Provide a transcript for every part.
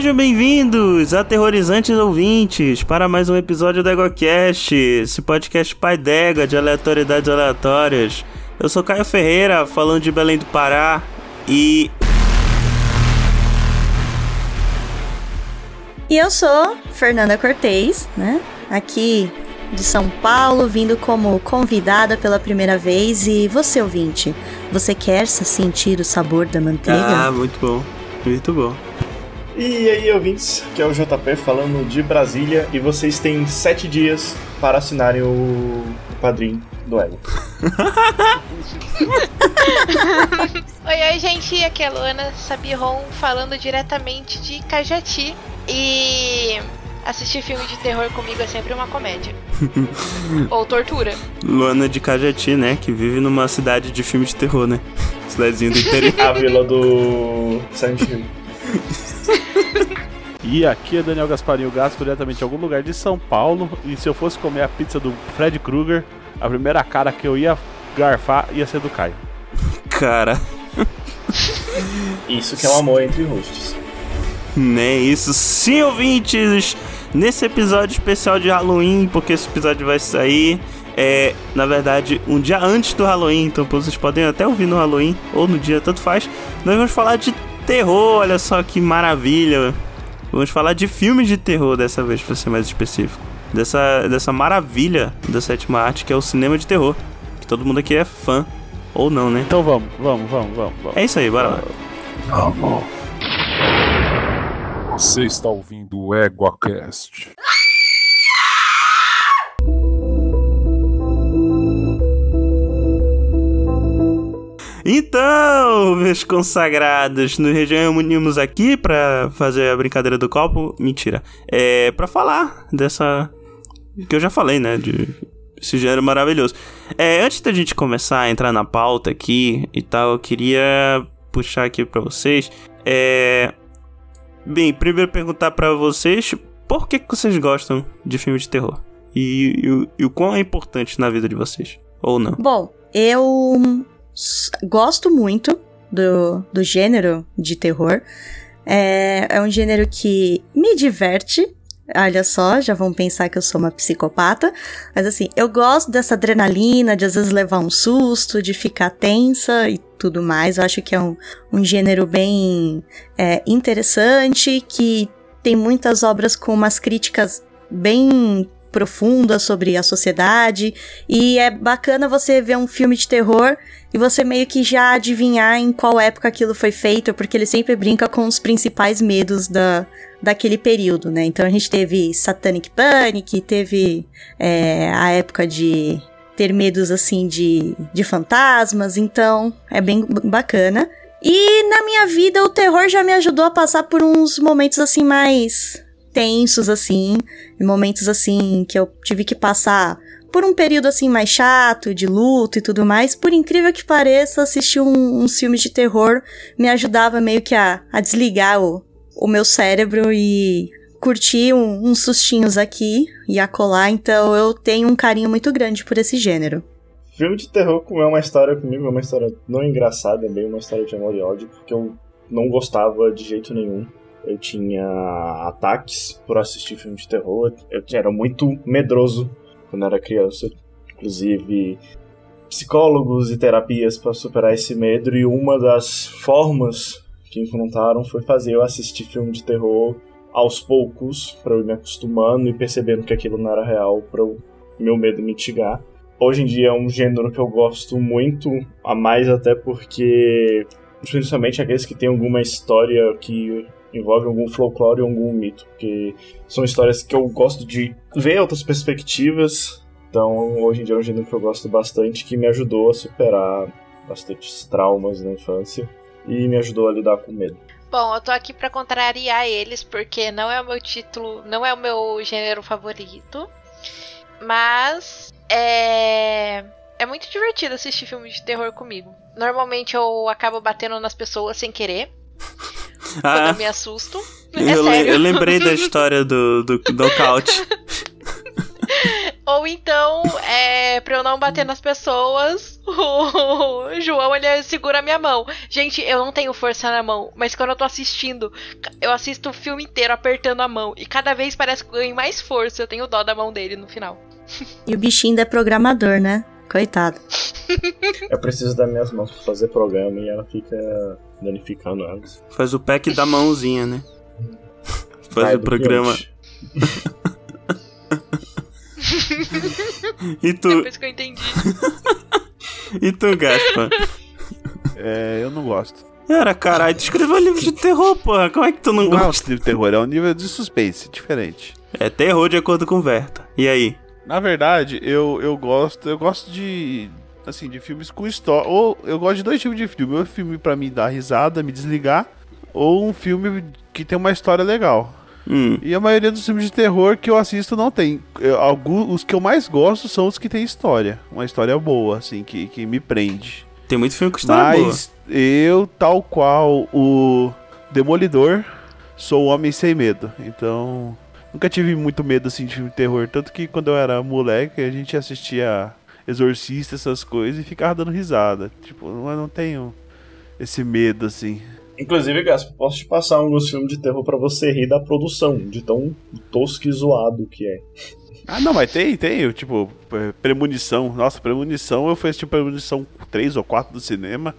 Sejam bem-vindos, aterrorizantes ouvintes, para mais um episódio do EgoCast, esse podcast pai d'égua de aleatoriedades aleatórias. Eu sou Caio Ferreira, falando de Belém do Pará, e... E eu sou Fernanda Cortez, né? Aqui de São Paulo, vindo como convidada pela primeira vez. E você, ouvinte, você quer sentir o sabor da manteiga? Ah, muito bom, muito bom. E aí, ouvintes, que é o JP falando de Brasília e vocês têm sete dias para assinarem o padrinho do Ego. oi, oi, gente, aqui é a Luana Sabiron falando diretamente de Cajati. E assistir filme de terror comigo é sempre uma comédia. Ou tortura. Luana de Cajati, né? Que vive numa cidade de filme de terror, né? Cidadezinha do interior. a vila do Silent Hill. E aqui é Daniel Gasparinho Gasco, diretamente de algum lugar de São Paulo. E se eu fosse comer a pizza do Fred Krueger, a primeira cara que eu ia garfar ia ser do Caio. Cara. Isso que é um amor entre rostos. Nem isso. Sim, ouvintes! Nesse episódio especial de Halloween, porque esse episódio vai sair, é, na verdade, um dia antes do Halloween, então vocês podem até ouvir no Halloween ou no dia, tanto faz. Nós vamos falar de terror, olha só que maravilha. Vamos falar de filmes de terror dessa vez, para ser mais específico. Dessa, dessa maravilha da sétima arte que é o cinema de terror. Que todo mundo aqui é fã. Ou não, né? Então vamos, vamos, vamos, vamos. vamos. É isso aí, bora lá. Vamos. Você está ouvindo o EguaCast. Então, meus consagrados, nos reunimos aqui para fazer a brincadeira do copo. Mentira. É para falar dessa que eu já falei, né, de esse gênero maravilhoso. É, antes da gente começar a entrar na pauta aqui e tal, eu queria puxar aqui para vocês. É, bem, primeiro perguntar para vocês por que, que vocês gostam de filme de terror e, e, e o quão é importante na vida de vocês ou não. Bom, eu gosto muito do, do gênero de terror. É, é um gênero que me diverte. Olha só, já vão pensar que eu sou uma psicopata. Mas assim, eu gosto dessa adrenalina, de às vezes levar um susto, de ficar tensa e tudo mais. Eu acho que é um, um gênero bem é, interessante, que tem muitas obras com umas críticas bem profunda sobre a sociedade. E é bacana você ver um filme de terror e você meio que já adivinhar em qual época aquilo foi feito, porque ele sempre brinca com os principais medos da, daquele período, né? Então a gente teve Satanic Panic, teve é, a época de ter medos assim de, de fantasmas, então é bem bacana. E na minha vida o terror já me ajudou a passar por uns momentos assim mais tensos, assim, momentos assim que eu tive que passar por um período assim mais chato, de luto e tudo mais. Por incrível que pareça, assistir um, uns filmes de terror me ajudava meio que a, a desligar o, o meu cérebro e curtir um, uns sustinhos aqui e acolá. Então eu tenho um carinho muito grande por esse gênero. Filme de terror é uma história comigo, é uma história não engraçada, é bem uma história de amor e ódio, porque eu não gostava de jeito nenhum eu tinha ataques por assistir filme de terror. Eu era muito medroso quando era criança. Inclusive, psicólogos e terapias para superar esse medo. E uma das formas que encontraram foi fazer eu assistir filme de terror aos poucos, para eu ir me acostumando e percebendo que aquilo não era real, para o meu medo mitigar. Hoje em dia é um gênero que eu gosto muito, a mais até porque, principalmente aqueles que têm alguma história que envolve algum folclore ou algum mito, porque são histórias que eu gosto de ver outras perspectivas. Então, hoje em dia é um gênero que eu gosto bastante, que me ajudou a superar bastantes traumas na infância e me ajudou a lidar com medo. Bom, eu tô aqui para contrariar eles porque não é o meu título, não é o meu gênero favorito, mas é é muito divertido assistir filme de terror comigo. Normalmente eu acabo batendo nas pessoas sem querer. Ah, quando eu me assusto. É eu, sério. eu lembrei da história do, do knockout. Ou então, é, pra eu não bater nas pessoas, O João, ele segura a minha mão. Gente, eu não tenho força na mão, mas quando eu tô assistindo, eu assisto o filme inteiro apertando a mão. E cada vez parece que eu ganho mais força. Eu tenho dó da mão dele no final. E o bichinho ainda é programador, né? Coitado. Eu preciso das minhas mãos pra fazer programa e ela fica danificando elas. Faz o pack da mãozinha, né? Faz Vai o programa. E tu, Depois que eu entendi. e tu, Gaspa? É, eu não gosto. Cara, caralho, tu escreveu livro de terror, porra. Como é que tu não Não é um gosta? livro de terror, é um nível de suspense, diferente. É terror de acordo com o Verta. E aí? Na verdade, eu, eu gosto, eu gosto de assim, de filmes com história. Ou eu gosto de dois tipos de filme, ou um filme pra me dar risada, me desligar, ou um filme que tem uma história legal. Hum, E a maioria dos filmes de terror que eu assisto não tem. Eu, alguns, os que eu mais gosto são os que tem história, uma história boa, assim, que, que me prende. tem muito filme com história boa. Mas eu, tal qual o Demolidor, sou o homem sem medo. Então, nunca tive muito medo assim de filme de terror. Tanto que quando eu era moleque, a gente assistia Exorcista, essas coisas, e ficava dando risada. Tipo, eu não tenho esse medo assim. Inclusive, Gaspo, posso te passar alguns filmes de terror pra você rir da produção, de tão tosco e zoado que é. Ah, não, mas tem, tem, tipo, Premonição. Nossa, Premonição, eu fui assistir Premonição 3 ou 4 do cinema.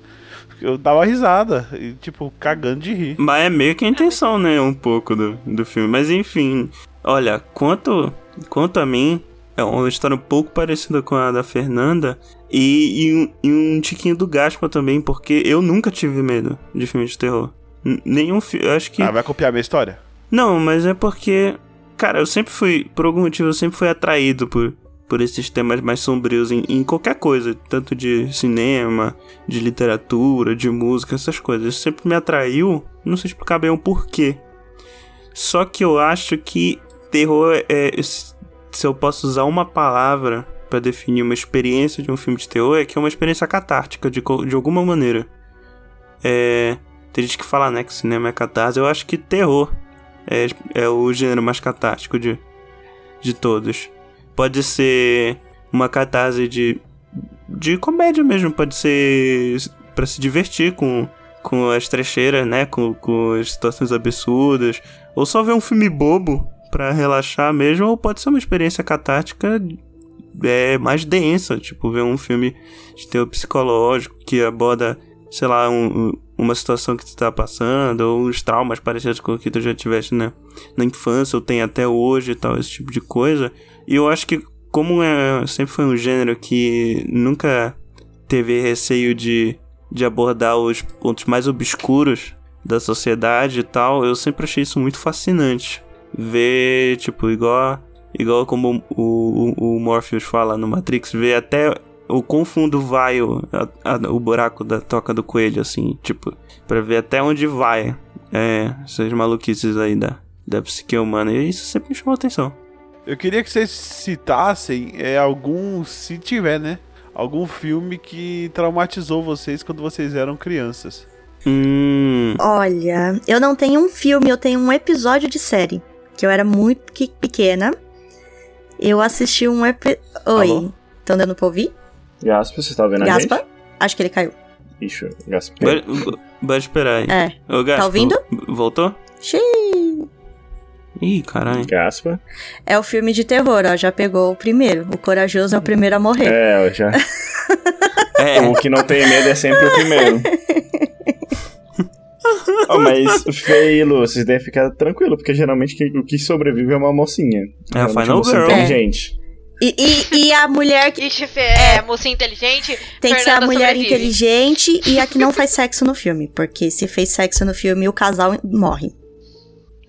Eu dava risada, e, tipo, cagando de rir. Mas é meio que a intenção, né? Um pouco do, do filme. Mas enfim, olha, quanto, quanto a mim, é uma história um pouco parecida com a da Fernanda. E, e, um, e um tiquinho do Gaspa também, porque eu nunca tive medo de filme de terror. N- nenhum filme. Acho que. Ah, vai copiar a minha história? Não, mas é porque. Cara, eu sempre fui. Por algum motivo, eu sempre fui atraído por, por esses temas mais sombrios em, em qualquer coisa. Tanto de cinema, de literatura, de música, essas coisas. Isso sempre me atraiu. Não sei explicar bem o porquê. Só que eu acho que terror é. Se eu posso usar uma palavra pra definir uma experiência de um filme de terror, é que é uma experiência catártica, de, de alguma maneira. É. Tem gente que fala, né, que cinema é catarse. Eu acho que terror é, é o gênero mais catártico de, de todos. Pode ser uma catarse de, de comédia mesmo, pode ser pra se divertir com, com as trecheiras, né? Com, com as situações absurdas. Ou só ver um filme bobo pra relaxar mesmo, ou pode ser uma experiência catártica é, mais densa, tipo ver um filme de terror psicológico que aborda, sei lá, um- um- uma situação que tu tá passando, ou os traumas parecidos com o que tu já tiveste né, na infância, ou tem até hoje e tal, esse tipo de coisa. E eu acho que, como é, sempre foi um gênero que nunca teve receio de, de abordar os pontos mais obscuros da sociedade e tal, eu sempre achei isso muito fascinante. Ver, tipo, igual, igual como o, o, o Morpheus fala no Matrix, ver até o quão fundo vai o, a- a- o buraco da toca do coelho, assim, tipo, pra ver até onde vai é, essas maluquices aí da, da psique humana. E isso sempre me chamou atenção. Eu queria que vocês citassem é, algum, se tiver, né? Algum filme que traumatizou vocês quando vocês eram crianças. Hum. Olha, eu não tenho um filme, eu tenho um episódio de série. Que eu era muito que- pequena. Eu assisti um epi... Oi. Alô? Estão dando pra ouvir? Gaspa, você tá vendo a Gaspa? gente? Acho que ele caiu. Ixi, Gaspa. Vai, vai esperar aí. É. Ô, Gaspo, ouvindo? Voltou? Xiii. Ih, caralho. Gaspa. É o filme de terror, ó. Já pegou o primeiro. O corajoso é o primeiro a morrer. É, eu já. É, O que não tem medo é sempre o primeiro. oh, mas e Lu, vocês devem ficar tranquilo, porque geralmente quem- o que sobrevive é uma mocinha. É a Final Girl. inteligente. E, e, e a mulher que Ixi, Fê, é, mocinha inteligente. tem que ser a Fernanda mulher sobrevive. inteligente e a que não faz sexo no filme. Porque se fez sexo no filme, o casal morre.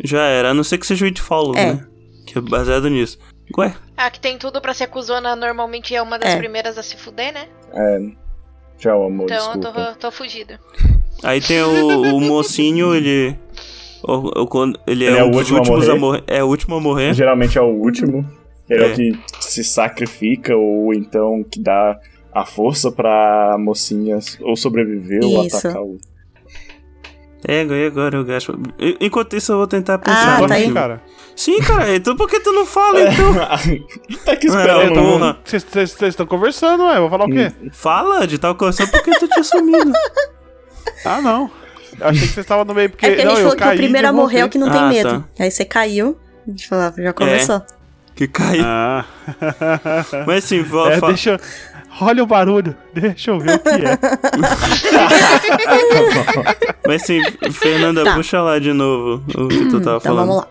já era. A não ser que seja o It Follows, É. né? Que é baseado nisso. Ué, A que tem tudo pra ser cuzona normalmente é uma das É. primeiras a se fuder, né? É. Tchau, amor, Então eu desculpa. tô, tô fugida. aí tem o, o mocinho, ele... O, ele é, Ele é um o último a últimos a morrer? morrer. É o último a morrer. Geralmente é o último. Ele é. É. o que se sacrifica, ou então que dá a força pra mocinha ou sobreviver ou Isso. atacar o. É, e agora eu gasto. Enquanto isso, eu vou tentar Ah, pensar. No tá aí. cara. Sim, cara, então por que tu não fala, então? tá Ah, esperando. então-. Vocês- vocês estão conversando, ué. Vou falar o quê? Fala de tal coisa, só porque tu tinha sumido. Ah, não. Eu achei que vocês estavam no meio porque. É porque a gente falou que o primeiro a morrer é o que não tem Ah, medo. tá. Aí você caiu, a gente falava, já começou. Que caiu. Ah. Mas sim, vou É, deixa eu... Olha o barulho. Deixa eu ver o que é. Mas sim, Fernanda, Tá. puxa lá de novo o que tu tava Então falando. vamos lá.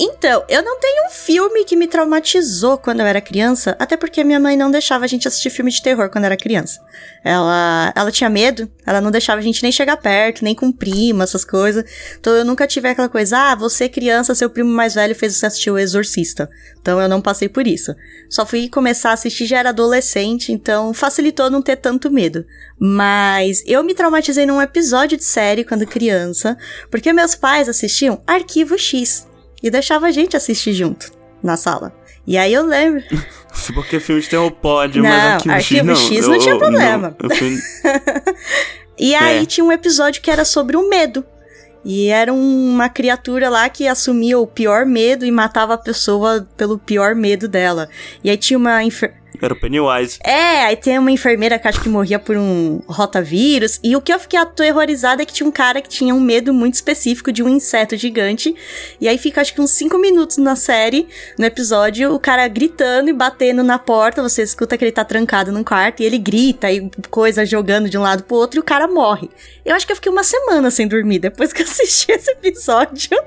Então, eu não tenho um filme que me traumatizou quando eu era criança, até porque minha mãe não deixava a gente assistir filme de terror quando era criança. Ela, ela tinha medo, ela não deixava a gente nem chegar perto, nem com primo, essas coisas. Então eu nunca tive aquela coisa, ah, você criança, seu primo mais velho fez você assistir O Exorcista. Então eu não passei por isso. Só fui começar a assistir já era adolescente, então facilitou não ter tanto medo. Mas eu me traumatizei num episódio de série quando criança, porque meus pais assistiam Arquivo X e deixava a gente assistir junto na sala. E aí eu lembro. Porque filme de terror pode, Não, mas Arquivo, Arquivo X não. X não Eu- tinha problema. não, fui- E aí É. tinha um episódio que era sobre o medo. E era uma criatura lá que assumia o pior medo e matava a pessoa pelo pior medo dela. E aí tinha uma enfer... Era o Pennywise. É, aí tem uma enfermeira que acho que morria por um rotavírus. E o que eu fiquei aterrorizada é que tinha um cara que tinha um medo muito específico de um inseto gigante. E aí fica acho que uns 5 minutos na série, no episódio, o cara gritando e batendo na porta. Você escuta que ele tá trancado num quarto e ele grita e coisa jogando de um lado pro outro e o cara morre. Eu acho que eu fiquei uma semana sem dormir depois que eu assisti esse episódio.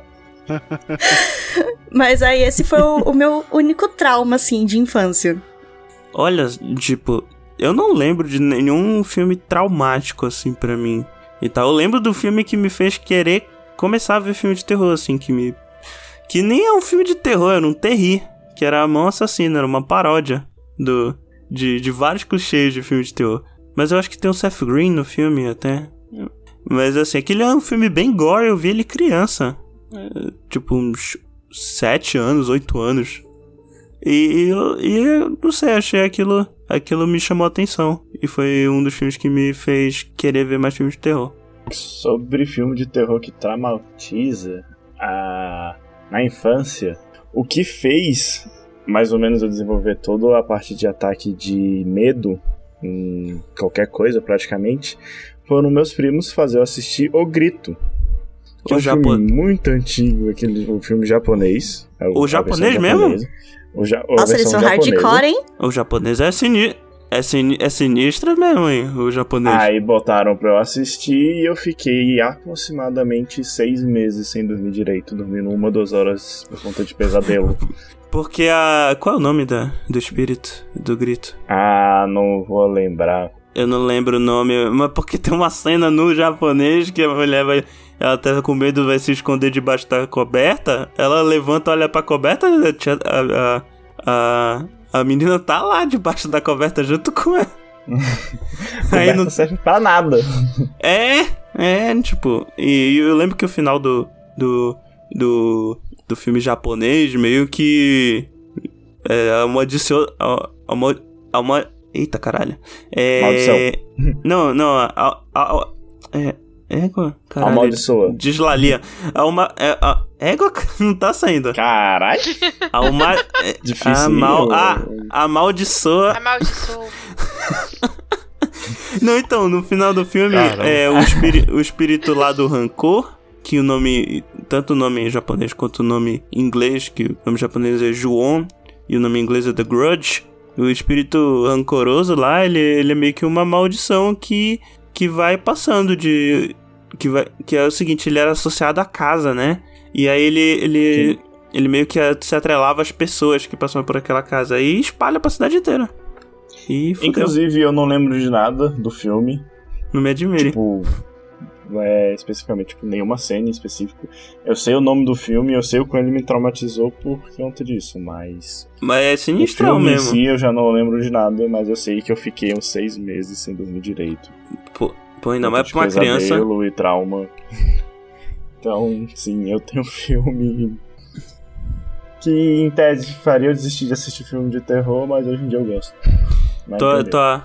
Mas aí esse foi o, o meu único trauma, assim, de infância. Olha, tipo, eu não lembro de nenhum filme traumático, assim, pra mim. E tal. Eu lembro do filme que me fez querer começar a ver filme de terror, assim, que me. Que nem é um filme de terror, era um terri. Que era a mão assassina, era uma paródia do. De, de vários clichês de filme de terror. Mas eu acho que tem o Seth Green no filme até. Mas assim, aquele é um filme bem gore, eu vi ele criança. É, tipo, uns 7 anos, 8 anos. E, e eu, e eu não sei, achei aquilo. Aquilo me chamou a atenção. E foi um dos filmes que me fez querer ver mais filmes de terror. Sobre filme de terror que traumatiza a... na infância, o que fez mais ou menos eu desenvolver toda a parte de ataque de medo em qualquer coisa praticamente foram meus primos fazer eu assistir O Grito. Que O é um filme muito antigo, aquele o filme japonês. a- O japonês mesmo? japonesa. O ja a Nossa, eles versão são japonesa. hardcore, hein? O japonês é sinistro. É, sini é sinistra mesmo, hein? O japonês. Aí botaram pra eu assistir e eu fiquei aproximadamente seis meses sem dormir direito, dormindo uma, duas horas por conta de pesadelo. Porque a. Qual é o nome da, do espírito? Do grito? ah, não vou lembrar. Eu não lembro o nome, mas porque tem uma cena no japonês que a mulher vai. Ela tá com medo, vai se esconder debaixo da coberta. Ela levanta, olha pra coberta, a, a, a, a, menina tá lá debaixo da coberta junto com ela. Aí não serve pra nada. É, é, tipo, e eu lembro que o final do do do, do filme japonês meio que é amaldiçoou a, a, a, uma eita caralho. É Maldição. Não, não, a, a, a- é égua, caralho. Amaldiçoa. Deslalia. A uma é, a, égua não tá saindo. Caralho, A uma é, difícil. a mal, eu- a, amaldiçoa Amaldiçoou. Não, então, no final do filme, Caramba. é o, espiri- o espírito lá do rancor, que o nome, tanto o nome em japonês quanto o nome em inglês, que o nome japonês é Juon e o nome em inglês é The Grudge. O espírito rancoroso lá, ele, ele é meio que uma maldição que, que vai passando de. Que, vai, que é o seguinte, ele era associado à casa, né? E aí ele. ele ele meio que se atrelava às pessoas que passavam por aquela casa e espalha pra cidade inteira. E. Inclusive, eu não lembro de nada do filme. Não me admire. Tipo, é, especificamente, tipo, nenhuma cena em específico. Eu sei o nome do filme, eu sei o que ele me traumatizou por conta disso, mas. Mas é O sinistrão filme em mesmo. si eu já não lembro de nada, mas eu sei que eu fiquei uns seis meses sem dormir direito. Pô, pô, ainda mais pra uma criança. e trauma. Então, sim, eu tenho um filme que em tese faria eu desistir de assistir filme de terror, mas hoje em dia eu gosto. Tua, tua,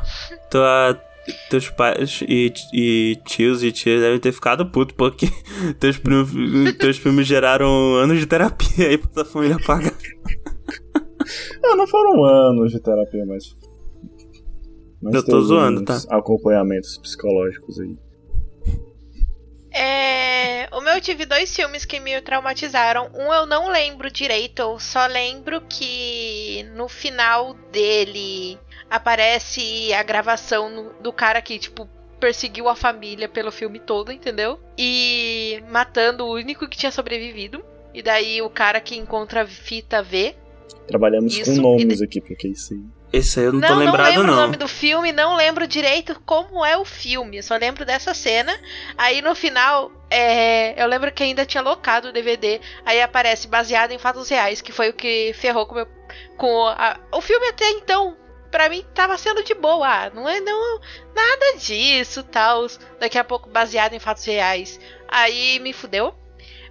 tua, teus pais e, e tios e tias devem ter ficado putos, porque teus primos, teus primos geraram anos de terapia aí pra tua família pagar. Ah, não foram anos de terapia, mas. Mas Eu tô zoando, tá? Acompanhamentos psicológicos aí. É, o meu tive dois filmes que me traumatizaram. Um eu não lembro direito, eu só lembro que no final dele aparece a gravação do cara que, tipo, perseguiu a família pelo filme todo, entendeu? E matando o único que tinha sobrevivido. E daí o cara que encontra a fita vê. Trabalhamos Isso, com nomes e aqui, porque isso aí. Esse aí eu não, Não, tô não lembrado, lembro não. o nome do filme, não lembro direito como é o filme. Só lembro dessa cena. Aí no final, é, eu lembro que ainda tinha locado o DVD. Aí aparece baseado em fatos reais, que foi o que ferrou com, o meu, com a- o filme até então. Pra mim tava sendo de boa, Ah, não é não nada disso, tal. Daqui a pouco baseado em fatos reais. Aí me fudeu.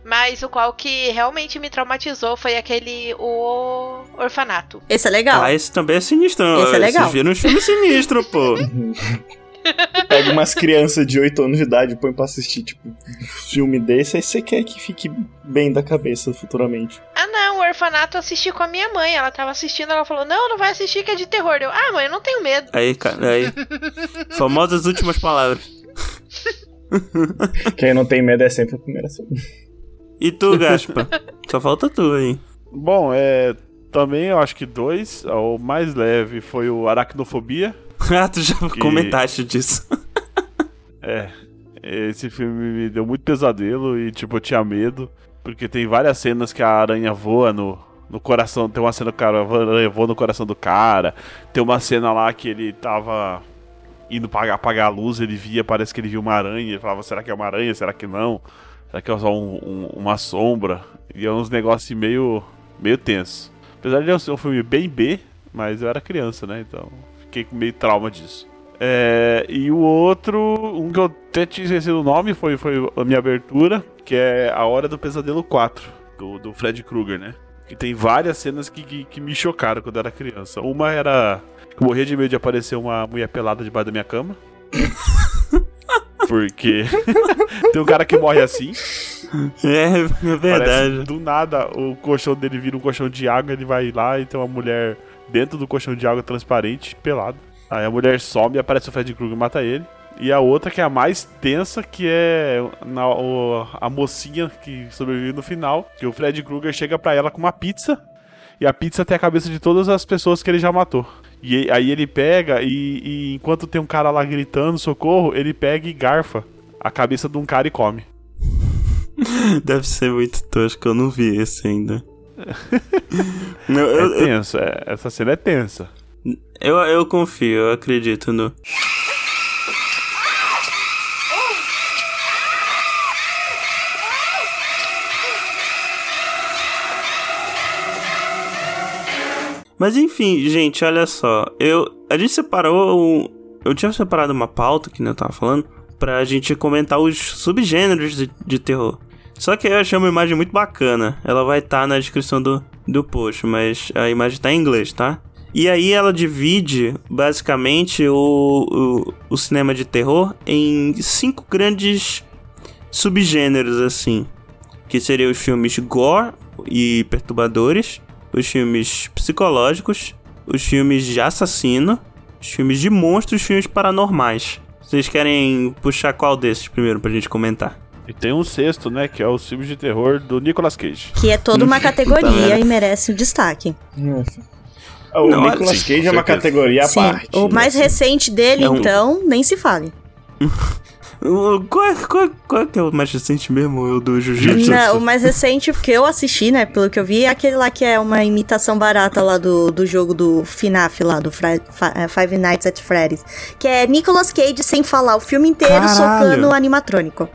Mas o qual que realmente me traumatizou foi aquele o orfanato. Esse é legal. Ah, esse também é sinistro. Esse é legal. Vocês viram um filme sinistro, pô. Pega umas crianças de 8 anos de idade e põe pra assistir, tipo, um filme desse, aí você quer que fique bem da cabeça futuramente. Ah, não, o orfanato eu assisti com a minha mãe. Ela tava assistindo, ela falou: Não, não vai assistir que é de terror. Eu, ah, mãe, eu não tenho medo. Aí, cara, aí. Famosas últimas palavras. Quem não tem medo é sempre a primeira segunda. E tu, Gaspa? Só falta tu aí. Bom, é. Também eu acho que dois. O mais leve foi o Aracnofobia. Ah, tu já comentaste disso. É. Esse filme me deu muito pesadelo e, tipo, eu tinha medo. Porque tem várias cenas que a aranha voa no, no coração. Tem uma cena que a aranha voa no coração do cara. Tem uma cena lá que ele tava indo pagar, apagar a luz. Ele via, parece que ele viu uma aranha. Ele falava: será que é uma aranha? Será que não? Será que é só um- um- uma sombra? E é uns negócios meio, meio tenso. Apesar de ser um filme bem B, mas eu era criança, né? Então fiquei com meio trauma disso. É, e o outro, um que eu até tinha esquecido o nome, foi, foi a minha abertura, que é A Hora do Pesadelo 4, do, do Fred Krueger, né? Que tem várias cenas que, que, que me chocaram quando eu era criança. Uma era que eu morria de medo de aparecer uma mulher pelada debaixo da minha cama. Porque tem um cara que morre assim. É, é verdade. do nada o colchão dele vira um colchão de água, ele vai lá e tem uma mulher dentro do colchão de água transparente, pelado. Aí a mulher some, aparece o Fred Krueger e mata ele. E a outra que é a mais tensa, que é na- o- a mocinha que sobrevive no final, que o Fred Krueger chega pra ela com uma pizza, e a pizza tem a cabeça de todas as pessoas que ele já matou. E aí ele pega e, e enquanto tem um cara lá gritando socorro, ele pega e garfa a cabeça de um cara e come. Deve ser muito tosco, eu não vi esse ainda. eu, É eu, eu, tenso, é- essa cena é tensa. eu, eu confio, eu acredito no. Mas enfim, gente, olha só. Eu, a gente separou. Eu tinha separado uma pauta, que nem eu tava falando, pra gente comentar os subgêneros de, de terror. Só que eu achei uma imagem muito bacana. Ela vai estar na descrição do, do post, mas a imagem tá em inglês, tá? E aí ela divide basicamente o, o, o cinema de terror em cinco grandes subgêneros, assim. Que seriam os filmes gore e perturbadores, os filmes psicológicos, os filmes de assassino, os filmes de monstros e os filmes paranormais. Vocês querem puxar qual desses primeiro pra gente comentar? E tem um sexto, né? Que é os filmes de terror do Nicolas Cage. Que é toda uma Puta categoria e merece o destaque. Ah, O Não, Nicolas sim, Cage é uma certeza. categoria à Sim. parte. o mais né? recente dele, É um- então, nem se fale. Qual, é- qual, qual que é o mais recente mesmo? O do Jiu-Jitsu? Não, o mais recente que eu assisti, né, pelo que eu vi, é aquele lá que é uma imitação barata lá do, do jogo do FNAF lá, do eh, Five Nights at Freddy's. Que é Nicolas Cage sem falar o filme inteiro Caralho. socando o animatrônico.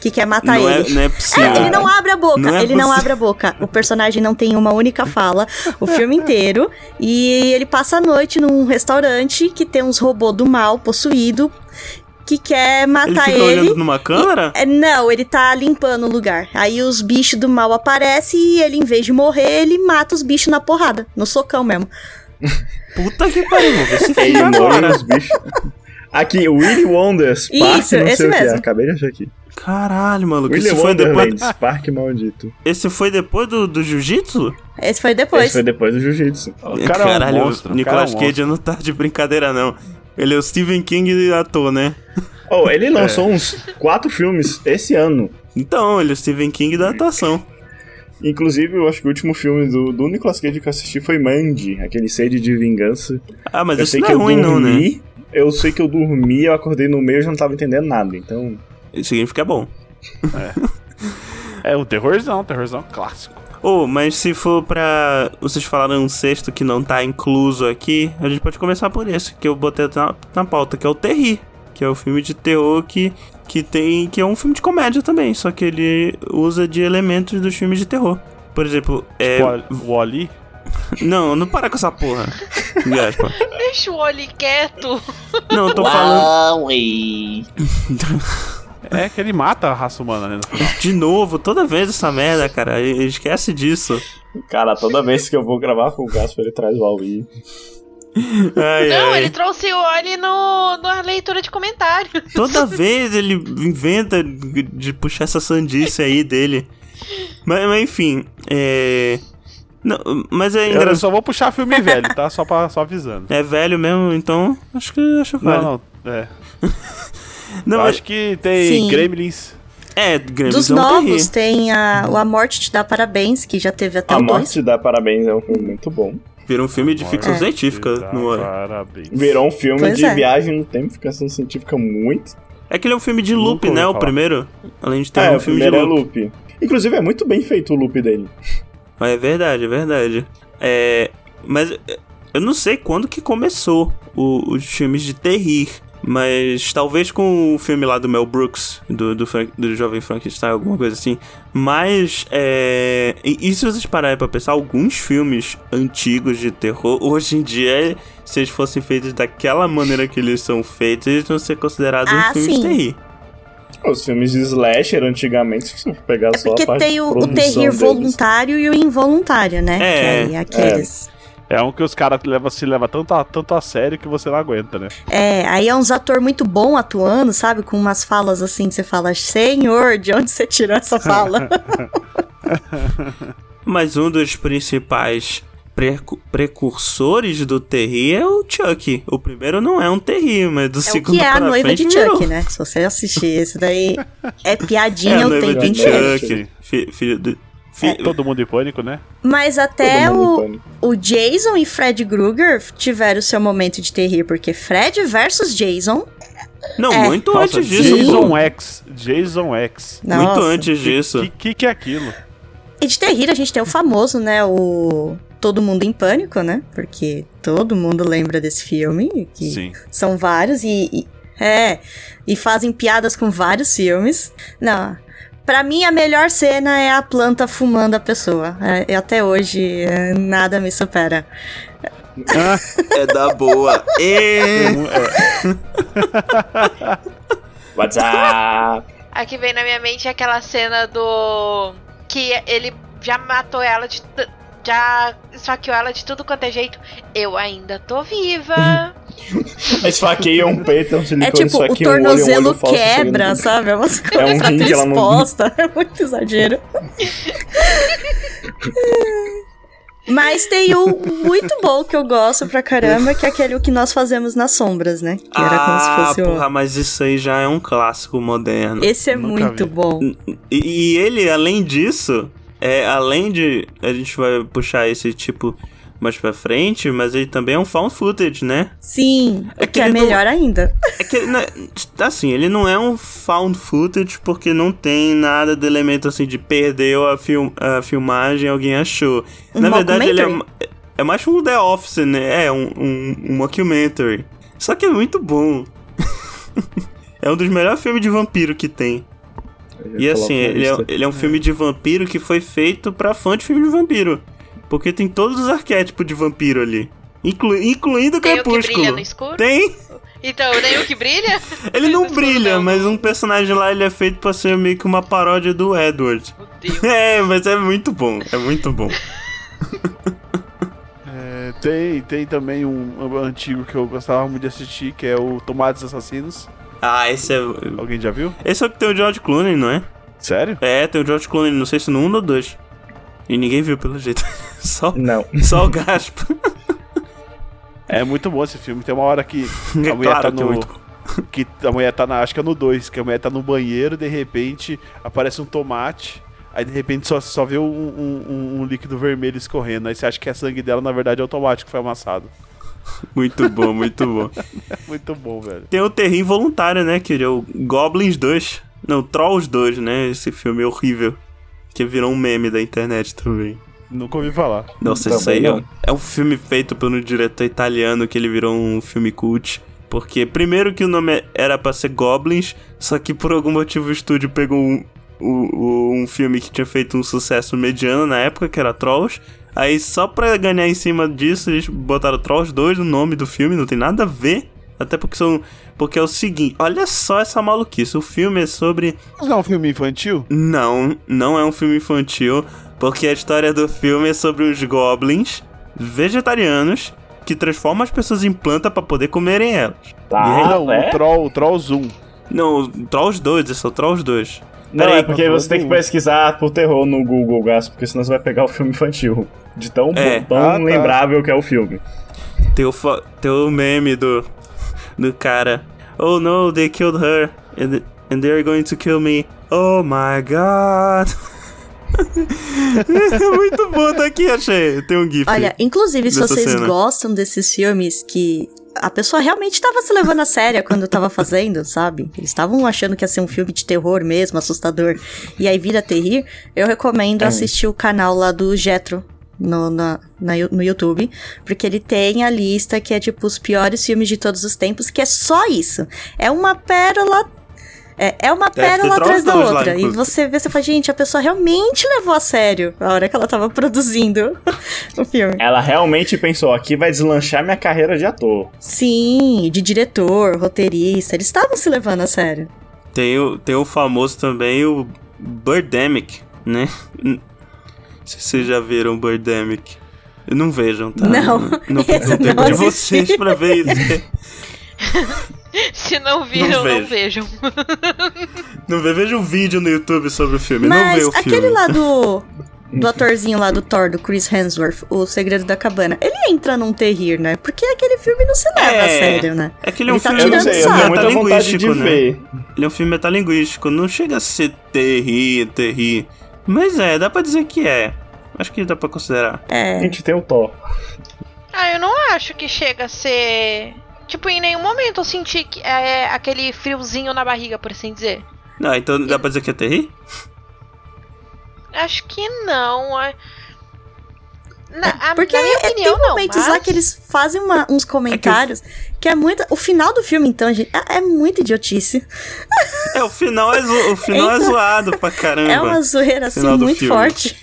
Que quer matar não, ele. é, não é possível. É, ele não abre a boca, Não é ele não abre a boca. O personagem não tem uma única fala o filme inteiro. E ele passa a noite num restaurante que tem uns robôs do mal possuído que quer Ele matar fica ele. olhando numa câmera? É, não, ele tá limpando o lugar. Aí os bichos do mal aparecem e ele, em vez de morrer, ele mata os bichos na porrada, no socão mesmo. Puta que pariu, vou ver Ele agora. os bichos. Aqui, Willy Wonders, Isso, Parque não esse sei o que. mesmo. Acabei de achar aqui. Caralho, maluco. Willy Esse foi, depois, Parque Maldito. esse foi depois do, do Jiu-Jitsu? Esse foi depois. Esse foi depois do Jiu-Jitsu. Caralho, é um monstro. o o Nicolas é um Cage não tá de brincadeira, não. Ele é o Stephen King ator, né? Oh, ele lançou uns quatro filmes esse ano. Então, ele é o Stephen King da atuação. Inclusive, eu acho que o último filme do, do Nicolas Cage que eu assisti foi Mandy, aquele sede de vingança. Ah, mas eu isso sei não que é eu ruim, não, né? dormi, Eu sei que eu dormi, eu acordei no meio e já não tava entendendo nada, então... Isso significa bom. É um terrorzão, terrorzão clássico. Oh, mas se for pra. Vocês falaram um sexto que não tá incluso aqui, a gente pode começar por esse, que eu botei na, na pauta, que é o Terri. Que é o filme de terror que, que tem. que é um filme de comédia também, só que ele usa de elementos dos filmes de terror. Por exemplo, é. O Wally. Não, não para com essa porra. Gaspa. Deixa o Oli quieto. Não, eu tô falando. É que ele mata a raça humana, né? De novo, toda vez essa merda, cara. Esquece disso. Cara, toda vez que eu vou gravar com o Gasper, ele traz o Huawei. Ai, Não, ai. ele trouxe o Oli no, na leitura de comentário. Toda vez ele inventa de puxar essa sandice aí dele. Mas, mas enfim, é. Não, mas é Eu engraçado. só vou puxar filme velho, tá? Só, pra, só avisando. É velho mesmo, então acho que acho Não, vale. não. É. Não, acho que tem Sim. Gremlins. É, Gremlins Dos é novos tem a, o A Morte Te Dá Parabéns, que já teve até A o 2. Morte dá parabéns, é um filme muito bom. Vira um filme de ficção É. científica no olho. Parabéns. Virou um filme Pois de é. viagem no tempo, ficção científica muito. É que ele é um filme de loop, Nunca né? O primeiro. Além de ter é, um o filme de primeiro loop. é loop. Inclusive, é muito bem feito o loop dele. É verdade, é verdade. É. Mas é, eu não sei quando que começou o- os filmes de terrir. Mas talvez com o filme lá do Mel Brooks, do, do, Frank- do Jovem Frankenstein, alguma coisa assim. Mas, é. E, e se vocês pararem pra pensar, alguns filmes antigos de terror, hoje em dia, se eles fossem feitos daquela maneira que eles são feitos, eles vão ser considerados Ah, um filme de sim. terrir. Os filmes de slasher, antigamente, se você pegar É só porque a parte tem o, de o deles. voluntário e o involuntário, né? É, que aí aqueles. É um que os caras leva, se leva tanto a, tanto a sério que você não aguenta, né? É. aí é uns ator muito bom atuando, sabe? Com umas falas assim que você fala, Senhor, de onde você tirou essa fala? Mas um dos principais precu- precursores do Terri é o Chuck. O primeiro não é um Terri, mas do é o segundo que é a noiva frente de. Chuck, né? Se você assistir esse daí, é É piadinha a o noiva tempo de inteiro. Chuck. Fi- filho do... fi- Todo mundo em pânico, né? Mas até o, o Jason e Fred Krueger tiveram seu momento de terrir, porque Fred versus Jason. Não, É. muito Nossa, antes disso. Jason. X. Jason X. Muito Nossa. antes disso. Que, que que é aquilo? E de terrir a gente tem o famoso, né? O Todo Mundo em Pânico, né? Porque todo mundo lembra desse filme. Que Sim. São vários e, e- É. E fazem piadas com vários filmes. Não. Pra mim, a melhor cena é a planta fumando a pessoa. É, e até hoje, é, nada me supera. Ah, É da boa. E... WhatsApp! Aqui vem na minha mente aquela cena do. Que ele já matou ela de. t- Já esfaqueou ela de tudo quanto é jeito. Eu ainda tô viva. Esfaqueia um peito, é um silicone, É tipo, o esfaqueia um olho, um tornozelo olho falso, quebra, saindo- sabe? É umas coisas um pra rim ter que ela não- exposta. É muito exagero. Mas tem um muito bom que eu gosto pra caramba, que é aquele que nós fazemos nas sombras, né? Que era como se Ah, fosse o... porra, mas isso aí já é um clássico moderno. Esse é Nunca muito vi. bom. E, e ele, além disso, é além de. A gente vai puxar esse tipo mais pra frente, mas ele também é um found footage, né? Sim, É o que que é não- melhor ainda. É que, né, assim, ele não é um found footage porque não tem nada de elemento assim de perdeu a, film, a filmagem alguém achou. Um Na verdade, ele é, é mais um The Office, né? É um, um, um mockumentary. Só que é muito bom. é um dos melhores filmes de vampiro que tem. E assim, ele é, ele é um filme de vampiro que foi feito pra fã de filme de vampiro. Porque tem todos os arquétipos de vampiro ali. Inclu, incluindo o Tem o que Crepúsculo. brilha no escuro? Tem! Então, nem o que brilha? Ele não brilha, não. mas um personagem lá ele é feito pra ser meio que uma paródia do Edward. Meu Deus. É, mas é muito bom, é muito bom. é, Tem, tem também um, um antigo que eu gostava muito de assistir, que é o Tomates Assassinos. Ah, esse é. Alguém já viu? Esse é o que tem o George Clooney, não é? Sério? É, tem o George Clooney, não sei se no 1 ou 2. E ninguém viu, pelo jeito. Só, Não. só o Gaspa. É muito bom esse filme. Tem uma hora que É a mulher claro tá é no. muito. Que a mulher tá na. Acho que é no 2, que a mulher tá no banheiro, de repente aparece um tomate. Aí de repente só, só vê um, um- um- um líquido vermelho escorrendo. Aí você acha que é sangue dela, na verdade é o tomate que foi amassado. Muito bom, muito bom. É muito bom, velho. Tem o Terri Involuntário, né? Que é o Goblins 2. Não, Trolls 2, né? Esse filme horrível. Que virou um meme da internet também. Nunca ouvi falar. Nossa, Também isso aí é não. um, é um filme feito pelo diretor italiano que ele virou um filme cult. Porque, primeiro, que o nome era pra ser Goblins, só que por algum motivo o estúdio pegou um, o- um filme que tinha feito um sucesso mediano na época, que era Trolls. Aí, só pra ganhar em cima disso, eles botaram Trolls 2 no nome do filme, não tem nada a ver. Até porque são. Porque é o seguinte, olha só essa maluquice. O filme é sobre Mas não é um filme infantil? não, não é um filme infantil, porque a história do filme é sobre uns goblins vegetarianos que transformam as pessoas em planta pra poder comerem elas. Tá, Ah, o é? Troll, o Troll Zoom. Não, o Trolls 2, esse é o Trolls 2. Não, Peraí, é porque você tem que pesquisar por terror no Google, Gas, porque senão você vai pegar o filme infantil. De tão, bom- É. tão Ah, tá. lembrável que é o filme. Tem o, fo- tem o meme do, do cara. Oh no, they killed her. And, and they're going to kill me. Oh my god. é muito bom, tá aqui, achei. Tem um gif. Olha, inclusive, se vocês cena. gostam desses filmes que a pessoa realmente estava se levando a sério quando tava fazendo, sabe? Eles estavam achando que ia ser um filme de terror mesmo, assustador, e aí vira terrir, eu recomendo assistir o canal lá do Jetro. No, na, na no YouTube, porque ele tem a lista que é tipo os piores filmes de todos os tempos, que é só isso. É uma pérola é, é uma ter pérola atrás da dois lá, outra. E você vê, você fala, gente, a pessoa realmente levou a sério a hora que ela tava produzindo o filme. Ela realmente pensou, aqui vai deslanchar minha carreira de ator. Sim, de diretor, roteirista, eles estavam se levando a sério. Tem o, tem o famoso também, o Birdemic, né? Não se vocês já viram Birdemic. Não vejam, tá? Não, Não eu tempo não de assisti. vocês pra ver isso. Se não viram, Não não, vejam. Não vê, veja um vídeo no YouTube sobre o filme, não Mas vê o aquele filme. lá do. Do atorzinho lá do Thor, do Chris Hemsworth, O Segredo da Cabana. Ele entra num terrir, né? Porque aquele filme não se leva a sério, né? É que ele é um Ele tá filme não tirando sei, sarro. metalinguístico, né? ver. Ele é um filme metalinguístico, não chega a ser terri, terri. Mas é, dá pra dizer que é. Acho que dá pra considerar. A É. gente tem o Thor. Ah, eu não acho que chega a ser. Tipo, em nenhum momento eu senti que é aquele friozinho na barriga, por assim dizer. Não, então dá pra dizer que é terri? Acho que não. a- Na, a- Porque na minha é- opinião, tem não. momentos mas... lá que eles fazem uma- uns comentários que, é muito. O final do filme, então, gente, é, é muito idiotice. É, o final é, zo- o final é Então- zoado pra caramba. É uma zoeira assim muito filme. forte.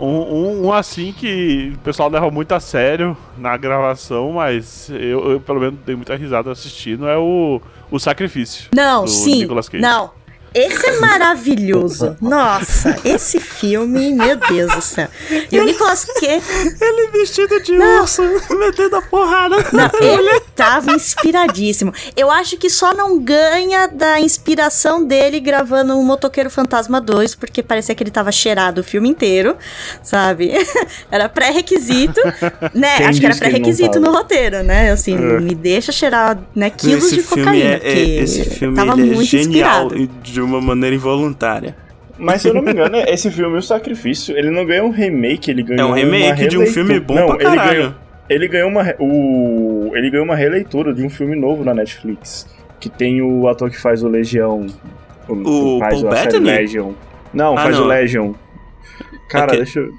Um, um, um assim que o pessoal leva muito a sério na gravação, mas eu, eu, pelo menos dei muita risada assistindo, é o, o Sacrifício. Não, do sim. Nicolas Cage. Não. Esse é maravilhoso. Nossa, esse filme, meu Deus do céu. E o Nicolas Cage, Ele vestido de urso, metendo a porrada. não, ele tava inspiradíssimo. Eu acho que só não ganha da inspiração dele gravando o Motoqueiro Fantasma 2, porque parecia que ele tava cheirado o filme inteiro, sabe? Era pré-requisito, né? Quem acho que era ele não pré-requisito no roteiro, né? Assim, É. me deixa cheirar, né, quilos esse de filme cocaína, é, é- esse filme tava ele é muito genial inspirado. De uma maneira involuntária. Mas se eu não me engano, esse filme, O Sacrifício, ele não ganhou um remake, ele ganhou É um remake de um filme bom não, pra ele caralho. ganhou, ele ganhou uma o ele ganhou uma releitura de um filme novo na Netflix, que tem o ator que faz o Legião, o, O faz Paul Bettany? Legion. Não, Ah, faz não. o Legion. Cara, Aquele- deixa eu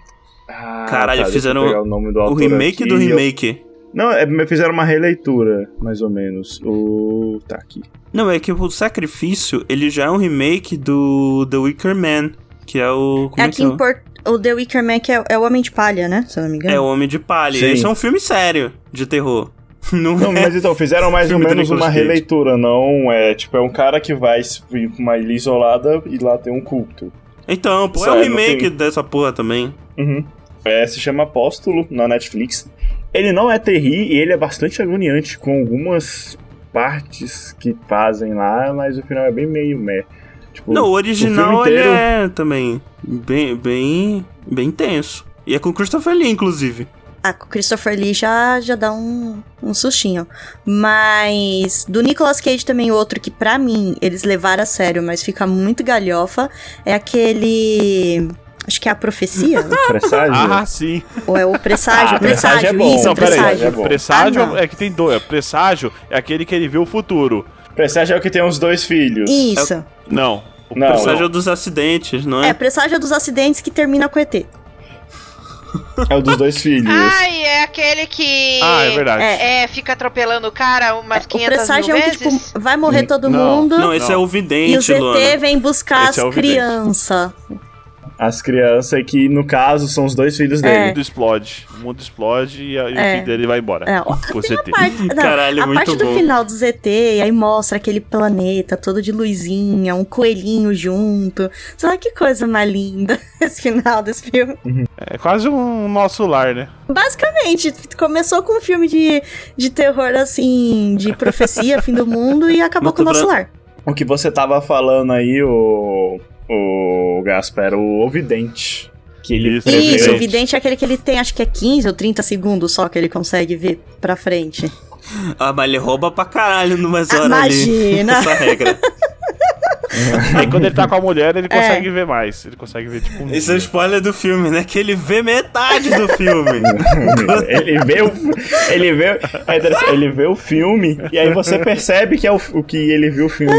ah, Caralho, tá, eu fizeram pegar o, nome do O remake aqui. do Eu- remake. Não, é, fizeram uma releitura, mais ou menos. O tá aqui. Não, é que o Sacrifício, ele já é um remake do The Wicker Man, que é o... Como É é, aqui que é? em Port... O The Wicker Man, que é, é o Homem de Palha, né? Se eu não me engano. É o Homem de Palha. Sim. Esse é um filme sério de terror. Não, Não, é... mas então, fizeram mais ou menos uma releitura, não é, tipo, é um cara que vai vir pra uma ilha isolada e lá tem um culto. Então, pô, é um Sério, remake tem- dessa porra também. Uhum. É, se chama Apóstolo na Netflix. Ele não é terri e ele é bastante agoniante, com algumas partes que fazem lá, mas o final é bem meio meh. Tipo, Não, o original ele inteiro- é também bem, bem, bem tenso. E é com Christopher Lee, inclusive. Ah, com o Christopher Lee já, já dá um, um sustinho. Mas do Nicolas Cage também outro que pra mim eles levaram a sério, mas fica muito galhofa, é aquele... Acho que é a profecia? Presságio? Ah, sim. Ou é o presságio? Ah, presságio presságio, é bom. isso, Não, peraí, presságio. é bom. Presságio Ah, é que tem dois. Presságio é aquele que ele vê o futuro. Presságio é o que tem os dois filhos. Isso. Não. O Não, Presságio dos acidentes, não é? É, presságio dos acidentes que termina com ET. É o dos dois filhos. Ai, é aquele que. Ah, é verdade. É, fica atropelando o cara umas O 500 mil presságio é um que, vezes. tipo, vai morrer todo Não. mundo. Não, esse Não. é o E o vidente, Luana. vem buscar Esse é o as vidente. crianças. As crianças que, no caso, são os dois filhos O dele. mundo explode. O mundo explode e, a- e É. o filho dele vai embora. É, ó, Com o CT. parte, não, Caralho, a muito parte do bom. final do ZT, e aí mostra aquele planeta todo de luzinha, um coelhinho junto. Sabe que coisa mais linda esse final desse filme? É quase um nosso lar, né? Basicamente, começou com um filme de, de terror assim, de profecia, fim do mundo, e acabou Mato com o nosso Branco. lar. O que você tava falando aí, o, o Gasper, era o Ovidente. Que ele Isso, prevê- Isso, o vidente é aquele que ele tem, acho que é 15 ou 30 segundos só que ele consegue ver pra frente. Ah, mas ele rouba pra caralho numas Ah, horas imagina. ali. Essa regra. Aí quando ele tá com a mulher, ele É. consegue ver mais. Ele consegue ver, tipo, um Esse é o spoiler do filme, né? Que ele vê metade do filme. ele vê o ele vê, é ele vê o filme e aí você percebe que é o, o que ele viu o filme.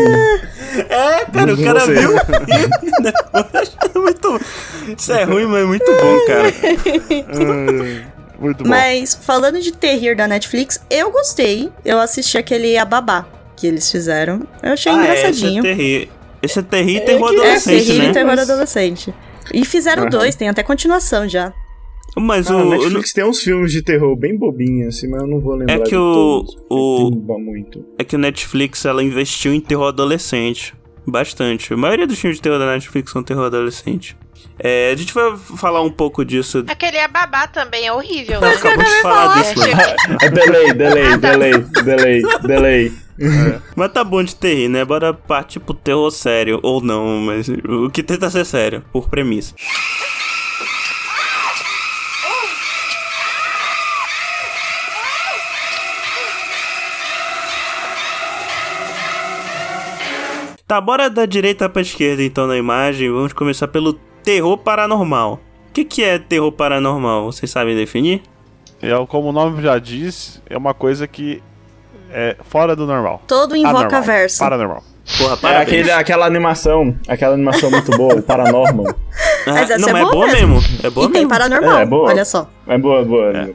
É, cara, o cara viu. É muito... Isso é ruim, mas é muito bom, cara. Muito bom. Mas falando de terror da Netflix, eu gostei. Eu assisti aquele Ababá que eles fizeram. Eu achei Ah, é, engraçadinho. Esse é. Esse é terri e terror É, adolescente, terror né? e terror adolescente. E fizeram Aham. dois, tem até continuação já. Mas Ah, o... a Netflix tem uns filmes de terror bem bobinhos, assim, mas eu não vou lembrar É que de o- todos. o- muito. É que o Netflix, ela investiu em terror adolescente. Bastante. A maioria dos filmes de terror da Netflix são terror adolescente. É, a gente vai falar um pouco disso. Aquele ababá também é horrível, né? acabou de falar disso, É, Luana. É delay, delay, Ah, tá. delay, delay, delay. Mas tá bom de terrir, né? Bora partir pro terror sério. Ou não, mas o que tenta ser sério, por premissa. Tá, bora da direita pra esquerda então na imagem. Vamos começar pelo terror paranormal. O que, que é terror paranormal? Vocês sabem definir? É, como o nome já diz, é uma coisa que é fora do normal. Todo invoca verso. Paranormal. Porra, É aquele, aquela animação, aquela animação muito boa, o Paranormal. Ah, Mas essa não, é mas é boa mesmo. mesmo. É boa e tem mesmo. paranormal, É, boa. olha só. É boa, boa. É.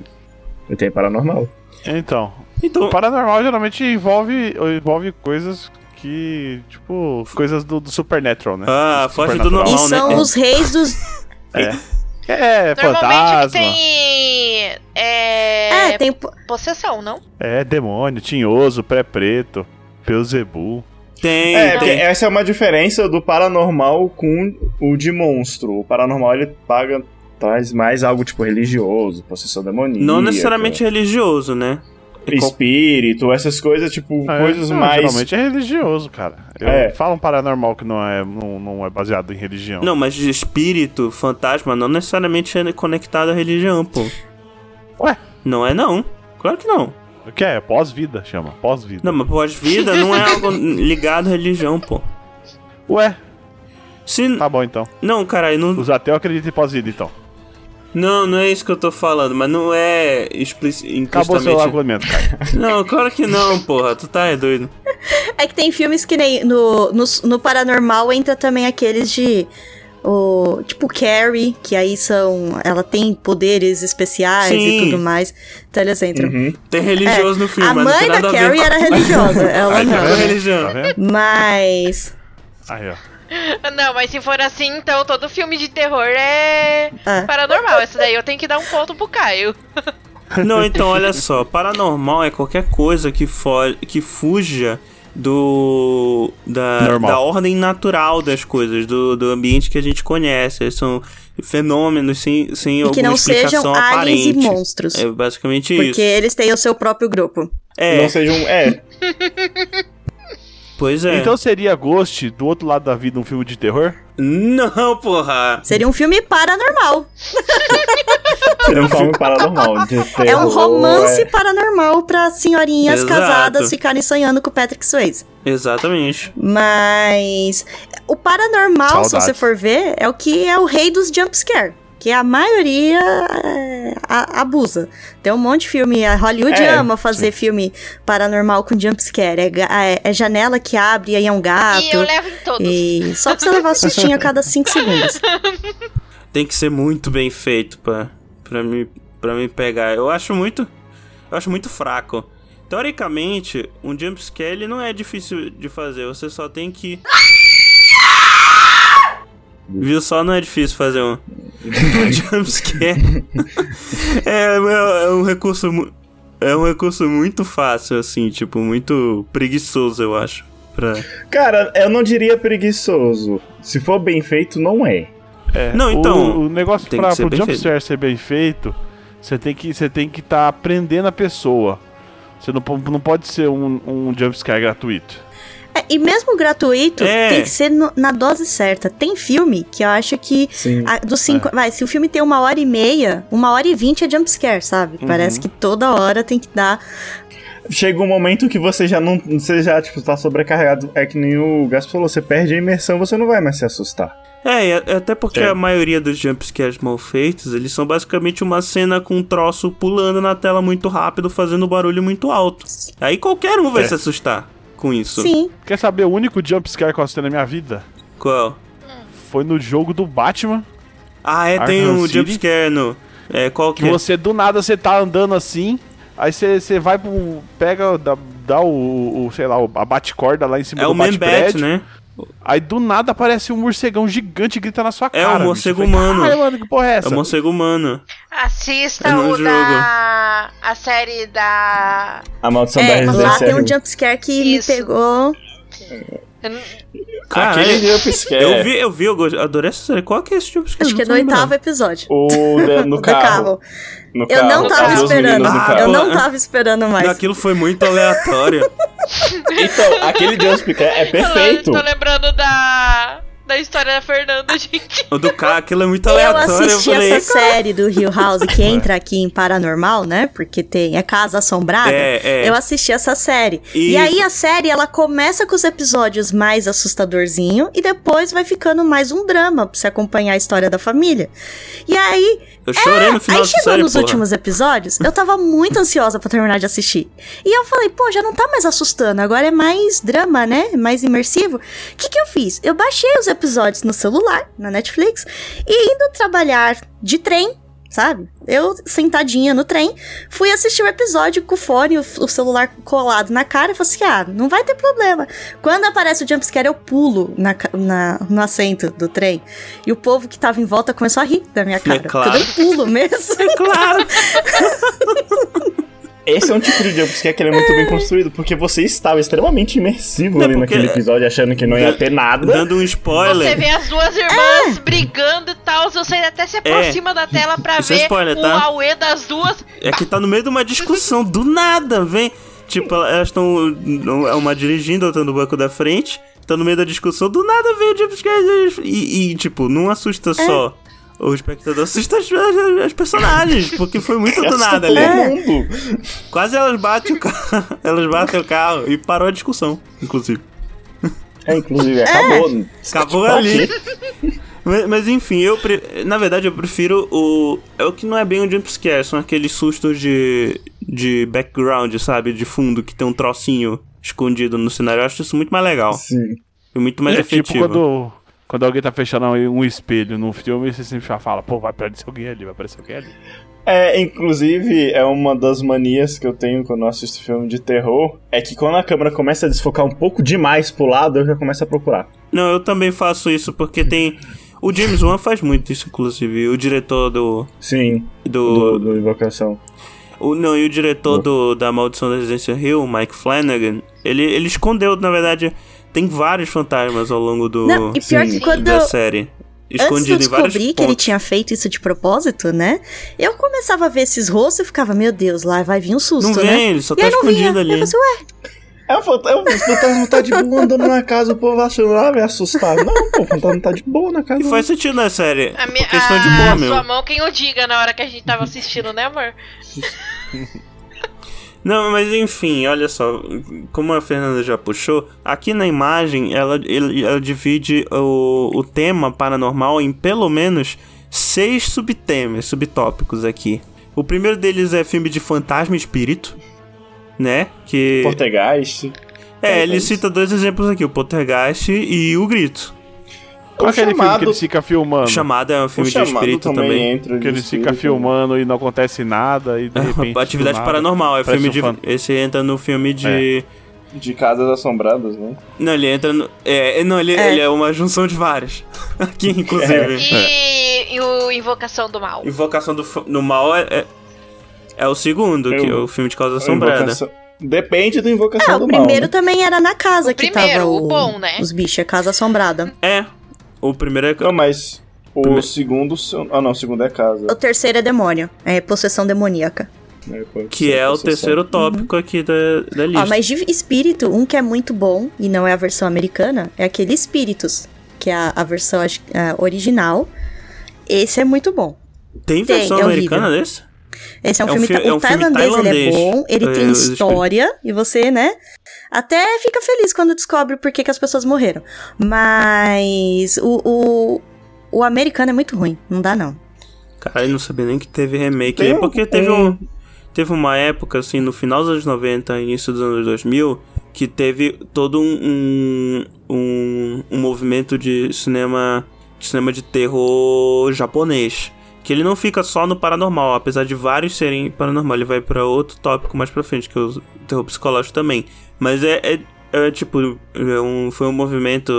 E tem Paranormal. Então, Então, o paranormal geralmente envolve, envolve coisas que, tipo, coisas do, do Supernatural, né? Ah, foge do Supernatural. E normal, né? são É. os reis dos. É. É, Normalmente fantasma, tem. É, É, tem. po- possessão, não? é demônio, tinhoso, pré-preto, Beuzebu. Tem, É, tem. essa é uma diferença do paranormal com o de monstro. O paranormal ele paga, traz mais algo tipo religioso, possessão demoníaca. Não necessariamente religioso, né? Espírito, essas coisas, tipo, É, coisas não, mais. Geralmente é religioso, cara. Eu É. falo um paranormal que não é, não, não é baseado em religião. Não, mas de espírito, fantasma, não necessariamente é conectado à religião, pô. Ué? Não é não. Claro que não. O que é? Pós-vida, chama. Pós-vida. Não, mas pós-vida não é algo ligado à religião, pô. Ué, Se... tá bom então. Não, caralho, não... Os ateus acreditam em pós-vida, então. Não, não é isso que eu tô falando, mas não é explic... Acabou seu implicitamente... argumento, cara. Não, claro que não, porra. Tu tá é doido. É que tem filmes que nem. No, no, no Paranormal entra também aqueles de. O, tipo Carrie, que aí são. Ela tem poderes especiais Sim. e tudo mais. Então eles entram. Uhum. Tem religioso É, no filme, a mas não mãe da Carrie era religiosa. Ela Aí, tá não. vendo? religião. Tá? Mas. Aí, ó. Não, mas se for assim, então todo filme de terror é É. paranormal. Essa daí eu tenho que dar um ponto pro Caio. Não, então olha só, paranormal é qualquer coisa que, fo que fuja do da, Normal. da ordem natural das coisas, do, do ambiente que a gente conhece. Eles são fenômenos sem, sem E alguma que não sejam explicação aliens aparente. e monstros. É basicamente Porque isso. eles têm o seu próprio grupo. É, Não seja um. É, pois é. Então seria Ghost, do outro lado da vida, um filme de terror? Não, porra. Seria um filme paranormal. seria um filme paranormal. De é um romance é- paranormal pra senhorinhas Exato. casadas ficarem sonhando com o Patrick Swayze. Exatamente. Mas o paranormal, se você for ver, é o que é o rei dos jumpscare. Que a maioria é, a- abusa. Tem um monte de filme. A Hollywood É, ama fazer filme paranormal com jumpscare. É, é, é janela que abre e aí é um gato. E eu levo em todos. E só pra você levar um sustinho a cada 5 segundos. Tem que ser muito bem feito pra, pra, me, pra me pegar. Eu acho muito. Eu acho muito fraco. Teoricamente, um jumpscare ele não é difícil de fazer. Você só tem que. Viu só? Não é difícil fazer um, um jumpscare. é, é, é um recurso. É um recurso muito fácil, assim, tipo, muito preguiçoso, eu acho. Pra... Cara, eu não diria preguiçoso. Se for bem feito, não é. É. Não, então, O, o negócio tem pra pro jumpscare ser bem feito, você tem que você tem que estar aprendendo a pessoa. Você não, não pode ser um, um jumpscare gratuito. É, e mesmo gratuito, É. tem que ser no- na dose certa. Tem filme que eu acho que a- dos cinco, vai, se o filme tem uma hora e meia, uma hora e vinte é jumpscare, sabe? Uhum. Parece que toda hora tem que dar. Chega um momento que você já não. Você já, tipo, tá sobrecarregado. É que nem o Gaspo falou, você perde a imersão, você não vai mais se assustar. É, até porque É. a maioria dos jumpscares mal feitos, eles são basicamente uma cena com um troço pulando na tela muito rápido, fazendo barulho muito alto. Aí qualquer um vai É. se assustar com isso. Sim. Quer saber o único jumpscare que eu assisti na minha vida? Qual? Foi no jogo do Batman, Ah, é, tem Arkham um City? jumpscare no... É, qual que que é? você do nada você tá andando assim, aí você, você vai pro. pega, dá, dá o, o, sei lá, o- a bate-corda lá em cima É do o Man Bat, né? Aí do nada aparece um morcegão gigante e grita na sua É, cara. o bicho. morcego humano. Caralho, mano, que porra é É essa? o morcego humano. Assista É o jogo. da. A série da. A maldição da É, lá residência tem um jumpscare que Isso. me pegou. Não- Caralho. Aquele jumpscare. Eu vi, eu vi, eu adorei essa série. Qual que é esse jumpscare? Acho que é Não no oitavo episódio. O da- no carro. carro. No Eu não carro, tava as duas esperando. Ah. Eu não é. tava esperando mais. Aquilo foi muito aleatório. Então, aquele jumpscare é perfeito. Eu tô lembrando da. Da história da Fernanda, gente. o do carro, aquilo é muito Eu aleatório. assisti falei, essa série do Hill House que entra aqui em Paranormal, né? Porque tem é Casa Assombrada. É, é. Eu assisti essa série. E Isso. aí a série ela começa com os episódios mais assustadorzinho e depois vai ficando mais um drama pra você acompanhar a história da família. E aí Eu chorei no final Aí chegou série, nos porra. últimos episódios, eu tava muito ansiosa pra terminar de assistir. E eu falei, pô, já não tá mais assustando, agora é mais drama, né? Mais imersivo. O que que eu fiz? Eu baixei os episódios no celular, na Netflix, e indo trabalhar de trem, sabe? Eu sentadinha no trem, fui assistir o episódio com o fone, o, o celular colado na cara, e falei assim: ah, não vai ter problema. Quando aparece o jumpscare, eu pulo na, na- no assento do trem. E o povo que tava em volta começou a rir da minha cara. claro. Porque eu pulo mesmo. Claro. Esse é um tipo de jumpscare que ele é muito bem construído, porque você estava extremamente imersivo Não, ali porque- naquele episódio, achando que não ia ter nada. Dando um Você spoiler. vê as duas irmãs brigando e tal. Você até se aproxima da tela pra Isso é ver spoiler, o tá? auê das duas. É que tá no meio de uma discussão, do nada, vem. Tipo, elas estão. Uma dirigindo, outra no banco da frente. Tá no meio da discussão, do nada vem o jumpscare. E, e, tipo, não assusta só o espectador, assusta as, as- as personagens. Porque foi muito do nada ali. mundo. Quase elas batem o carro. Elas batem o carro e parou a discussão, inclusive. É, inclusive, acabou. Acabou Pra ali. Mas, mas enfim, eu pre- na verdade eu prefiro o. É o que não é bem um jumpscare, são aqueles sustos de. de background, sabe? De fundo, que tem um trocinho escondido no cenário. Eu acho isso muito mais legal. Sim. E muito mais é efetivo. tipo quando, quando alguém tá fechando um espelho num filme, você sempre já fala, pô, vai aparecer alguém ali, vai aparecer alguém ali. É, inclusive, é uma das manias que eu tenho quando eu assisto filme de terror, é que quando a câmera começa a desfocar um pouco demais pro lado, eu já começo a procurar. Não, eu também faço isso, porque tem. O James Wan faz muito isso, inclusive. O diretor do. Sim, Do. do, do Invocação. o, não, e o diretor do, da Maldição da Residência Hill, Mike Flanagan, Ele, ele escondeu, na verdade, tem vários fantasmas ao longo do, Não, e pior que quando. da série. Antes de eu Escondido em vários descobrir que ele tinha feito isso de propósito, né? Eu começava a ver esses rostos e ficava, meu Deus, lá vai vir um susto, Não né? vem, ele só E tá aí não vinha. escondido ali. Eu falei, ué, É, o fanta- é, fantasma tá de boa andando na casa, o povo achando, ah, vai assustar. Não, pô, o fantasma tá de boa na casa. E faz sentido na série. A, minha, questão de a boa, meu. sua mão quem o diga na hora que a gente tava assistindo, né, amor? Não, mas enfim, olha só, como a Fernanda já puxou, aqui na imagem ela, ela divide o, o tema paranormal em pelo menos seis subtemas, subtópicos aqui. O primeiro deles é filme de fantasma e espírito, né? Que Poltergeist. é, ele cita dois exemplos aqui, o Poltergeist e o Grito. O Qual aquele filme que chamado, eles ficam filmando? Chamada é um o filme de chamado espírito também, também. Que eles ficam espírito. filmando e não acontece nada e de repente. Atividade do nada, paranormal, é filme um de. fan- Esse entra no filme de. De casas assombradas, né? Não, ele entra no. É, não, ele É. ele é uma junção de vários. Aqui, inclusive. E, e o Invocação do Mal. Invocação do, F- no Mal é, é, é o segundo, que é Eu- o filme de causa assombrada. Invocação- Depende da invocação É, do o mal. primeiro né? também era na casa O que primeiro, tava o bom, né? os bichos, a casa assombrada. É. O primeiro é. Não, mas o Primeiro- segundo... Ah, não, o segundo é casa. O terceiro é demônio, é possessão demoníaca. É, Que é o terceiro tópico aqui da, da lista. Ó, mas de espírito, um que é muito bom, e não é a versão americana, é aquele Espíritos, que é a, a versão acho, a original. Esse é muito bom. Tem tem, versão é americana desse? Esse é um É um filme, fi- ta- é o um filme tailandês, ele é tailandês. bom, ele É, tem história, e você, né, até fica feliz quando descobre por que, que as pessoas morreram. Mas o, o, o americano é muito ruim, não dá não. Cara, eu não sabia nem que teve remake. Um- porque teve um- um. Teve uma época, assim, no final dos anos 90, início dos anos 2000, que teve todo um, um, um, um movimento de cinema, de cinema de terror japonês. Que ele não fica só no paranormal, apesar de vários serem paranormal. Ele vai pra outro tópico mais pra frente, que é o terror psicológico também. Mas é, é, é, tipo, é um, foi um movimento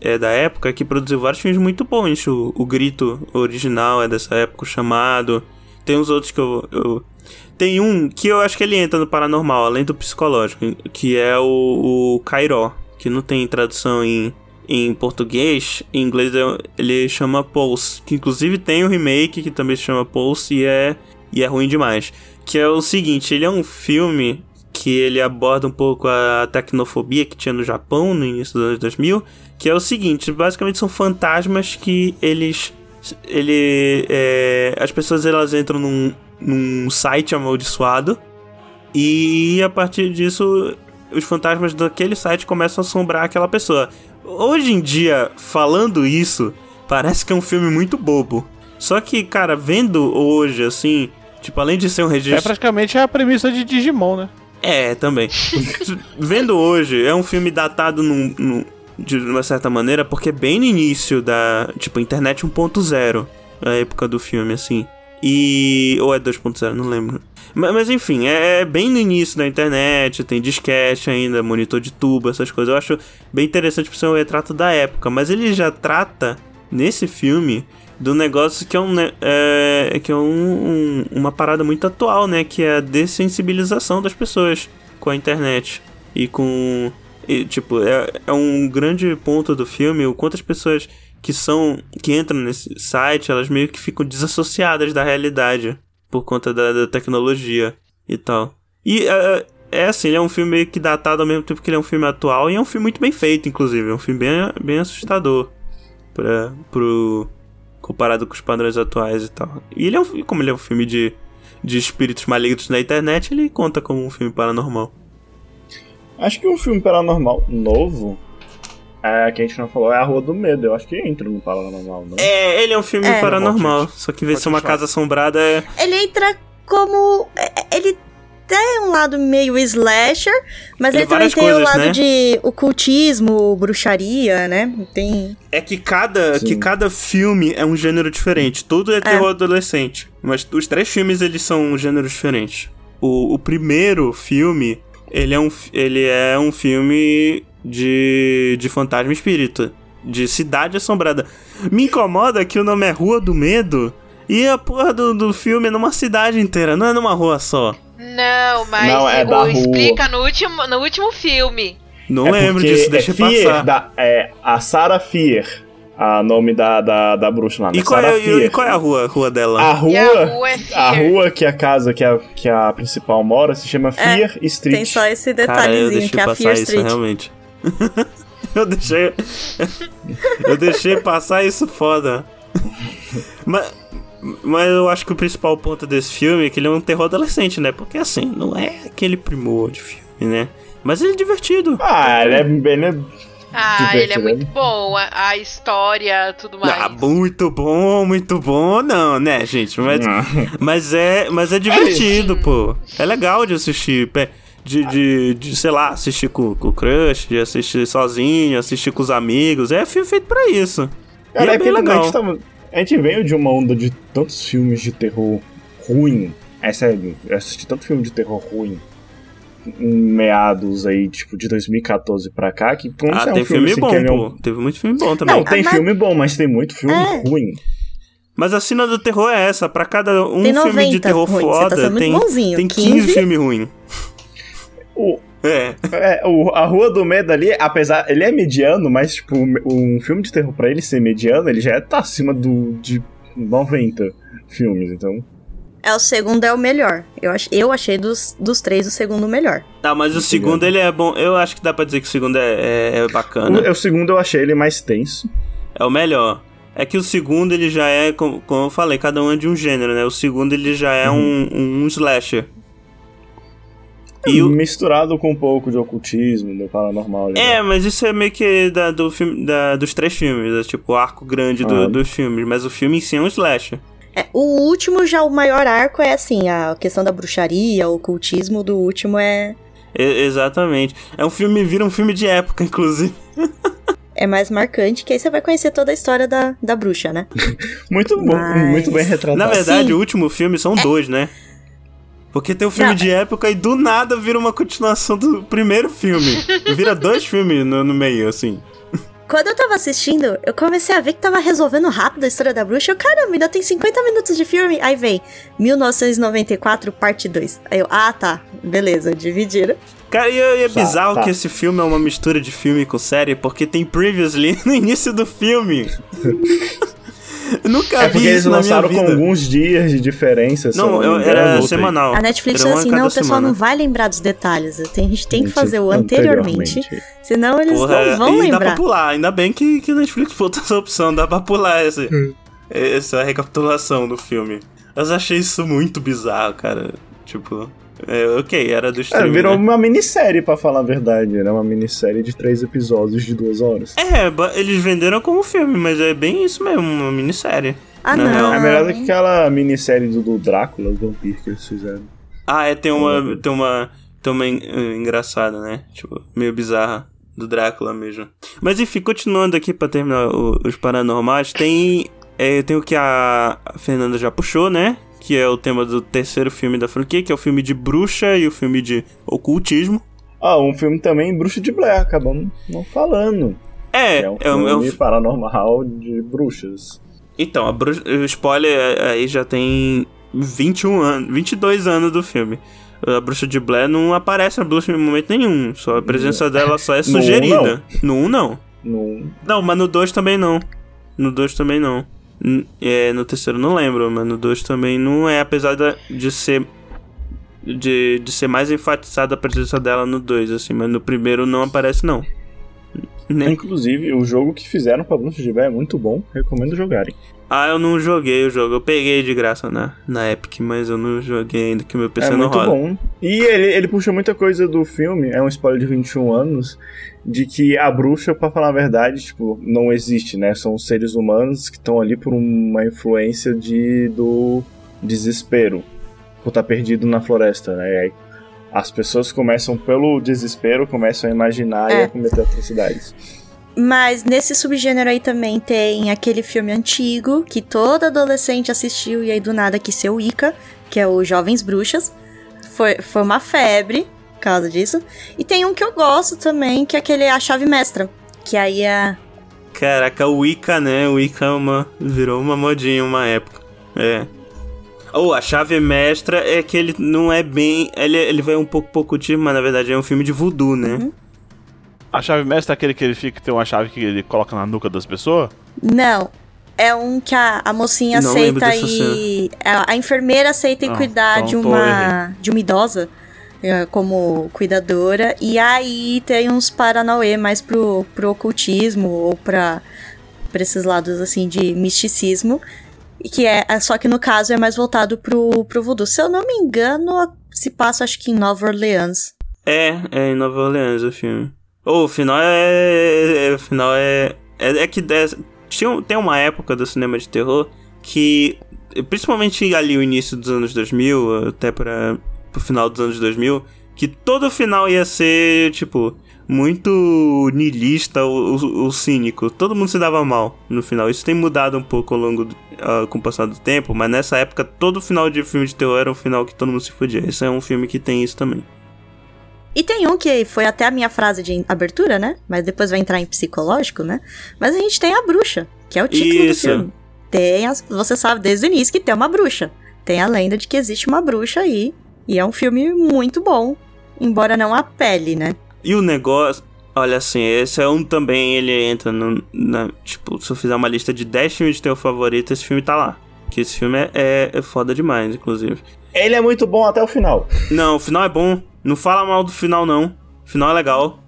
é da época que produziu vários filmes muito bons. O, o Grito original é dessa época, o Chamado. Tem uns outros que eu, eu- Tem um que eu acho que ele entra no paranormal, além do psicológico, que é o, o que não tem tradução em, em português. Em inglês é- ele chama Pulse, que inclusive tem um remake que também se chama Pulse e é, e é ruim demais. Que é o seguinte, ele é um filme que ele aborda um pouco a tecnofobia que tinha no Japão no início dos anos 2000, que é o seguinte, basicamente são fantasmas que eles ele é, as pessoas elas entram num, num site amaldiçoado e a partir disso os fantasmas daquele site começam a assombrar aquela pessoa. Hoje em dia, falando isso, parece que é um filme muito bobo. Só que, cara, vendo hoje assim, tipo, além de ser um É registro praticamente a premissa de Digimon, né? É, também. Vendo hoje, é um filme datado num, num- de uma certa maneira, porque é bem no início da, tipo, internet 1.0, a época do filme, assim. E. Ou é 2.0, não lembro. Mas, mas, enfim, é, é bem no início da internet, tem disquete ainda, monitor de tubo, essas coisas. Eu acho bem interessante por ser um retrato da época. Mas ele já trata, nesse filme, do negócio que é, um, ne- é, que é um- um- uma parada muito atual, né? Que é a dessensibilização das pessoas com a internet. E com. e, tipo, é, é um grande ponto do filme o quanto as pessoas que são. que entram nesse site, elas meio que ficam desassociadas da realidade por conta da, da tecnologia e tal. E é, é assim, ele é um filme meio que datado ao mesmo tempo que ele é um filme atual e é um filme muito bem feito, inclusive. É um filme bem, bem assustador pra, pro, comparado com os padrões atuais e tal. E ele é um, como ele é um filme de, de espíritos malignos na internet, ele conta como um filme paranormal. Acho que um filme paranormal novo, é, que a gente não falou, é A Rua do Medo. Eu acho que entra no paranormal, não? É, ele é um filme É. paranormal, só que vê Pode se uma casa assombrada é. Ele entra como. é- Ele tem um lado meio slasher, mas Ele ele, também tem o lado né? de ocultismo, bruxaria, né? Tem. É que cada, Sim. que cada filme é um gênero diferente. Tudo é terror adolescente. Mas os três filmes, eles são gêneros diferentes. O, o primeiro filme, ele é um, ele é um filme de, de fantasma e espírito. De cidade assombrada. Me incomoda que o nome é Rua do Medo. E a porra do, do filme é numa cidade inteira, não é numa rua só. Não, mas Não, é o- explica no último, no último filme. Não É lembro disso, deixa é Fier, passar. Da, é a Sarah Fier, a nome da, da, da bruxa lá. E né? qual, Sarah é, e- Fier. e qual é a rua, a rua dela? A rua, E a rua é a rua que a casa que a, que a principal mora se chama Fear Street. Tem só esse Cara, eu detalhezinho deixei que é a Fear isso, Street. realmente. eu deixei. eu deixei passar isso foda. mas, mas eu acho que o principal ponto desse filme é que ele é um terror adolescente, né? Porque assim, não é aquele primor de filme, né? Mas ele é divertido. Ah, ele é, ele é Ah, ele é muito né? bom, a, a história, tudo mais. Ah, muito bom, muito bom, não, né, gente? Mas, mas é, mas é divertido, pô. É legal de assistir. De, de, de, sei lá, assistir com, com o crush, de assistir sozinho, assistir com os amigos. É filme feito pra isso. Cara, e é é bem a legal. A gente veio de uma onda de tantos filmes de terror ruim. É sério, eu assisti tanto filme de terror ruim em meados aí, tipo, de 2014 pra cá, que quando Ah, é um tem filme, assim, bom, é pô. Teve muito filme bom também. Não, tem Ah, mas- filme bom, mas tem muito filme É. ruim. Mas a cena do terror é essa. Pra cada um filme de 90 terror ruim, tá foda, muito tem, bonzinho. tem 15, 15? filme ruim. O, É. é, o, a Rua do Medo ali, apesar. Ele é mediano, mas, tipo, um filme de terror pra ele ser mediano, ele já tá acima do, de 90 filmes, então. É, o segundo é o melhor. Eu, ach, eu achei dos, dos três o segundo o melhor. Ah, mas o segundo ele é bom. Eu acho que dá pra dizer que o segundo é, é, é O, bacana. o segundo eu achei ele mais tenso. É o melhor. É que o segundo ele já é, como, como eu falei, cada um é de um gênero, né? O segundo ele já é um, um slasher. E o, Misturado com um pouco de ocultismo, do paranormal. ali, né? é, mas isso é meio que da, do filme, da, dos três filmes, é tipo o arco grande do- Ah. dos filmes, mas o filme em si é um slasher. É, o último, já o maior arco é assim, a questão da bruxaria, o ocultismo do último é, E- exatamente. É um filme, vira um filme de época, inclusive. é mais marcante, que aí você vai conhecer toda a história da, da bruxa, né? Muito bom, Mas- muito bem retratado. Na verdade, Sim. o último filme são dois, né? Porque tem o filme Não, de época e do nada vira uma continuação do primeiro filme. Vira dois filmes no, no meio, assim. Quando eu tava assistindo, eu comecei a ver que tava resolvendo rápido a história da bruxa. Eu, caramba, ainda tem 50 minutos de filme. Aí vem 1994, parte 2. Aí eu, ah, tá, beleza, dividiram. Cara, e, e é Tá, bizarro tá. que esse filme é uma mistura de filme com série, porque tem previously no início do filme. nunca É vi porque eles isso na minha lançaram com vida. alguns dias de diferença. eu Não, me eu- era semanal. A Netflix falou um assim: não, o pessoal semana. não vai lembrar dos detalhes. A gente tem que fazer o anteriormente, senão eles Porra, não vão e dá pra lembrar. pular. Ainda bem que, que a Netflix botou essa opção, dá pra pular esse, Hum. essa recapitulação do filme. Mas eu achei isso muito bizarro, cara. Tipo, é, ok, era do É, streaming, virou né? uma minissérie, pra falar a verdade. Era uma minissérie de três episódios de duas horas. É, eles venderam como filme, mas é bem isso mesmo, uma minissérie. Ah, Na não. real. É melhor do que aquela minissérie do, do Drácula, o vampiro que eles fizeram. Ah, é, tem uma. Tem uma. Tem uma eh, engraçada, né? Tipo, meio bizarra. Do Drácula mesmo. Mas enfim, continuando aqui pra terminar o- os paranormais, tem. é, tem o que a Fernanda já puxou, né? Que é o tema do terceiro filme da franquia, que é o filme de bruxa e o filme de ocultismo. Ah, um filme também, Bruxa de Blair, acabamos não falando. É, é um é, um- é um filme paranormal de bruxas. Então, a bruxa, o spoiler é- aí já tem 21 anos, 22 anos do filme. A bruxa de Blair não aparece a bruxa em momento nenhum. Só a presença dela só é No um, sugerida. No 1 não. Num... Não, mas no 2 também não. No 2 também não. É, no terceiro não lembro, mas no 2 também não é, apesar de ser. De, de ser mais enfatizada a presença dela no 2, assim, mas no primeiro não aparece, não. Né? Inclusive, o jogo que fizeram pra de Blair é muito bom, recomendo jogarem. Ah, eu não joguei o jogo. Eu peguei de graça na, na Epic, mas eu não joguei ainda que meu PC é não muito roda. bom. E ele, ele puxa muita coisa do filme, é um spoiler de 21 anos, de que a bruxa, pra falar a verdade, tipo, não existe, né? São seres humanos que estão ali por uma influência de do desespero, por estar perdido na floresta, né? E aí as pessoas começam pelo desespero, começam a imaginar e É. a cometer atrocidades. Mas nesse subgênero aí também tem aquele filme antigo que todo adolescente assistiu e aí do nada quis ser o Ica, que é o Jovens Bruxas. Foi, foi uma febre por causa disso. E tem um que eu gosto também, que é aquele A Chave Mestra. Que aí é. Caraca, o Wicca, né? O Wicca é uma, virou uma modinha uma época. É. Ou a chave mestra é que ele não é bem. Ele, ele vai um pouco pouco tipo, mas na verdade é um filme de voodoo, né? Uhum. A chave mestra é aquele que ele fica tem uma chave que ele coloca na nuca das pessoas? Não. É um que a, a mocinha Não aceita e. A, a enfermeira aceita e Ah, cuidar então de uma. de uma idosa é, como cuidadora. E aí tem uns paranauê mais pro, pro ocultismo ou pra, pra esses lados assim de misticismo. e Que é. é- Só que no caso é mais voltado pro, pro voodoo. Se eu não me engano, se passa acho que em Nova Orleans. É, é em Nova Orleans o filme. O final é. é- O final é. É, é que é- tinha, tem uma época do cinema de terror que. Principalmente ali o início dos anos 2000, até para pro final dos anos 2000, que todo final ia ser, tipo, muito niilista ou, cínico. Todo mundo se dava mal no final. Isso tem mudado um pouco ao longo do, ah, com o passar do tempo, mas nessa época todo final de filme de terror era um final que todo mundo se fudia. Esse é um filme que tem isso também. E tem um que foi até a minha frase de abertura, né? Mas depois vai entrar em psicológico, né? Mas a gente tem a bruxa, que é o título Isso. do filme. Tem as, você sabe desde o início que tem uma bruxa. Tem a lenda de que existe uma bruxa aí. E é um filme muito bom. Embora não apele, né? E o negócio. Olha assim, esse é um também, ele entra no. Na, tipo, se eu fizer uma lista de 10 filmes de teu favorito, esse filme tá lá. Que esse filme é, é, é foda demais, inclusive. Ele é muito bom até o final. Não, o final é bom. Não fala mal do final, não. O final é legal.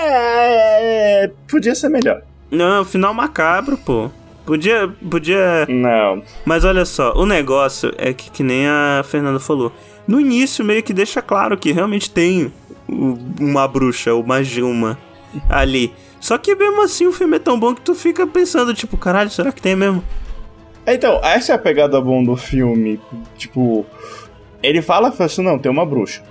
É. Podia ser melhor. Não, o final é macabro, pô. Podia. Podia. Não. Mas olha só, o negócio é que, que nem a Fernanda falou. No início, meio que deixa claro que realmente tem uma bruxa, ou mais de uma, ali. Só que mesmo assim o filme é tão bom que tu fica pensando, tipo, caralho, será que tem mesmo? Então, essa é a pegada bom do filme. Tipo, ele fala, fala assim, não, tem uma bruxa.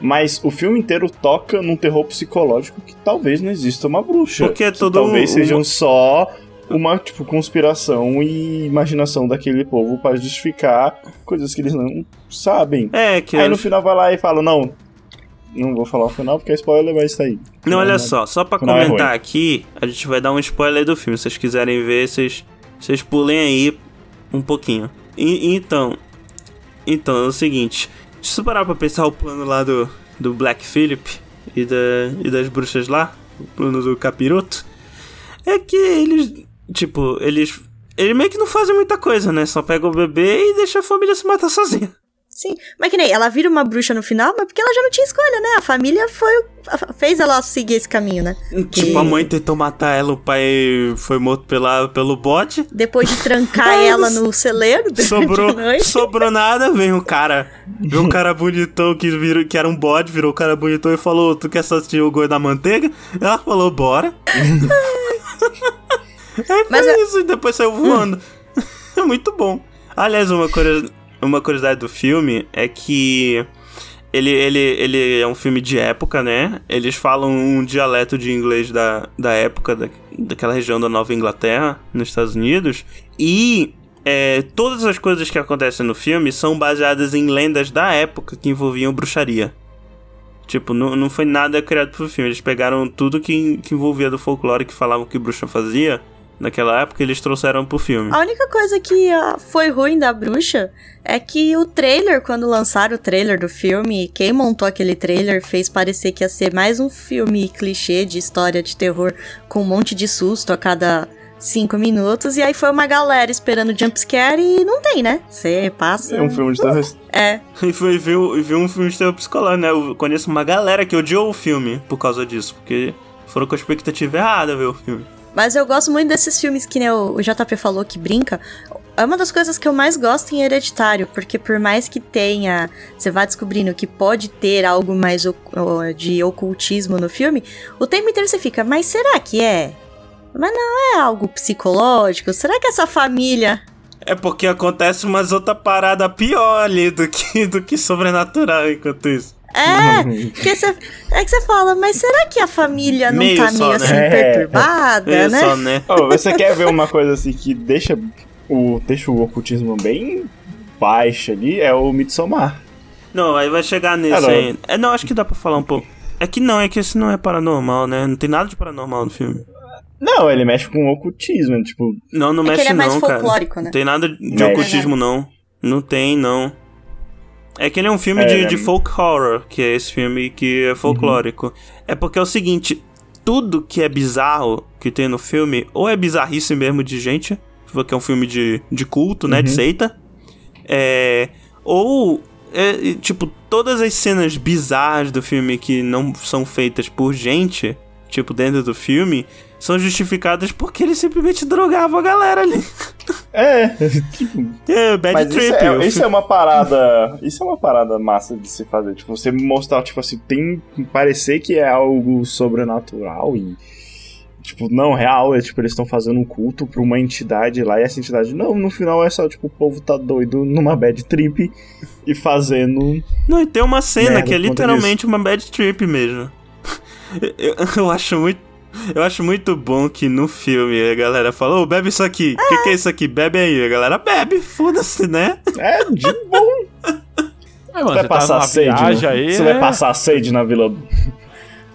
Mas o filme inteiro toca num terror psicológico que talvez não exista uma bruxa. Porque é Que todo talvez um- sejam só uma, tipo, conspiração e imaginação daquele povo para justificar coisas que eles não sabem. É, que. Aí eu- no final vai lá e fala, não, não vou falar o final porque é spoiler, mas tá aí. Não, olha Não, só, só pra Final é comentar ruim. aqui, a gente vai dar um spoiler do filme. Se vocês quiserem ver, vocês, vocês pulem aí um pouquinho. E- então, então é o seguinte: se você parar pra pensar o plano lá do, do Black Phillip e, da, e das bruxas lá, o plano do capiroto, é que eles, tipo, eles. Eles meio que não fazem muita coisa, né? Só pegam o bebê e deixa a família se matar sozinha. Sim. Mas que nem ela vira uma bruxa no final, mas porque ela já não tinha escolha, né? A família foi, fez ela seguir esse caminho, né? Tipo, a mãe tentou matar ela, o pai foi morto pela, pelo bote. Depois de trancar ela no celeiro Sobrou, sobrou nada, vem o cara. Viu um cara bonitão que, virou, que era um bode, virou um cara bonitão e falou: Tu quer assistir o Goi da Manteiga? Ela falou: Bora. é, Mas é- isso, e depois saiu voando. É muito bom. Aliás, uma, curio- uma curiosidade do filme é que. Ele, ele, ele é um filme de época, né? Eles falam um dialeto de inglês da, da época, da, daquela região da Nova Inglaterra, nos Estados Unidos. E é, todas as coisas que acontecem no filme são baseadas em lendas da época que envolviam bruxaria. Tipo, não, não foi nada criado pro filme. Eles pegaram tudo que, que envolvia do folclore que falavam que bruxa fazia naquela época eles trouxeram pro filme. A única coisa que ah, foi ruim da bruxa é que o trailer, quando lançaram o trailer do filme, quem montou aquele trailer fez parecer que ia ser mais um filme clichê de história de terror com um monte de susto a cada cinco minutos. E aí foi uma galera esperando jumpscare e não tem, né? Você passa. É um filme de terror. É. E foi viu, viu um filme de terror psicológico, né? Eu conheço uma galera que odiou o filme por causa disso, porque foram com a expectativa errada ver o filme. Mas eu gosto muito desses filmes que o JP falou que brinca. É uma das coisas que eu mais gosto em Hereditário, porque por mais que tenha, você vá descobrindo que pode ter algo mais de ocultismo no filme, o tempo inteiro você fica, mas será que é? Mas não é algo psicológico? Será que essa família. É porque acontece umas outra parada pior ali do que, do que sobrenatural enquanto isso. É, que você, é que você fala, mas será que a família não Meio tá só, meio né? assim É. perturbada, É né? só, né? Ô, você quer ver uma coisa assim que deixa o, deixa o ocultismo bem baixo ali? É o Midsommar. Não, aí vai chegar nesse Ah, não. aí. É, não, acho que dá pra falar um pouco. É que não, é que esse não é paranormal, né? Não tem nada de paranormal no filme. Não, ele mexe com o ocultismo, tipo, Não, não É que mexe ele é mais não, cara. folclórico, né? Não tem nada de Mexe. ocultismo, não. Não tem, não. É que ele é um filme É, de, né? de folk horror, que é esse filme que é folclórico. É porque é o seguinte, tudo que é bizarro que tem no filme, ou é bizarrice mesmo de gente, porque é um filme de, de culto, né, de Uhum. seita, é, ou, é, tipo, todas as cenas bizarras do filme que não são feitas por gente, tipo, dentro do filme, são justificadas porque ele simplesmente drogava a galera ali. É, tipo, É, bad mas trip. isso, o é, isso é uma parada. Isso é uma parada massa de se fazer. Tipo, você mostrar, tipo assim, tem. Parecer que é algo sobrenatural e. Tipo, não, real, é tipo, eles estão fazendo um culto pra uma entidade lá e essa entidade. Não, no final é só, tipo, o povo tá doido numa bad trip e fazendo. Não, e tem uma cena que é literalmente uma bad trip mesmo. Eu, eu acho muito. Eu acho muito bom que no filme a galera fala, ô, bebe isso aqui. O que, que é isso aqui? Bebe aí. A galera bebe, foda-se, né? É, de bom. É, mano, vai você tá passar numa sede. viagem né? aí, Você né? vai passar sede na vila.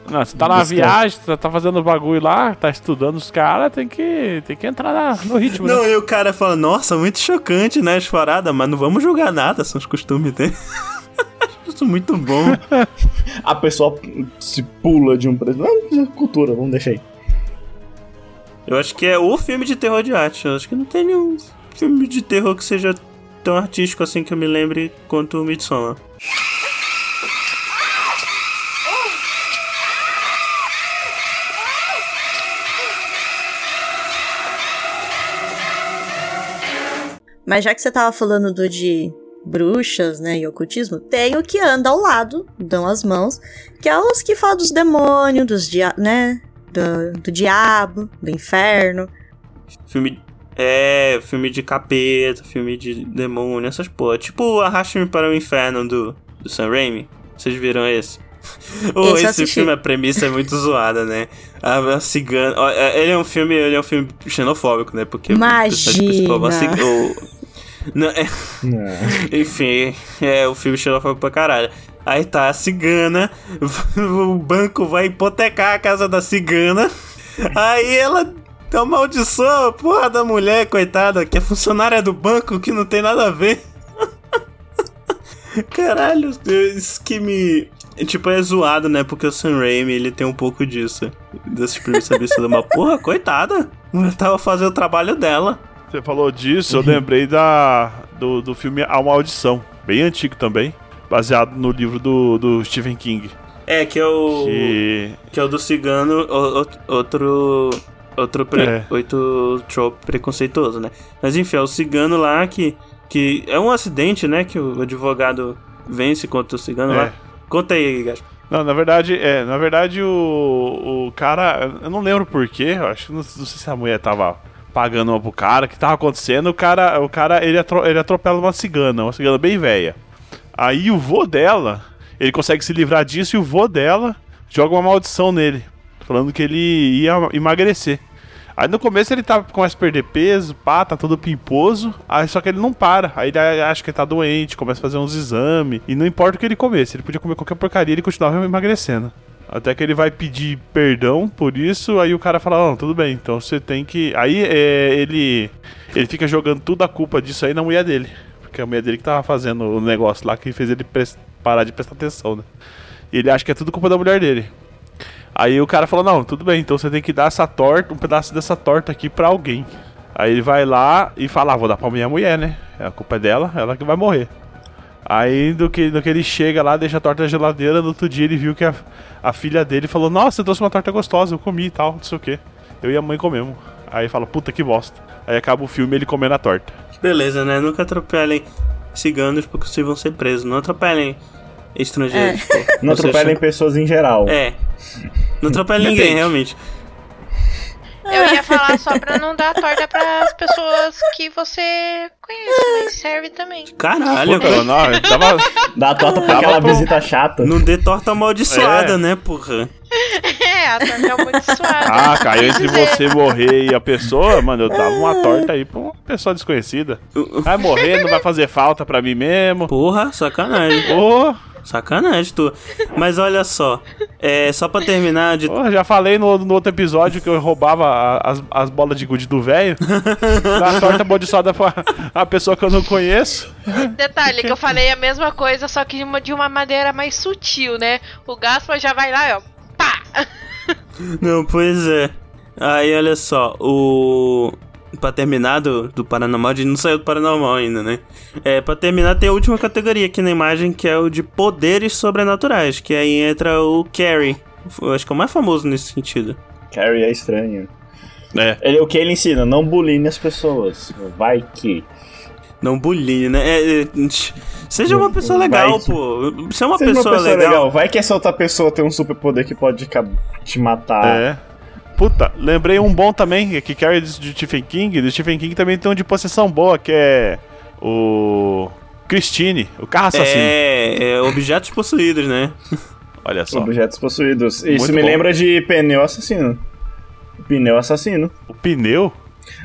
Não, você tá na Buscar. viagem, você tá fazendo bagulho lá, tá estudando os caras, tem que, tem que entrar na- no ritmo, Não, né? e o cara fala, nossa, muito chocante, né, as paradas, mas não vamos julgar nada, são os costumes dele. Isso é muito bom. A pessoa se pula de um preço. Não, cultura, vamos deixar aí. Eu acho que é o filme de terror de arte. Eu acho que não tem nenhum filme de terror que seja tão artístico assim que eu me lembre quanto o Midsommar. Mas já que você tava falando do de bruxas, né, e ocultismo, tem o que anda ao lado, dão as mãos, que é os que falam dos demônios, dos dia né, do, do diabo, do inferno. Filme. É, filme de capeta, filme de demônio, essas porra. Tipo Arraste-me para o Inferno do, do Sam Raimi. Vocês viram esse? Oh, Esse esse filme, a premissa é muito zoada, né? A, a cigana. é, Ele é um filme. Ele é um filme xenofóbico, né? Porque é Imagina. Ci- o- Não, é, enfim, é o filme xenofóbico pra caralho. Aí tá a cigana, o banco vai hipotecar a casa da cigana. Aí ela amaldiçoa a porra da mulher, coitada, que é funcionária do banco, que não tem nada a ver. Caralho, isso que me. Tipo, é zoado, né? Porque o Sam Raimi, ele tem um pouco disso. Desses primeiros absurdos. Mas, porra, coitada. Eu tava fazendo o trabalho dela. Você falou disso, eu lembrei da, do, do filme A Maldição, bem antigo também, baseado no livro do, do Stephen King. É, que é o. Que Que é o do cigano, outro. Outro pre, É. outro trope preconceituoso, né? Mas enfim, é o cigano lá que. Que é um acidente, né? Que o advogado vence contra o cigano É. lá. Conta aí, Gaspar. Não, na verdade, é, na verdade o, o cara, eu não lembro porquê, acho que não, não sei se a mulher tava pagando uma pro cara, o que tava acontecendo, o cara, o cara ele, atro, ele atropela uma cigana, uma cigana bem velha. Aí o vô dela, ele consegue se livrar disso e o vô dela joga uma maldição nele, falando que ele ia emagrecer. Aí no começo ele tá, começa a perder peso, pá, tá todo pimposo, aí só que ele não para. Aí ele acha que ele tá doente, começa a fazer uns exames, e não importa o que ele comesse, ele podia comer qualquer porcaria, ele continuava emagrecendo. Até que ele vai pedir perdão por isso, aí o cara fala, não, tudo bem, então você tem que... Aí é, ele, ele fica jogando tudo a culpa disso aí na mulher dele. Porque a mulher dele que tava fazendo o negócio lá que fez ele parar de prestar atenção, né? E ele acha que é tudo culpa da mulher dele. Aí o cara falou, não, tudo bem, então você tem que dar essa torta, um pedaço dessa torta aqui pra alguém. Aí ele vai lá e fala, ah, vou dar pra minha mulher, né? A culpa é dela, ela que vai morrer. Aí do que, do que ele chega lá, deixa a torta na geladeira, no outro dia ele viu que a, a filha dele falou, nossa, você trouxe uma torta gostosa, eu comi e tal, não sei o que. Eu e a mãe comemos. Aí fala, puta que bosta. Aí acaba o filme ele comendo a torta. Beleza, né? Nunca atropelem ciganos porque vocês vão ser presos. Não atropelem estrangeiros. pô. Não atropelem pessoas em geral. É. Não atropelem ninguém, realmente. Eu ia falar só pra não dar torta pras pessoas que você conhece, mas serve também. Caralho, Puta, cara. não, tava, Dá torta pra aquela visita chata. Não dê torta amaldiçoada, É. né, porra? É, a torta é suave. Ah, caiu entre Dizer. você morrer e a pessoa, mano, eu dava uma torta aí pra uma pessoa desconhecida. Vai morrer, não vai fazer falta pra mim mesmo. Porra, sacanagem. Ô, Sacanagem, tu. Mas olha só, é, só pra terminar de. Porra, já falei no, no outro episódio que eu roubava a- as, as bolas de gude do velho. da torta amaldiçoada pra a pessoa que eu não conheço. Detalhe, que eu falei a mesma coisa, só que de uma, de uma maneira mais sutil, né? O Gaspar já vai lá, ó. Pá! Não, pois é. Aí olha só, o. Pra terminar do, do Paranormal, a gente não saiu do Paranormal ainda, né? É, pra terminar, tem a última categoria aqui na imagem, que é o de poderes sobrenaturais, que aí entra o Carrie. Eu acho que é o mais famoso nesse sentido. Carrie é estranho. É. Ele, o que ele ensina? Não buline as pessoas. Vai que. Não bullying, né? É, é, seja uma pessoa legal, que- pô. É uma Seja pessoa, legal. Vai que essa outra pessoa tem um superpoder que pode te matar. É. Puta, lembrei um bom também, que Carrie de Stephen King. Do Stephen King também tem um de possessão boa, que é o. Christine, o carro assassino. É, é, objetos possuídos, né? Olha só. Objetos possuídos. Isso Muito me bom. lembra de pneu assassino. Pneu assassino. O pneu?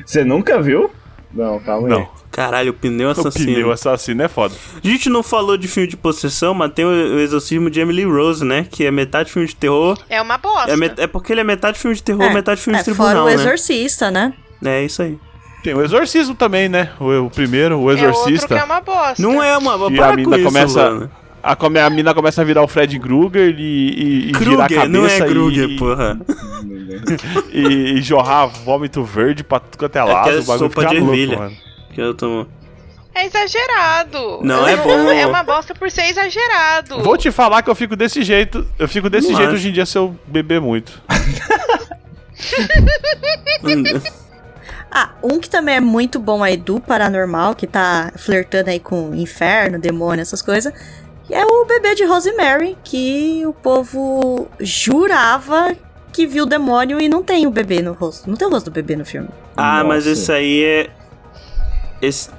Você nunca viu? Não, calma aí. Não. Caralho, o pneu O assassino. pneu assassino é foda. A gente não falou de filme de possessão, mas tem o, o exorcismo de Emily Rose, né? Que é metade filme de terror. É uma bosta. É, met- é porque ele é metade filme de terror, metade filme é, de tribunal, fora o né? exorcista, né? É isso aí. Tem o exorcismo também, né? O, o primeiro, o É outro exorcista. que é uma bosta. Não é uma. E Para a com mina isso, começa-. A, come- a mina começa a virar o Fred Krueger e, e, e girar a Kruger, cabeça não é Kruger, e, porra. e, e jorrar vômito verde pra tudo quanto é lado. é o bagulho sopa fica de louco, ervilha. mano. Que eu tomo. É exagerado. Não, é bom. É uma bosta por ser exagerado. Vou te falar que eu fico desse jeito. Eu fico desse Não jeito acho. hoje em dia se eu beber muito. Ah, um que também é muito bom aí do Paranormal, que tá flertando aí com inferno, demônio, essas coisas. É o bebê de Rosemary, que o povo jurava que viu o demônio e não tem o bebê no rosto. Não tem o rosto do bebê no filme. Ah, mas Nossa. esse aí é. Esse.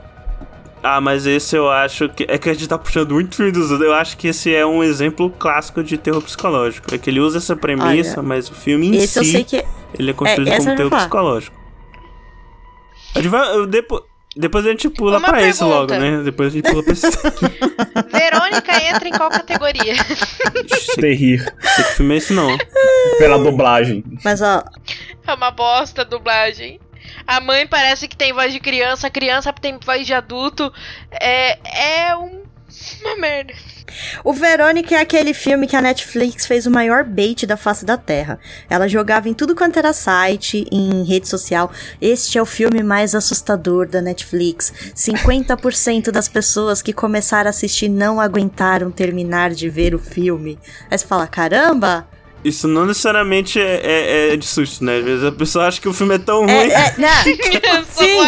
Ah, mas esse eu acho que. É que a gente tá puxando muito filme dos outros. Eu acho que esse é um exemplo clássico de terror psicológico. É que ele usa essa premissa, Olha, mas o filme em Esse eu si. sei que. Ele é construído essa como eu terror psicológico. A gente vai. eu- Depois, depois a gente pula Uma pra esse pergunta. logo, né? Depois a gente pula pra esse. Verônica entra em qual categoria? Terrir. sei que filme é esse não. Pela dublagem. Mas ó, É uma bosta a dublagem. A mãe parece que tem voz de criança, a criança tem voz de adulto. É, é um, uma merda. O Verônica é aquele filme que a Netflix fez o maior bait da face da Terra. Ela jogava em tudo quanto era site, em rede social. Este é o filme mais assustador da Netflix. 50% das pessoas que começaram a assistir não aguentaram terminar de ver o filme. Aí você fala: caramba! Isso não necessariamente é, é- é de susto, né? Às vezes a pessoa acha que o filme é tão ruim. É, é, não. Sim,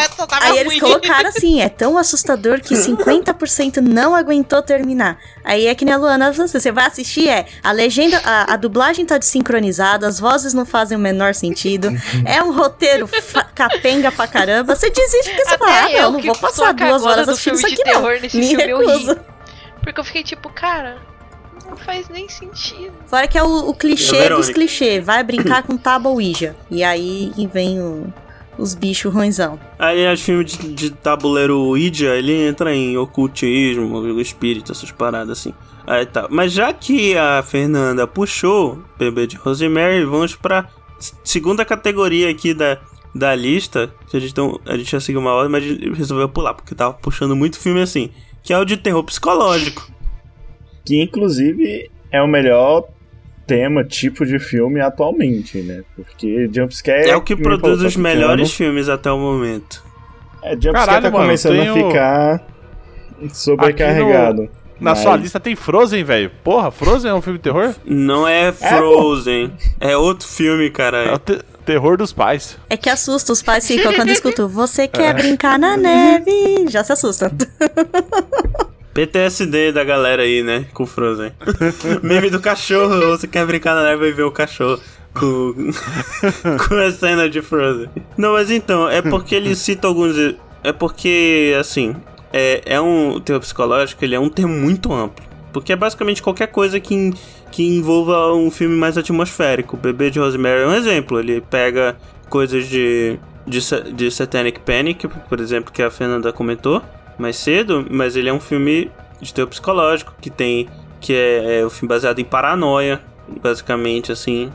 aí eles colocaram assim, é tão assustador que 50% não aguentou terminar. Aí é que nem a Luana, você você vai assistir, é, a legenda, a, a dublagem tá desincronizada, as vozes não fazem o menor sentido, é um roteiro capenga pra caramba, você desiste porque você Até fala, ah, eu não, vou passar duas horas do assistindo isso filme de aqui não, terror, nesse me recuso. Porque eu fiquei tipo, cara, não faz nem sentido. Fora que é o, o É clichê a dos clichês, vai brincar com tábua Ouija, e aí vem o- os bichos ruinzão. Aliás, filme de, de tabuleiro Ouija, ele entra em ocultismo, espírito, essas paradas assim. Aí tá. Mas já que a Fernanda puxou Bebê de Rosemary, vamos pra segunda categoria aqui da, da lista. Que a gente, não, a gente já seguiu uma hora, mas a gente resolveu pular, porque tava puxando muito filme assim. Que é o de terror psicológico. Que inclusive é o melhor tema, tipo de filme atualmente, né? Porque jumpscare. É, o que produz falou, os tá melhores ficando- filmes até o momento. É, jumpscare Caralho, tá mano, começando tem a ficar sobrecarregado. Na Mas- sua lista tem Frozen, velho. Porra, Frozen é um filme de terror? Não é Frozen. É, outro filme, É cara. o te- terror dos pais. É que assusta, os pais ficam quando escutam, você quer brincar na neve, já se assustam. PTSD da galera aí, né? Com Frozen. Meme do cachorro. Você quer brincar na neve e ver o cachorro com, com a cena de Frozen. Não, mas então, é porque ele cita alguns. É porque, assim, é, é um terror psicológico, ele é um termo muito amplo. Porque é basicamente qualquer coisa que, que envolva um filme mais atmosférico. O Bebê de Rosemary é um exemplo. Ele pega coisas de, de, de Satanic Panic, por exemplo, que a Fernanda comentou mais cedo, mas ele é um filme de terror psicológico que tem que é, é o filme baseado em paranoia, basicamente, assim.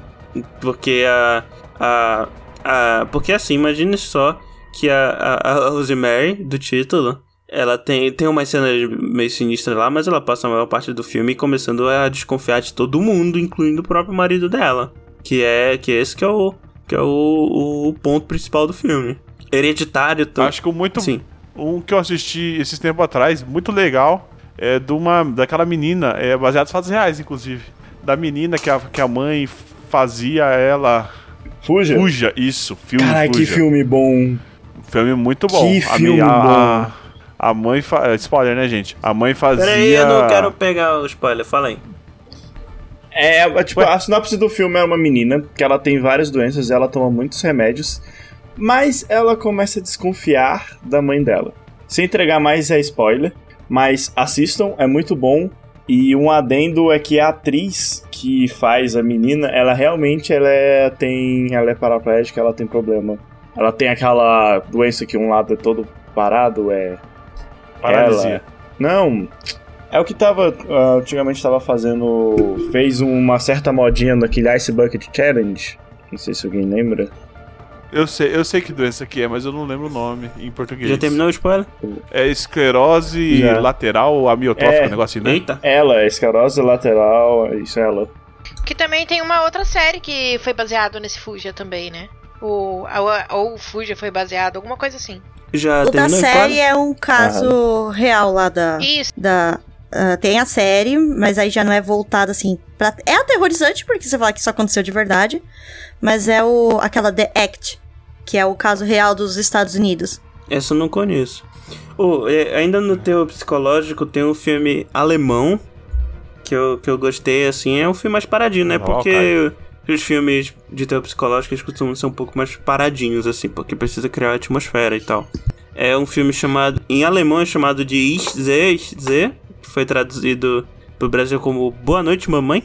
Porque a. a, a porque assim, imagine só que a, a, a Rosemary, do título, ela tem, tem uma cena meio sinistra lá, mas ela passa a maior parte do filme começando a desconfiar de todo mundo, incluindo o próprio marido dela. Que é, que é esse que é o, que é o, o ponto principal do filme. Hereditário também. Acho que o muito. Sim. Um que eu assisti esses tempos atrás, muito legal, é de uma, daquela menina, é baseado em fatos reais, inclusive. Da menina que a, que a mãe fazia ela. Fuja. Fuja, isso, filme. Caralho, que filme bom. Filme muito bom. Que a, filme a, bom. A, a mãe. Fa... Spoiler, né, gente? A mãe fazia. Peraí, eu não quero pegar o spoiler, fala aí. É, é, tipo, a sinopse do filme é uma menina que ela tem várias doenças, ela toma muitos remédios, mas ela começa a desconfiar da mãe dela. Sem entregar mais é spoiler, mas assistam, é muito bom. E um adendo é que a atriz que faz a menina, ela realmente ela é, tem, ela é paraplégica, ela tem problema. Ela tem aquela doença que um lado é todo parado, é Paralisia. não. É o que tava. ah, antigamente tava fazendo. Fez uma certa modinha naquele Ice Bucket Challenge. Não sei se alguém lembra. Eu sei, eu sei que doença que é, mas eu não lembro o nome em português. Já terminou o spoiler? É esclerose Já. lateral amiotrófica, É. um negócio assim, né? Eita. Ela, esclerose lateral, isso é ela. Que também tem uma outra série que foi baseado nesse Fuja também, né? O, ou o Fuja foi baseado, alguma coisa assim. Já o da série é um caso real lá da. Isso. da ah, tem a série, mas aí já não é voltado assim. Pra, é aterrorizante, porque você fala que isso aconteceu de verdade. Mas é o aquela The Act, que é o caso real dos Estados Unidos. Essa eu não conheço. Oh, é, ainda no teu psicológico tem um filme alemão que eu, que eu gostei, assim, é um filme mais paradinho, né? Ó, Porque os filmes de terror psicológico eles costumam ser um pouco mais paradinhos, assim, porque precisa criar atmosfera e tal. É um filme chamado, em alemão é chamado de Ich sehe, Ich sehe, foi traduzido pro Brasil como Boa Noite Mamãe.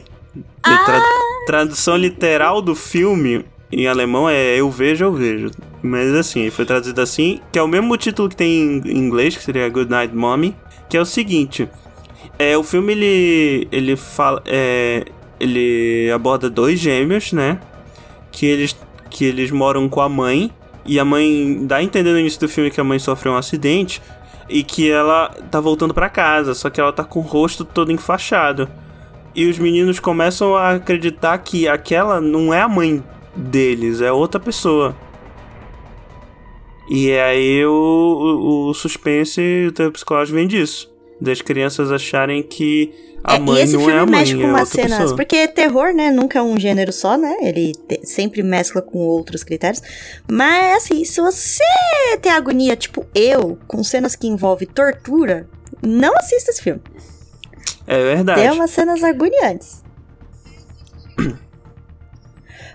Tra- tradução literal do filme em alemão é Eu Vejo, Eu Vejo. Mas assim, foi traduzido assim, que é o mesmo título que tem em inglês, que seria Good Night Mommy, que é o seguinte. É, o filme ele ele fala é, ele aborda dois gêmeos, né? Que eles que eles moram com a mãe e a mãe dá a entender no início do filme que a mãe sofreu um acidente e que ela tá voltando pra casa, só que ela tá com o rosto todo enfaixado. E os meninos começam a acreditar que aquela não é a mãe deles, é outra pessoa. E aí o, o, o suspense e o terror psicológico vem disso. Das crianças acharem que a É, mãe e esse não filme é a mãe, mexe com é umas cenas. pessoa. Porque terror, né, nunca é um gênero só, né? Ele te- sempre mescla com outros critérios. Mas, assim, se você tem agonia, tipo eu, com cenas que envolvem tortura, não assista esse filme. É verdade. Tem umas cenas agoniantes.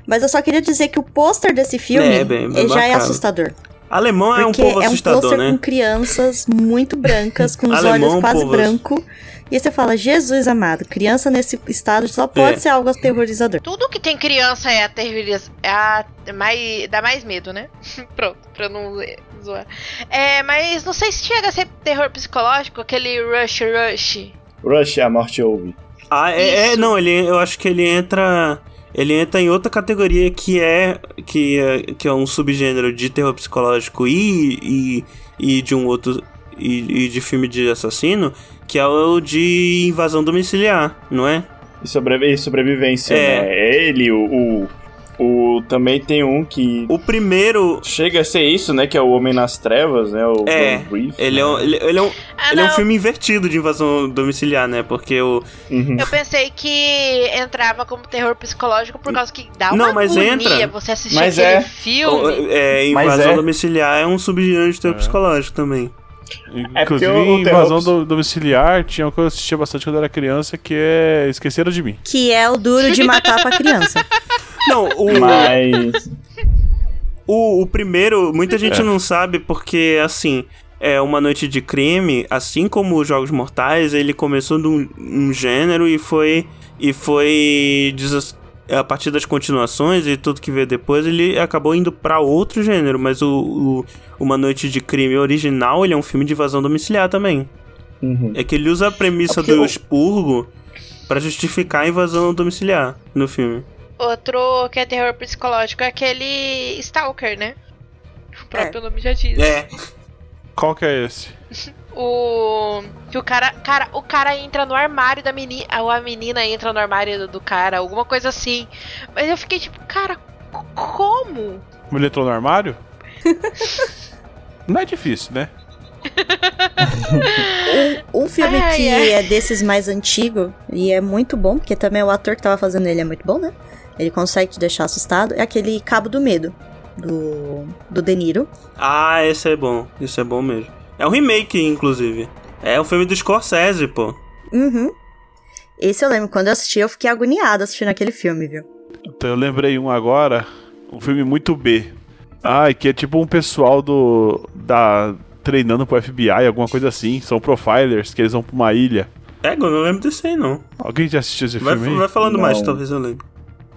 Mas eu só queria dizer que o pôster desse filme É, bem- bem já é assustador. Alemão é um povo é um assustador, pôster né? com crianças muito brancas, com os Alemão é olhos quase branco. E aí você fala, Jesus amado, criança nesse estado só pode É. ser algo aterrorizador. Tudo que tem criança é aterroriz... é a... mais... dá mais medo, né? Pronto, pra não zoar. É, mas não sei se chega a ser terror psicológico, aquele Rush Rush. Rush, a morte ouve. Ah, é, é, não, ele, eu acho que ele entra. Ele entra em outra categoria que é. Que é, que é um subgênero de terror psicológico e. e, e de um outro. E, e de filme de assassino, que é o de invasão domiciliar, não é? E, sobrevi- e sobrevivência, É. né? Ele, o, o. o- Também tem um que. O primeiro. Chega a ser isso, né? Que é o Homem nas Trevas, né? O É, Breathe, Ele é, né? um, ele, ele é um, Ah, ele é um filme invertido de invasão domiciliar, né? Porque o. Uhum. Eu pensei que entrava como terror psicológico por causa que dá uma Não, mas agonia entra. você assistir Mas aquele é. filme. É, Mas invasão é. domiciliar é um subgênero de terror psicológico também. É Inclusive, o invasão do- domiciliar tinha uma coisa que eu assistia bastante quando eu era criança, que é Esqueceram de Mim. Que é o duro de matar pra criança. Não, o. Mas. O, o primeiro, muita gente É. não sabe porque, assim, é Uma Noite de Crime, assim como os Jogos Mortais, ele começou num um gênero e foi. E foi. A partir das continuações e tudo que veio depois, ele acabou indo pra outro gênero. Mas o, o Uma Noite de Crime original, ele é um filme de invasão domiciliar também. Uhum. É que ele usa a premissa É do expurgo Pra justificar a invasão domiciliar no filme. Outro que é terror psicológico é aquele Stalker, né? O próprio nome já diz. É. Qual que é esse? O. Que o cara. Cara, o cara entra no armário da menina. Ou a menina entra no armário do, do cara, alguma coisa assim. Mas eu fiquei tipo, cara, c- como? Como ele entrou no armário? Não é difícil, né? Um filme Ai, que ai. é desses mais antigo e é muito bom, porque também o ator que tava fazendo ele é muito bom, né? Ele consegue te deixar assustado. É aquele Cabo do Medo, do, do De Niro. Ah, esse é bom. Esse é bom mesmo. É um remake, inclusive. É um filme do Scorsese, pô. Uhum. Esse eu lembro, quando eu assisti, eu fiquei agoniada assistindo aquele filme, viu? Então eu lembrei um agora, um filme muito B. Ai, que é tipo um pessoal do. da. treinando pro FBI, alguma coisa assim. São profilers, que eles vão pra uma ilha. É, eu não lembro desse aí, não. Alguém já assistiu esse Vai, filme aí? vai falando Não. mais, talvez eu lembre.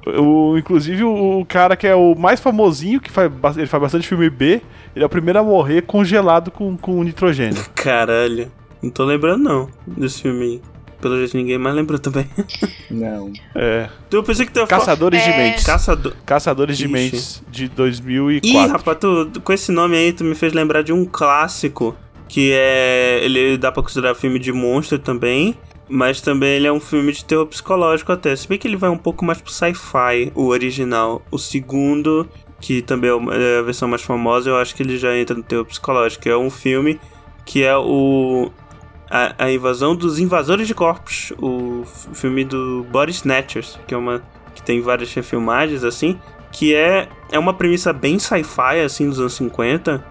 O, inclusive o, o cara que é o mais famosinho, que faz, ele faz bastante filme B, ele é o primeiro a morrer congelado com, com nitrogênio. Caralho. Não tô lembrando, não, desse filme. Pelo jeito ninguém mais lembrou também. Não. É. Eu pensei que tu ia falar- Caçadores de É. Mentes. Caçador. Caçadores de Ixi. Mentes de Ih, 2004. rapaz, tu, tu- com esse nome aí, tu me fez lembrar de um clássico. Que é. Ele dá pra considerar filme de monstro também. Mas também ele é um filme de terror psicológico até. Se bem que ele vai um pouco mais pro sci-fi, o original. O segundo, que também é é a versão mais famosa, eu acho que ele já entra no terror psicológico. É um filme que é o. A, a invasão dos invasores de corpos. O filme do Body Snatchers, que é uma. que tem várias refilmagens assim. Que é, é uma premissa bem sci-fi, assim, dos anos 50.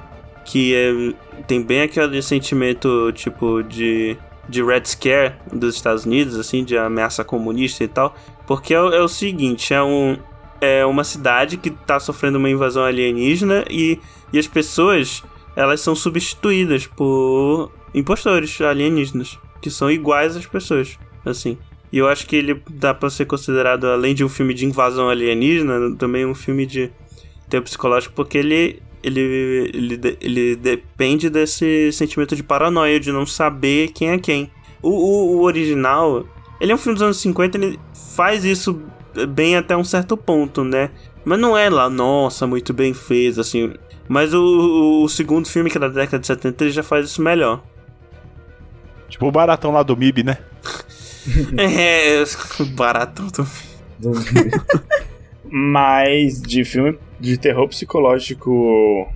Que é, tem bem aquele sentimento, tipo, de, de Red Scare dos Estados Unidos, assim, de ameaça comunista e tal. Porque é, o- é o seguinte, é, um, é uma cidade que tá sofrendo uma invasão alienígena e, e as pessoas, elas são substituídas por impostores alienígenas, que são iguais às pessoas, assim. E eu acho que ele dá pra ser considerado, além de um filme de invasão alienígena, também um filme de terror psicológico, porque ele, ele, ele, ele depende desse sentimento de paranoia, de não saber quem é quem. O, o, o original, ele é um filme dos anos 50, ele faz isso bem até um certo ponto, né? Mas não é lá, nossa, muito bem feito, assim. Mas o, o, o segundo filme, que é da década de 70, ele já faz isso melhor. Tipo o baratão lá do MIB, né? é, barato. Mas de filme de terror psicológico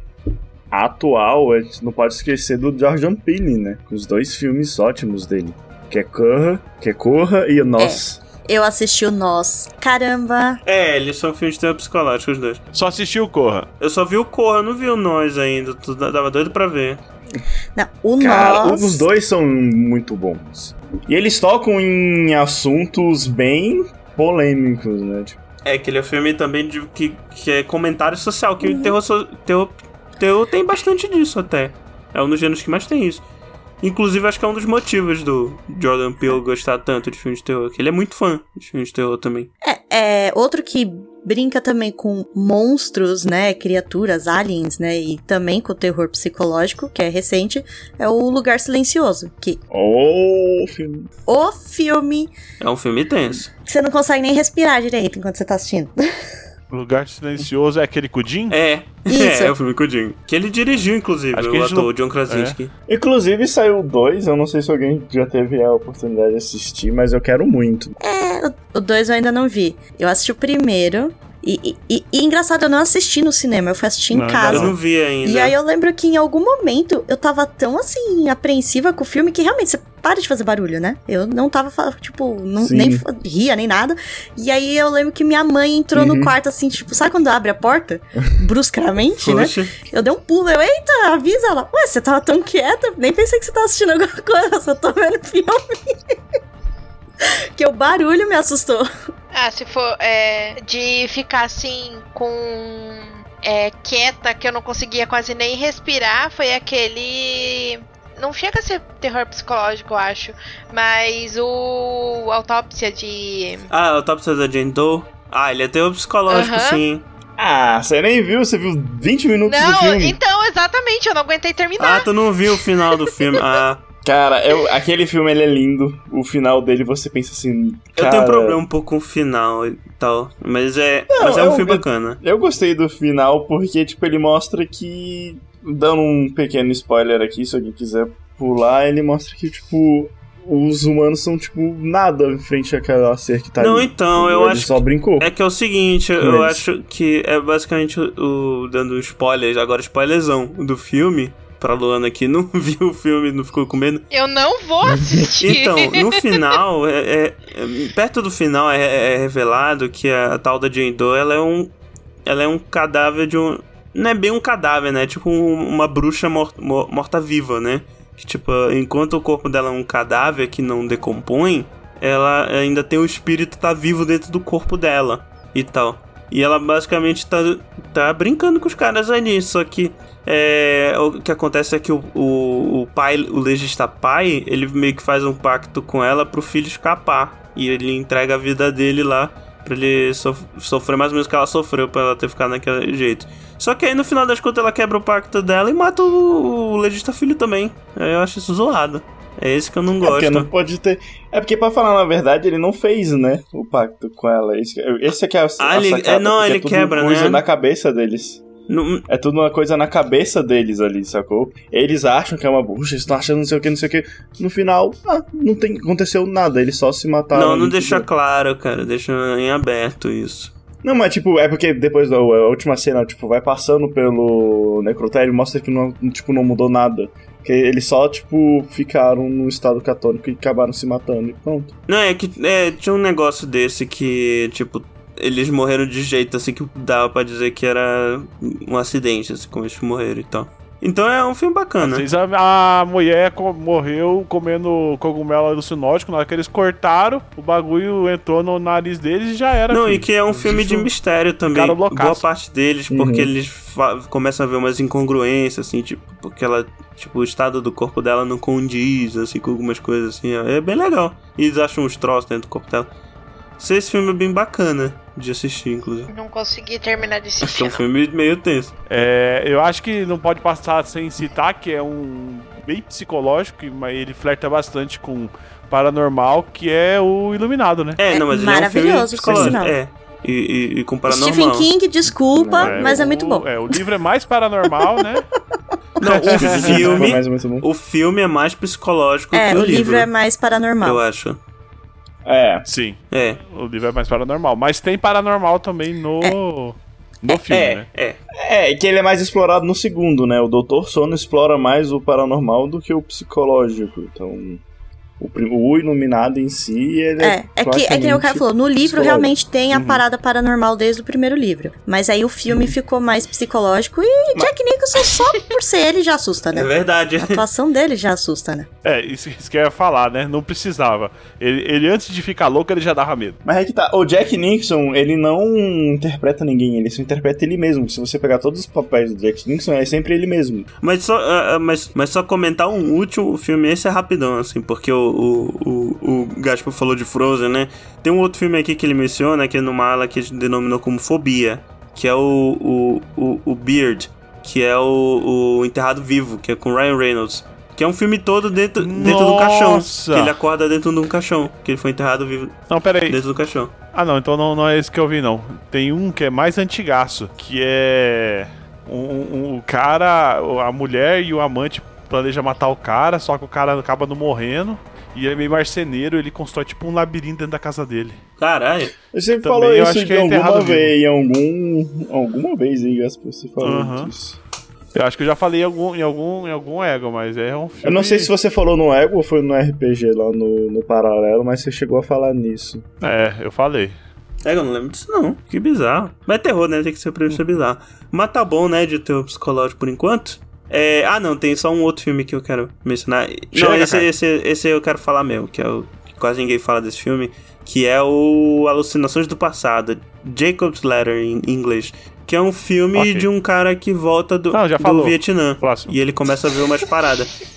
atual, a gente não pode esquecer do Jordan Peele, né? Com os dois filmes ótimos dele. Que é Corra, que é Corra e o Nós. Eu assisti o Nós. Caramba! É, eles são filmes de terror psicológico, os dois. Só assistiu Corra. Eu só vi o Corra, não vi o Nós ainda. Tu dava doido pra ver. Não, o Cara, Nós. os dois são muito bons. E eles tocam em assuntos bem polêmicos, né? Tipo, É, que ele é um filme também de, que, que é comentário social, que o terror, terror, terror tem bastante disso até. É um dos gêneros que mais tem isso. Inclusive, acho que é um dos motivos do Jordan Peele gostar tanto de filmes de terror, que ele é muito fã de filmes de terror também. É, é outro que brinca também com monstros, né, criaturas, aliens, né, e também com o terror psicológico, que é recente, é o Lugar Silencioso, que oh, filme. o filme É um filme tenso. você não consegue nem respirar direito enquanto você tá assistindo. Lugar Silencioso é aquele Cudim? É, Isso. é, é o filme Jim. Que ele dirigiu, inclusive, Acho que o ator não- John Krasinski. Inclusive saiu dois, eu não sei se alguém já teve a oportunidade de assistir, mas eu quero muito. É, o 2 eu ainda não vi. Eu assisti o primeiro. E, e- e- engraçado, eu não assisti no cinema, eu fui assistir em Não, casa. Eu não vi ainda. E aí eu lembro que em algum momento eu tava tão assim, apreensiva com o filme que realmente você para de fazer barulho, né? Eu não tava, tipo, não, nem ria nem nada. E aí eu lembro que minha mãe entrou Uhum. no quarto assim, tipo, sabe quando abre a porta? Bruscamente, né? Eu dei um pulo, eu, eita, avisa ela. Ué, você tava tão quieta? Nem pensei que você tava assistindo alguma coisa, eu só tô vendo filme. que o barulho me assustou. Ah, se for é, de ficar assim com. É, quieta, que eu não conseguia quase nem respirar, foi aquele. Não chega a ser terror psicológico, eu acho. Mas o. Autópsia de. Ah, Top da Jane Doe. Ah, ele é terror psicológico, sim. Ah, você nem viu? Você viu 20 minutos do Não, filme? então, exatamente, eu não aguentei terminar. Ah, tu não viu o final do filme. Ah, Cara, eu- aquele filme ele é lindo. O final dele você pensa assim. Eu cara, tenho um problema um pouco com o final e tal. Mas é, mas é um eu- filme eu- bacana. Eu gostei do final porque, tipo, ele mostra que. Dando um pequeno spoiler aqui, se alguém quiser pular, ele mostra que, tipo, os humanos são, tipo, nada em frente àquela ser que tá Não, ali. então, eu Ele acho só brincou. É que é o seguinte, eu, eu acho que é basicamente o- dando spoilers, agora spoilerzão do filme. Pra Luana que não viu o filme, não ficou com medo. Eu não vou assistir. Então, no final, é, é- perto do final é, é revelado que a, tal da Jane Doe, ela é um, ela é um cadáver de um, não é bem um cadáver, né? É tipo um- uma bruxa mor- mor- morta-viva, né? Que tipo, enquanto o corpo dela é um cadáver que não decompõe, ela ainda tem o espírito tá vivo dentro do corpo dela e tal. E ela basicamente tá, tá brincando com os caras ali, só que é, o que acontece é que o, o, o pai, o legista pai, ele meio que faz um pacto com ela pro filho escapar. E ele entrega a vida dele lá pra ele sof- sofrer mais ou menos o que ela sofreu pra ela ter ficado naquele jeito. Só que aí no final das contas ela quebra o pacto dela e mata o, o legista filho também. Eu acho isso zoado. É esse que eu não É porque gosto. não pode ter. É porque, pra falar na verdade, ele não fez, né? O pacto com ela. Esse, esse aqui é o. Ah, a ele- sacada, é, não, ele tudo quebra, coisa né? na cabeça deles. Não- É tudo uma coisa na cabeça deles ali, sacou? Eles acham que é uma bucha, eles estão achando não sei o que, não sei o que. No final, ah, não tem, aconteceu nada, eles só se mataram. não, não deixa entendeu? claro, cara. Deixa em aberto isso. Não, mas tipo, é porque depois da última cena, tipo, vai passando pelo necrotério e mostra que não, tipo, não mudou nada. Que eles só, tipo, ficaram no estado catônico e acabaram se matando e pronto. Não, é que é, tinha um negócio desse que, tipo, eles morreram de jeito assim que dava pra dizer que era um acidente, assim, como eles morreram e tal. Então é um filme bacana. Vocês- A, a mulher co- morreu comendo cogumelo alucinótico. Na hora que eles cortaram, o bagulho entrou no nariz deles e já era. Não, filho. e que é um filme de mistério também. Boa parte deles, porque Uhum. eles fa- começam a ver umas incongruências, assim, tipo, porque ela, tipo, o estado do corpo dela não condiz, assim, com algumas coisas, assim. É bem legal. E eles acham uns troços dentro do corpo dela. Sei, Esse filme é bem bacana de assistir, inclusive. Não consegui terminar de Acho que é assistir. um filme meio tenso. É, eu acho que não pode passar sem citar que é um bem psicológico, mas ele flerta bastante com paranormal, que é o Iluminado, né? É, É não, mas ele é um filme maravilhoso, psicológico. É. E, e, e com paranormal. Stephen King, desculpa, É, mas é o- muito bom. É, o livro é mais paranormal, né? Não, o filme. Mas é muito bom. O filme é mais psicológico É, que o o, livro é mais paranormal. Eu acho. É. Sim, É. o livro é mais paranormal. Mas tem paranormal também no, no filme, É, né? é. É, que ele é mais explorado no segundo, né? O Doutor Sono explora mais o paranormal do que o psicológico. Então, o, o iluminado em si, ele é. É, é que, é que o cara falou, no livro realmente tem a Uhum. parada paranormal desde o primeiro livro. Mas aí o filme ficou mais psicológico e Jack Nicholson só por ser ele já assusta, É né? verdade. A atuação dele já assusta, né? É, isso, isso que eu ia falar, né? Não precisava. Ele, ele, antes de ficar louco, ele já dava medo. Mas é que tá, o Jack Nixon, ele não interpreta ninguém, ele só interpreta ele mesmo. Se você pegar todos os papéis do Jack Nixon, é sempre ele mesmo. Mas só, ah, mas, mas só comentar um último filme, esse é rapidão, assim, porque o, o, o, o Gaspar falou de Frozen, né? Tem um outro filme aqui que ele menciona, que é numa ala que ele denominou como Fobia, que é o, o, o, o Beard, que é o, o Enterrado Vivo, que é com Ryan Reynolds. Que é um filme todo dentro, dentro do caixão. Nossa! Que ele acorda dentro de um caixão. Que ele foi enterrado vivo Não, peraí. dentro do caixão. Ah, não, então não, não é esse que eu vi, não. Tem um que é mais antigaço, que é. Um, um- o cara, a mulher e o amante planejam matar o cara, só que o cara acaba não morrendo. E ele é meio marceneiro, ele constrói tipo um labirinto dentro da casa dele. Caralho. Você Também falou eu isso acho de que é alguma vez, em algum. Alguma vez aí, Gaspar, você falou Aham. disso. Eu acho que eu já falei em algum, em algum, em algum ego, mas é um filme. Eu não sei se você falou no Ego ou foi no RPG lá no, no paralelo, mas você chegou a falar nisso. É, eu falei. É, eu não lembro disso não. Que bizarro. Mas é terror, né? Tem que ser pra ser bizarro. Mas tá bom, né, de ter o psicológico por enquanto. É, ah, não, tem só um outro filme que eu quero mencionar. não, Chega, esse, cara. esse, esse eu quero falar mesmo, que é o que quase ninguém fala desse filme, que é o Alucinações do Passado, Jacob's Letter em inglês, que é um filme Ok. de um cara que volta do, Não, do. Vietnã. Próximo. E ele começa a ver umas paradas.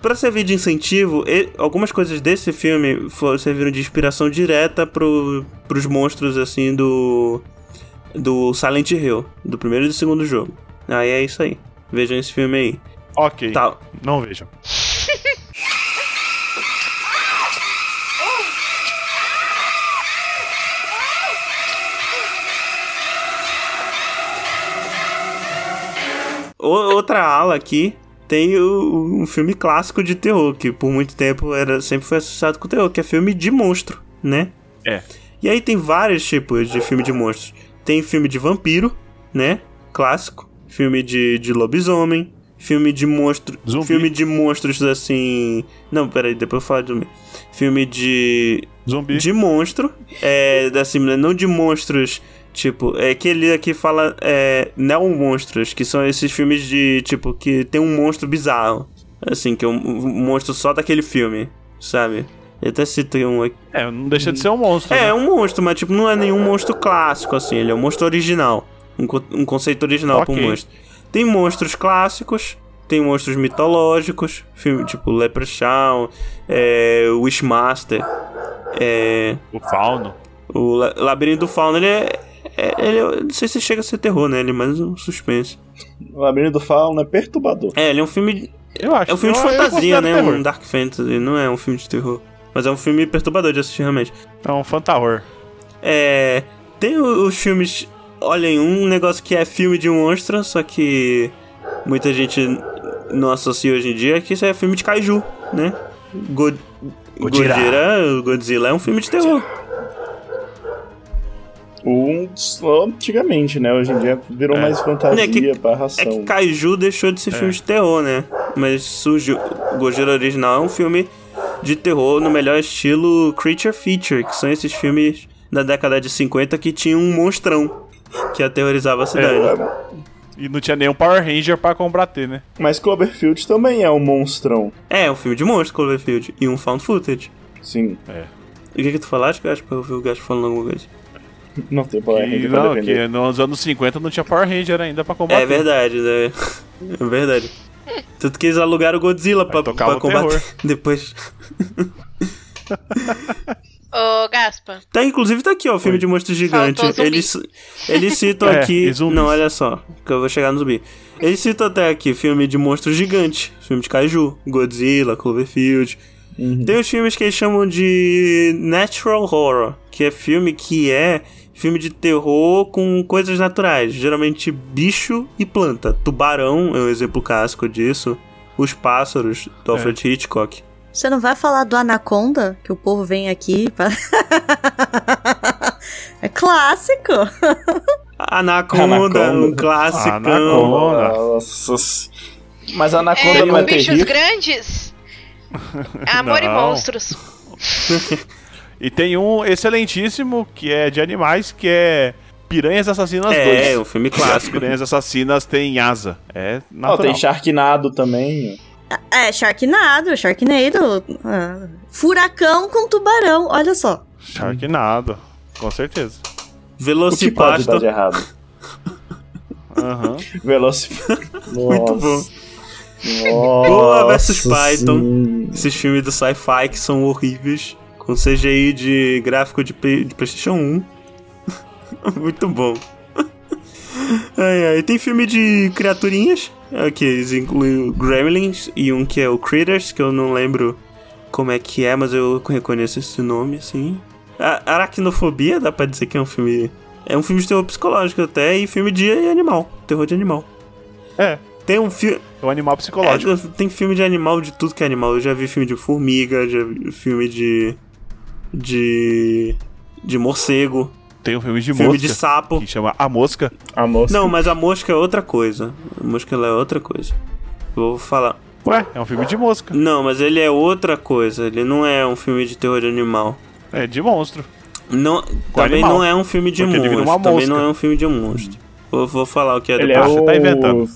Pra servir de incentivo, algumas coisas desse filme foram, serviram de inspiração direta pro, pros monstros, assim, do. Do Silent Hill, do primeiro e do segundo jogo. Aí é isso aí. Vejam esse filme aí. Ok. Tá. Não vejam. Outra ala aqui tem o, um filme clássico de terror, que por muito tempo era, sempre foi associado com terror, que é filme de monstro, né? É. E aí tem vários tipos de filme de monstros. Tem filme de vampiro, né? Clássico. Filme de, de lobisomem. Filme de monstro. Zumbi. Filme de monstros assim. Não, peraí, depois eu falo de zumbi. Filme de. Zumbi. De monstro. É. Assim, não de monstros. Tipo, é aquele aqui fala. É. Neo-monstros, que são esses filmes de. Tipo, que tem um monstro bizarro. Assim, que é um, um monstro só daquele filme, sabe? Eu até citei um aqui. É, não deixa de ser um monstro. É, né? é um monstro, mas tipo, não é nenhum monstro clássico, assim. Ele é um monstro original. Um, um conceito original Ok. pro monstro. Tem monstros clássicos, tem monstros mitológicos, filme tipo Leprechaun, é, Wishmaster, é, O fauno. o La- Labirinto do Fauno, ele é, é- ele é- Não sei se chega a ser terror, né? Ele é mais um suspense. O Labirinto do Fauno é perturbador. É, ele é um filme. Eu acho. É um filme de eu fantasia, né? terror. Um dark fantasy, não é um filme de terror. Mas é um filme perturbador de assistir realmente. É um fantahor. É. Tem os filmes. Olhem, um negócio que é filme de monstro, só que muita gente não associa hoje em dia, que isso é filme de kaiju, né? God... Gojira. Gojira, Godzilla é um filme de terror. Um antigamente, né? Hoje em dia virou É. mais fantasia, É que- barra É que kaiju deixou de ser filme de terror, né? Mas surgiu. Gojira original é um filme de terror no melhor estilo Creature Feature, que são esses filmes da década de 50 que tinham um monstrão que aterrorizava a cidade. É, E não tinha nenhum Power Ranger pra combater, né? mas Cloverfield também é um monstrão. É, um filme de monstro, Cloverfield. E um found footage. Sim, E o que que tu falaste, Gaspar? Eu ouvi o Gaspar falando alguma coisa. não tem Power Que, Ranger não, que nos anos 50 não tinha Power Ranger ainda pra combater. É verdade, né? É verdade. Tanto que eles alugaram o Godzilla pra, pra o combater terror. depois. Ô, Gaspa, Tá, inclusive tá aqui, ó, o filme de monstro gigante. Eles, eles citam É, aqui. zumbis. Não, olha só, que eu vou chegar no zumbi. Eles citam até aqui filme de monstro gigante, filme de kaiju, Godzilla, Cloverfield. Uhum. Tem os filmes que eles chamam de Natural Horror, que é filme que é filme de terror com coisas naturais, geralmente bicho e planta. Tubarão é um exemplo clássico disso. Os pássaros, do Alfred Hitchcock. Você não vai falar do Anaconda? Que o povo vem aqui pra... é clássico. Anaconda, Anaconda. um clássico. Anaconda. Nossa. Mas Anaconda é, não é bichos terrível. grandes. Amor e Não. monstros. E tem um excelentíssimo que é de animais, que é Piranhas Assassinas 2. É, um filme As clássico. Piranhas Assassinas têm asa. É Ó, natural. tem Sharknado também. É, Sharknado, Sharknado. ah, furacão com tubarão, olha só. Sharknado, com certeza. O que pode dar de errado? Aham. Velocipastor. Muito bom. Nossa. Boa versus Python. sim. Esses filmes do sci-fi que são horríveis. Com CGI de gráfico de, de PlayStation 1. Muito bom. Ai, ai. Tem filme de criaturinhas. É, Que eles incluem o Gremlins e um que é o Critters, que eu não lembro como é que é, mas eu reconheço esse nome, assim. A Aracnofobia, dá pra dizer que é um filme. É um filme de terror psicológico até, e filme de animal. Terror de animal. É, Tem um filme. é um animal psicológico. É, tem filme de animal de tudo que é animal. Eu já vi filme de formiga, já vi filme de. de. de morcego, Tem um filme de filme mosca de sapo. que chama A Mosca. A moça. Não, mas a mosca é outra coisa. A mosca ela é outra coisa. Vou falar. Ué, é um filme de mosca. Não, mas ele é outra coisa. Ele não é um filme de terror de animal. É de monstro. Não, também animal. não é um filme de Porque ele vira monstro. uma Também mosca. não é um filme de monstro. Vou, vou falar o que é Ele depois. é você o... tá inventando.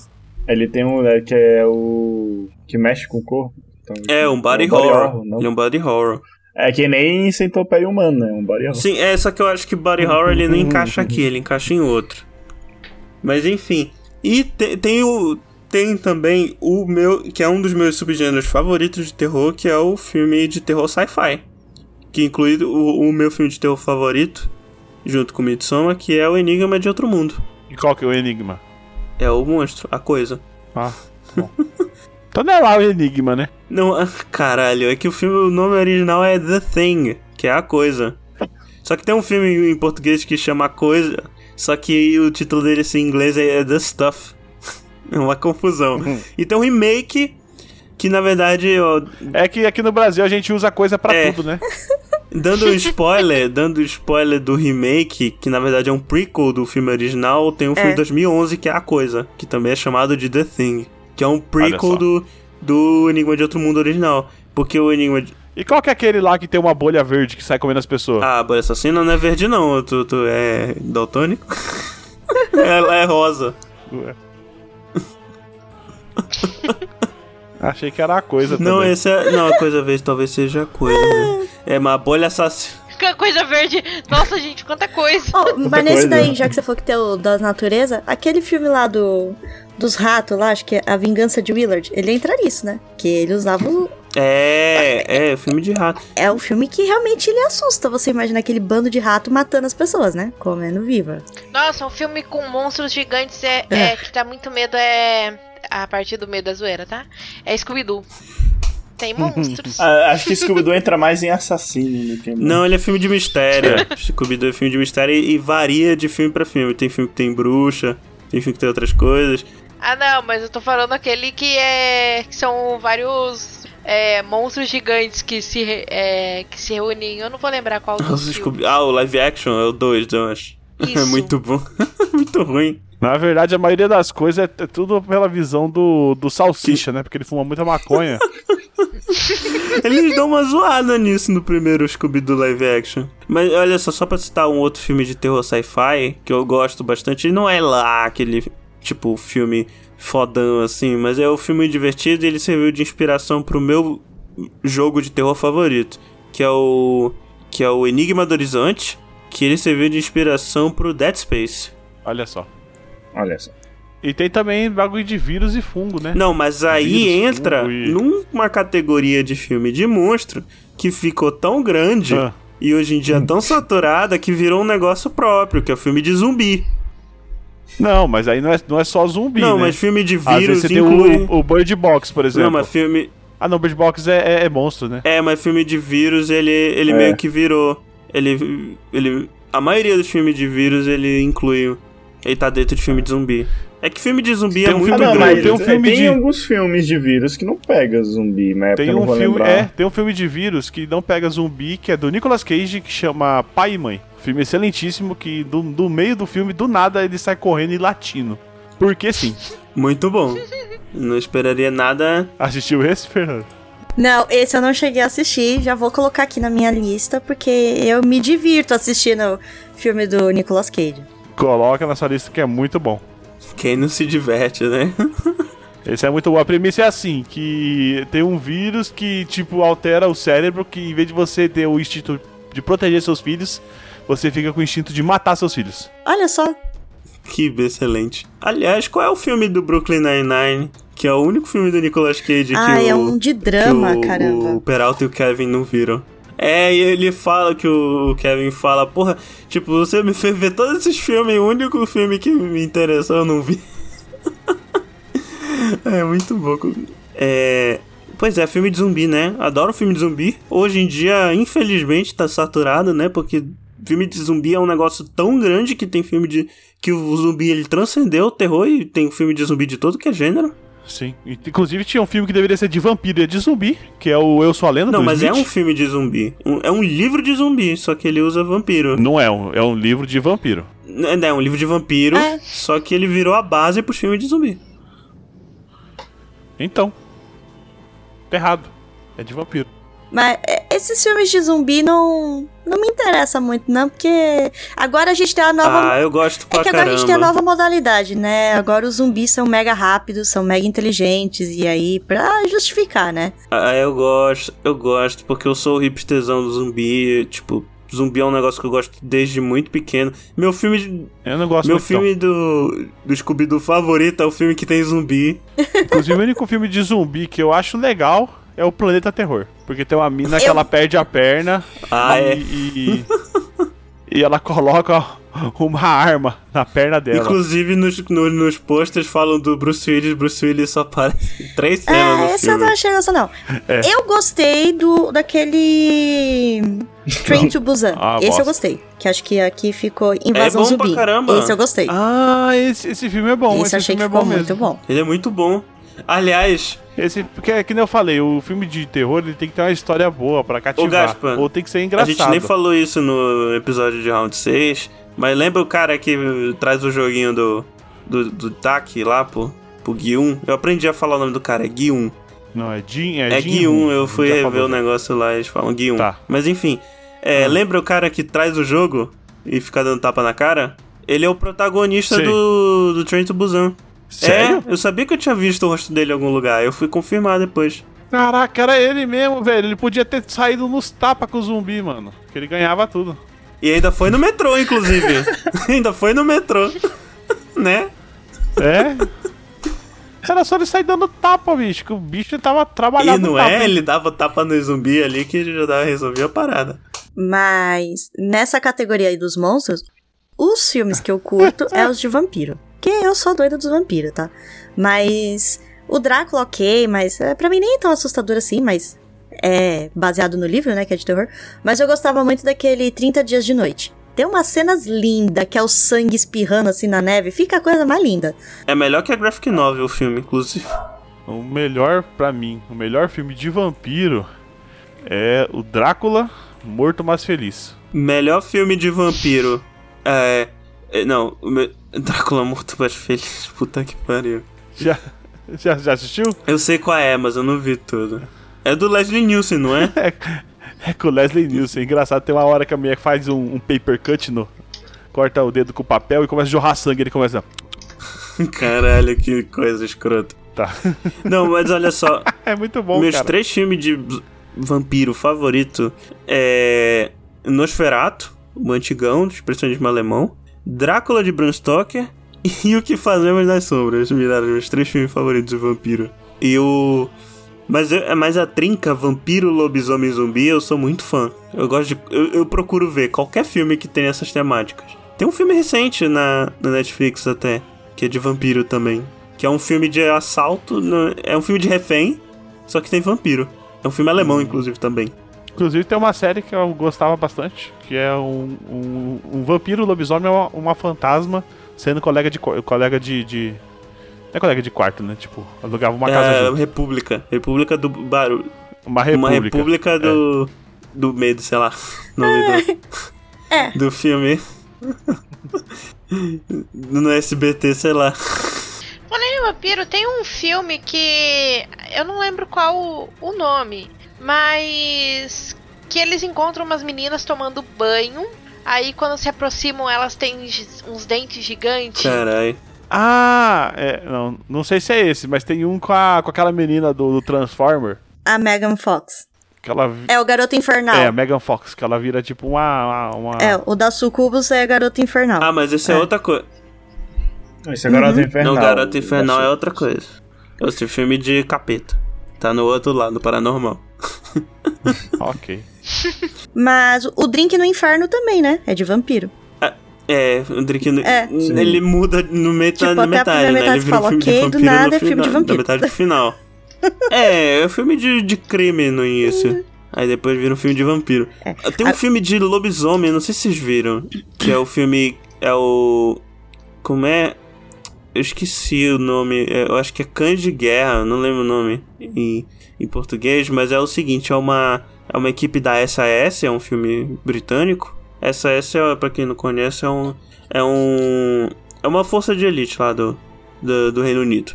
Ele tem um é, que é o. que mexe com o corpo. Então, É um body é horror. não? Ele é um body horror. É que nem centopeia humano, né? Um body horror. Sim, é, só que eu acho que body horror ele não encaixa aqui, ele encaixa em outro. Mas enfim. E te- tem o. Tem também o meu. Que é um dos meus subgêneros favoritos de terror, que é o filme de terror sci-fi. Que inclui o, o meu filme de terror favorito, junto com Midsommar, que é o Enigma de Outro Mundo. E qual que é o enigma? É o monstro, a coisa. Ah, bom. então não é lá o enigma, né? Não, ah, caralho, é que o filme, o nome original é The Thing, que é a coisa. Só que tem um filme em português que chama A Coisa, só que o título dele assim, em inglês é The Stuff. É uma confusão. E tem um remake que, na verdade, ó, É que aqui no Brasil a gente usa coisa pra É. tudo, né? dando um spoiler, dando spoiler do remake, que na verdade é um prequel do filme original, tem um filme É. de 2011 que é A Coisa, que também é chamado de The Thing, que é um prequel do, do Enigma de Outro Mundo original. Porque o Enigma de... E qual que é aquele lá que tem uma bolha verde que sai comendo as pessoas? Ah, a bolha assassina não é verde não, tu, tu é daltônico? Ela é rosa. Ué. Achei que era a coisa Não, também. esse é... Não, a coisa verde talvez seja a coisa. né? É, mas a bolha assassina... Coisa verde. Nossa, gente, quanta coisa. Oh, mas nesse coisa. daí, já que você falou que tem o das natureza, aquele filme lá do dos ratos lá, acho que é A Vingança de Willard, ele entra nisso, né? Que ele usava o... É, é, filme de rato. É um filme que realmente ele assusta. Você imagina aquele bando de rato matando as pessoas, né? Comendo viva. Nossa, um filme com monstros gigantes é, é que dá muito medo é. A partir do medo da zoeira, tá? É Scooby-Doo. Tem monstros. Ah, acho que Scooby-Doo entra mais em assassino do que... Não, ele é filme de mistério. Scooby-Doo é filme de mistério e, e varia de filme pra filme. Tem filme que tem bruxa, tem filme que tem outras coisas. Ah, não, mas eu tô falando aquele que é. que são vários é, monstros gigantes que se, é, que se reúnem. Eu não vou lembrar qual Nossa, filmes. Scooby... Ah, o live action é o 2, eu acho. É muito bom. muito ruim. Na verdade, a maioria das coisas é, é tudo pela visão do, do salsicha, né? Porque ele fuma muita maconha. Eles dão uma zoada nisso no primeiro Scooby-Doo live action. Mas olha só, só pra citar um outro filme de terror sci-fi que eu gosto bastante, não é lá aquele tipo filme fodão assim, mas é um filme divertido e ele serviu de inspiração pro meu jogo de terror favorito, que é o que é o Enigma do Horizonte, que ele serviu de inspiração pro Dead Space. Olha só. Olha só. E tem também bagulho de vírus e fungo, né? Não, mas aí Vírus, entra e- numa categoria de filme de monstro que ficou tão grande Ah. e hoje em dia tão saturada que virou um negócio próprio, que é o filme de zumbi. Não, mas aí não é, não é só zumbi, não, né? mas filme de Às vezes vírus você tem inclui. o, o Bird Box, por exemplo. Não, mas filme. Ah, não, Bird Box é, é, é monstro, né? É, mas filme de vírus ele, ele É. meio que virou. Ele. ele A maioria dos filmes de vírus ele inclui. Ele tá dentro de filme de zumbi. É que filme de zumbi Tem é um muito filme grande. tem um é, filme tem de- alguns filmes de vírus que não pega zumbi, mas Tem eu não um vou filme, lembrar. é, tem um filme de vírus que não pega zumbi, que é do Nicolas Cage, que chama Pai e Mãe. Filme excelentíssimo que do, do meio do filme, do nada, ele sai correndo e latindo. Porque sim. Muito bom. Não esperaria nada. Assistiu esse, Fernando? Não, esse eu não cheguei a assistir, já vou colocar aqui na minha lista, porque eu me divirto assistindo o filme do Nicolas Cage. Coloca na sua lista que é muito bom. Quem não se diverte, né? Esse é muito bom. A premissa é assim, que tem um vírus que, tipo, altera o cérebro, que em vez de você ter o instinto de proteger seus filhos, você fica com o instinto de matar seus filhos. Olha só, Que excelente. Aliás, qual é o filme do Brooklyn Nine-Nine? Que é o único filme do Nicolas Cage ah, que é o, um de drama, que o, caramba. o Peralta e o Kevin não viram. É, e ele fala que o Kevin fala, porra, tipo, você me fez ver todos esses filmes, o único filme que me interessou eu não vi. é muito bom. É. Pois é, filme de zumbi, né? Adoro filme de zumbi. Hoje em dia, infelizmente, tá saturado, né? Porque filme de zumbi é um negócio tão grande que tem filme de. que o zumbi ele transcendeu o terror e tem filme de zumbi de todo que é gênero. Sim. Inclusive tinha um filme que deveria ser de vampiro e é de zumbi, que é o Eu Sou a Lenda Não, do mas é Smith. um filme de zumbi. Um- é um livro de zumbi, só que ele usa vampiro. Não é um, é um livro de vampiro. É, é um livro de vampiro, É. só que ele virou a base pro filme de zumbi. Então. Tá errado. É de vampiro. Mas é, esses filmes de zumbi não, não me interessam muito, não, porque agora a gente tem a nova. Ah, eu gosto pra é que agora caramba. a gente tem a nova modalidade, né? Agora os zumbis são mega rápidos, são mega inteligentes, e aí, pra justificar, né? Ah, eu gosto, eu gosto, porque eu sou o hipsterzão do zumbi, tipo, zumbi é um negócio que eu gosto desde muito pequeno. Meu filme, Eu não gosto meu muito, filme do, do Scooby-Doo favorito é o filme que tem zumbi. Inclusive, o único filme de zumbi que eu acho legal é o Planeta Terror. Porque tem uma mina que Eu- ela perde a perna Ah, e, é. e, e ela coloca uma arma na perna dela. Inclusive, nos, no- nos posters falam do Bruce Willis. Bruce Willis só aparece em três cenas no É, esse eu não achei graça, não. É. Eu gostei do daquele. Train to Busan. Ah, esse bosta. eu gostei. Que acho que aqui ficou Invasão É bom pra Zumbi. caramba. Esse eu gostei. Ah, esse, esse filme é bom. esse Esse, eu achei filme que é bom ficou mesmo. muito bom. Ele é muito bom. Aliás, Esse, porque é que nem eu falei, o filme de terror ele tem que ter uma história boa pra cativar. Gaspa, ou tem que ser a engraçado. gente nem falou isso no episódio de Round 6, mas lembra o cara que traz o joguinho do, do, do TAC lá pro, pro Gui 1? Eu aprendi a falar o nome do cara, é Gui 1. Não, é Jin, é, É Jin Gui 1, Hoon, eu fui rever falou o negócio lá, eles falam Gui 1. Tá. Mas enfim, é, Ah. lembra o cara que traz o jogo e fica dando tapa na cara? Ele é o protagonista do, do Train to Busan. Sério? É, eu sabia que eu tinha visto o rosto dele em algum lugar, eu fui confirmar depois. Caraca, era ele mesmo, velho. Ele podia ter saído nos tapas com o zumbi, mano. Que ele ganhava tudo. E ainda foi no metrô, inclusive. ainda foi no metrô. né? É? Era só ele sair dando tapa, bicho. Que o bicho tava E trabalhando não tapa. é, ele dava tapa no zumbi ali que já dava- resolvia a parada. Mas nessa categoria aí dos monstros, os filmes que eu curto é os de vampiro. Que eu sou doida dos vampiros, tá? Mas o Drácula, ok, mas é, pra mim nem é tão assustador assim, mas é baseado no livro, né, que é de terror. Mas eu gostava muito daquele 30 Dias de Noite. Tem umas cenas lindas, que é o sangue espirrando assim na neve, fica a coisa mais linda. É melhor que a graphic novel o filme, inclusive. O melhor, pra mim, o melhor filme de vampiro é o Drácula Morto Mas Feliz. Melhor filme de vampiro. É. é, Não, o me- Drácula morto mais feliz. Puta que pariu. Já, já, já assistiu? Eu sei qual é, mas eu não vi tudo. É do Leslie Nielsen, não é? É com o Leslie Nielsen. Engraçado, tem uma hora que a mulher faz um, um paper cut no. Corta o dedo com papel e começa a jorrar sangue. Ele começa. Caralho, que coisa escrota. Tá. Não, mas olha só. É muito bom, Meus cara. três filmes de vampiro favorito é Nosferatu, o antigão, do expressionismo alemão, Drácula de Bram Stoker e O que Fazemos nas Sombras. Miraram meus três filmes favoritos de vampiro. E o... Mas, eu, mas a trinca vampiro, lobisomem e zumbi eu sou muito fã. Eu gosto de... Eu, eu procuro ver qualquer filme que tenha essas temáticas. Tem um filme recente na, na Netflix até, que é de vampiro também. Que é um filme de assalto, no- é um filme de refém, só que tem vampiro. É um filme alemão, inclusive, também. Inclusive tem uma série que eu gostava bastante, que é um, um, um vampiro lobisomem, uma, uma fantasma, sendo colega de co- colega de, de. Não é colega de quarto, né? Tipo, alugava uma casa é, junto. República. República do Barulho. Uma república. Uma república do. Do medo, sei lá. Nome do. É. Do filme. no SBT, sei lá. Falando em vampiro, tem um filme que eu não lembro qual o, o nome, mas que eles encontram umas meninas tomando banho. Aí quando se aproximam, elas têm uns dentes gigantes. Caralho. Ah, é, não, não sei se é esse, mas tem um com, a, com aquela menina do, do Transformer. A Megan Fox. Que ela. vi- É o Garoto Infernal. É, a Megan Fox, que ela vira tipo uma. uma, uma- É, o da Sucubus é Garoto Infernal. Ah, mas esse é, É. outra coisa. Esse é Garota Infernal. Não, Garota o- Infernal é outra coisa. É esse filme de capeta. Tá no outro lado, no paranormal. Ok. Mas o Drink no Inferno também, né? É de vampiro. É, o Drink no- É. ele muda no meta, Tipo, na a metade, né? Ele vira um filme ok, de do vampiro nada no é filme de final, vampiro. Da metade final. é, é um filme de, de crime no início. Aí depois vira um filme de vampiro. É. Tem um filme de lobisomem, não sei se vocês viram. Que é o filme. É o. Como é? Eu esqueci o nome. é, Eu acho que é Cães de Guerra, não lembro o nome em, em português, mas é o seguinte: é uma, é uma equipe da SAS, é um filme britânico. SAS, é, pra quem não conhece, é um. É um. É uma força de elite lá do, do, do Reino Unido.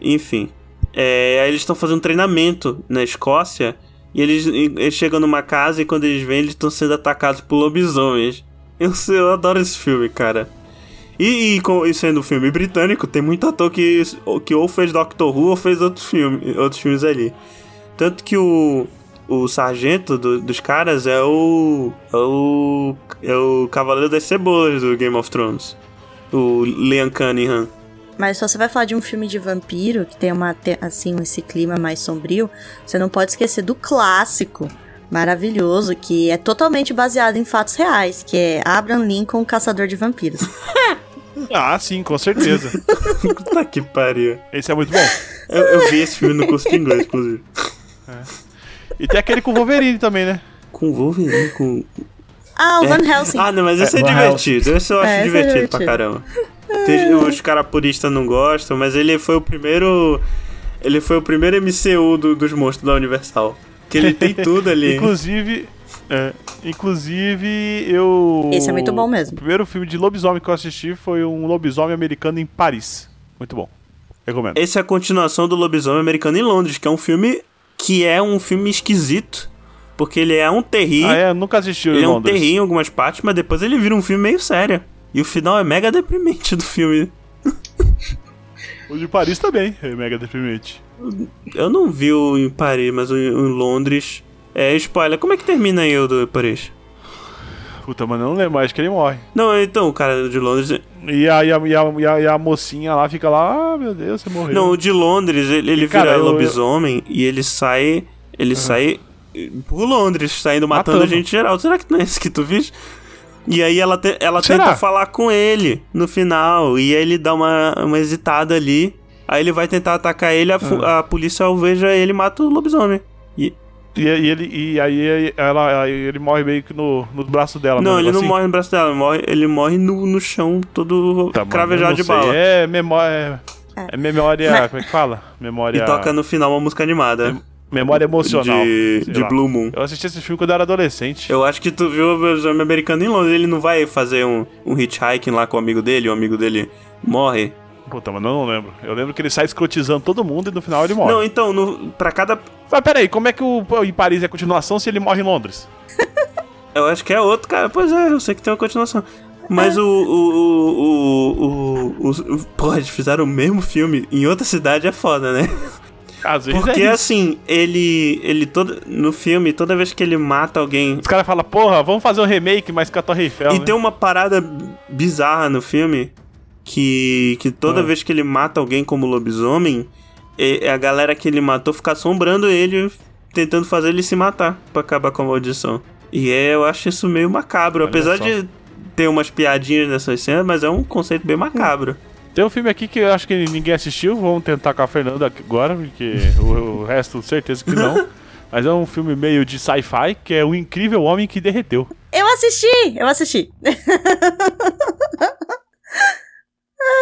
Enfim. É, aí eles estão fazendo treinamento na Escócia. E eles, eles chegam numa casa e quando eles vêm, eles estão sendo atacados por lobisomens. Eu, eu adoro esse filme, cara. E, e, com- e sendo um filme britânico, tem muito ator que, que ou fez Doctor Who ou fez outros, filme, outros filmes ali. Tanto que o, o sargento do- dos caras é o. É o. É o Cavaleiro das Cebolas do Game of Thrones. O Liam Cunningham. Mas se você vai falar de um filme de vampiro, que tem uma, assim, esse clima mais sombrio, você não pode esquecer do clássico maravilhoso que é totalmente baseado em fatos reais, que é Abraham Lincoln, caçador de vampiros. Ah, sim, com certeza. Puta que pariu. Esse é muito bom. Eu, eu vi esse filme no curso de inglês, inclusive. E tem aquele com o Wolverine também, né? Com Wolverine, com... Ah, o Van Helsing. Ah, não, mas esse é, É, divertido. Esse eu acho É, esse é divertido, pra divertido. caramba. Tem- os caras puristas não gostam, mas ele foi o primeiro... Ele foi o primeiro MCU do- dos monstros da Universal. Que ele tem tudo ali. Inclusive, é, inclusive eu. Esse é muito bom mesmo. O primeiro filme de lobisomem que eu assisti foi um lobisomem americano em Paris. Muito bom. Recomendo. Esse é a continuação do Lobisomem Americano em Londres, que é um filme que é um filme esquisito. Porque ele é um terri, Ah, é? Nunca assisti o ele é um terri em algumas partes, mas depois ele vira um filme meio sério. E o final é mega deprimente do filme. O de Paris também, é mega deprimente. Eu não vi o em Paris, mas o em Londres. É, spoiler, como é que termina aí o do Paris? Puta, eu não lembro mais que ele morre. Não, então, o cara de Londres. E a, e a, e a, e a, e a mocinha lá fica lá, ah, meu Deus, você morreu. Não, o de Londres, ele, ele E, cara, vira eu- lobisomem e ele sai. Ele sai por Londres, saindo matando, Matando. gente geral. Será que não é isso que tu viste? E aí ela, te- ela Será? tenta falar com ele no final. E aí ele dá uma, uma hesitada ali. Aí ele vai tentar atacar ele, a, Ah. a polícia alveja ele e mata o lobisomem. E, E, ele, e aí ela, aí ele morre meio que no, no braço dela. não, ele não assim. morre no braço dela, ele morre, ele morre no, no chão, todo Tá, cravejado de não sei. bala. É memória. É, é memória. Mas- Como é que fala? Memória. E toca no final uma música animada. Memória emocional. De, de. Blue Moon. Eu assisti esse filme quando eu era adolescente. Eu acho que tu viu o americano em Londres. Ele não vai fazer um, um hitchhiking lá com o amigo dele, o amigo dele morre. Puta, mano, eu não lembro. Eu lembro que ele sai escrotizando todo mundo e no final ele morre. Não, então, no, pra cada. Mas peraí, como é que o em Paris é a continuação se ele morre em Londres? Eu acho que é outro, cara. Pois é, eu sei que tem uma continuação. Mas o. O. O. o, o, o porra, eles fizeram o mesmo filme em outra cidade é foda, né? Às vezes Porque é assim, ele. Ele todo. No filme, toda vez que ele mata alguém. Os caras falam, porra, vamos fazer um remake, mas com a Torre Eiffel, E né? tem uma parada bizarra no filme que, que toda Ah. vez que ele mata alguém como lobisomem, é, a galera que ele matou fica assombrando ele, tentando fazer ele se matar pra acabar com a maldição. E é, eu acho isso meio macabro, Olha apesar só. de ter umas piadinhas nessas cenas, mas é um conceito bem macabro. Tem um filme aqui que eu acho que ninguém assistiu, vamos tentar com a Fernanda aqui agora, porque o, o resto certeza que não. Mas é um filme meio de sci-fi, que é O Incrível Homem que Derreteu. Eu assisti! Eu assisti.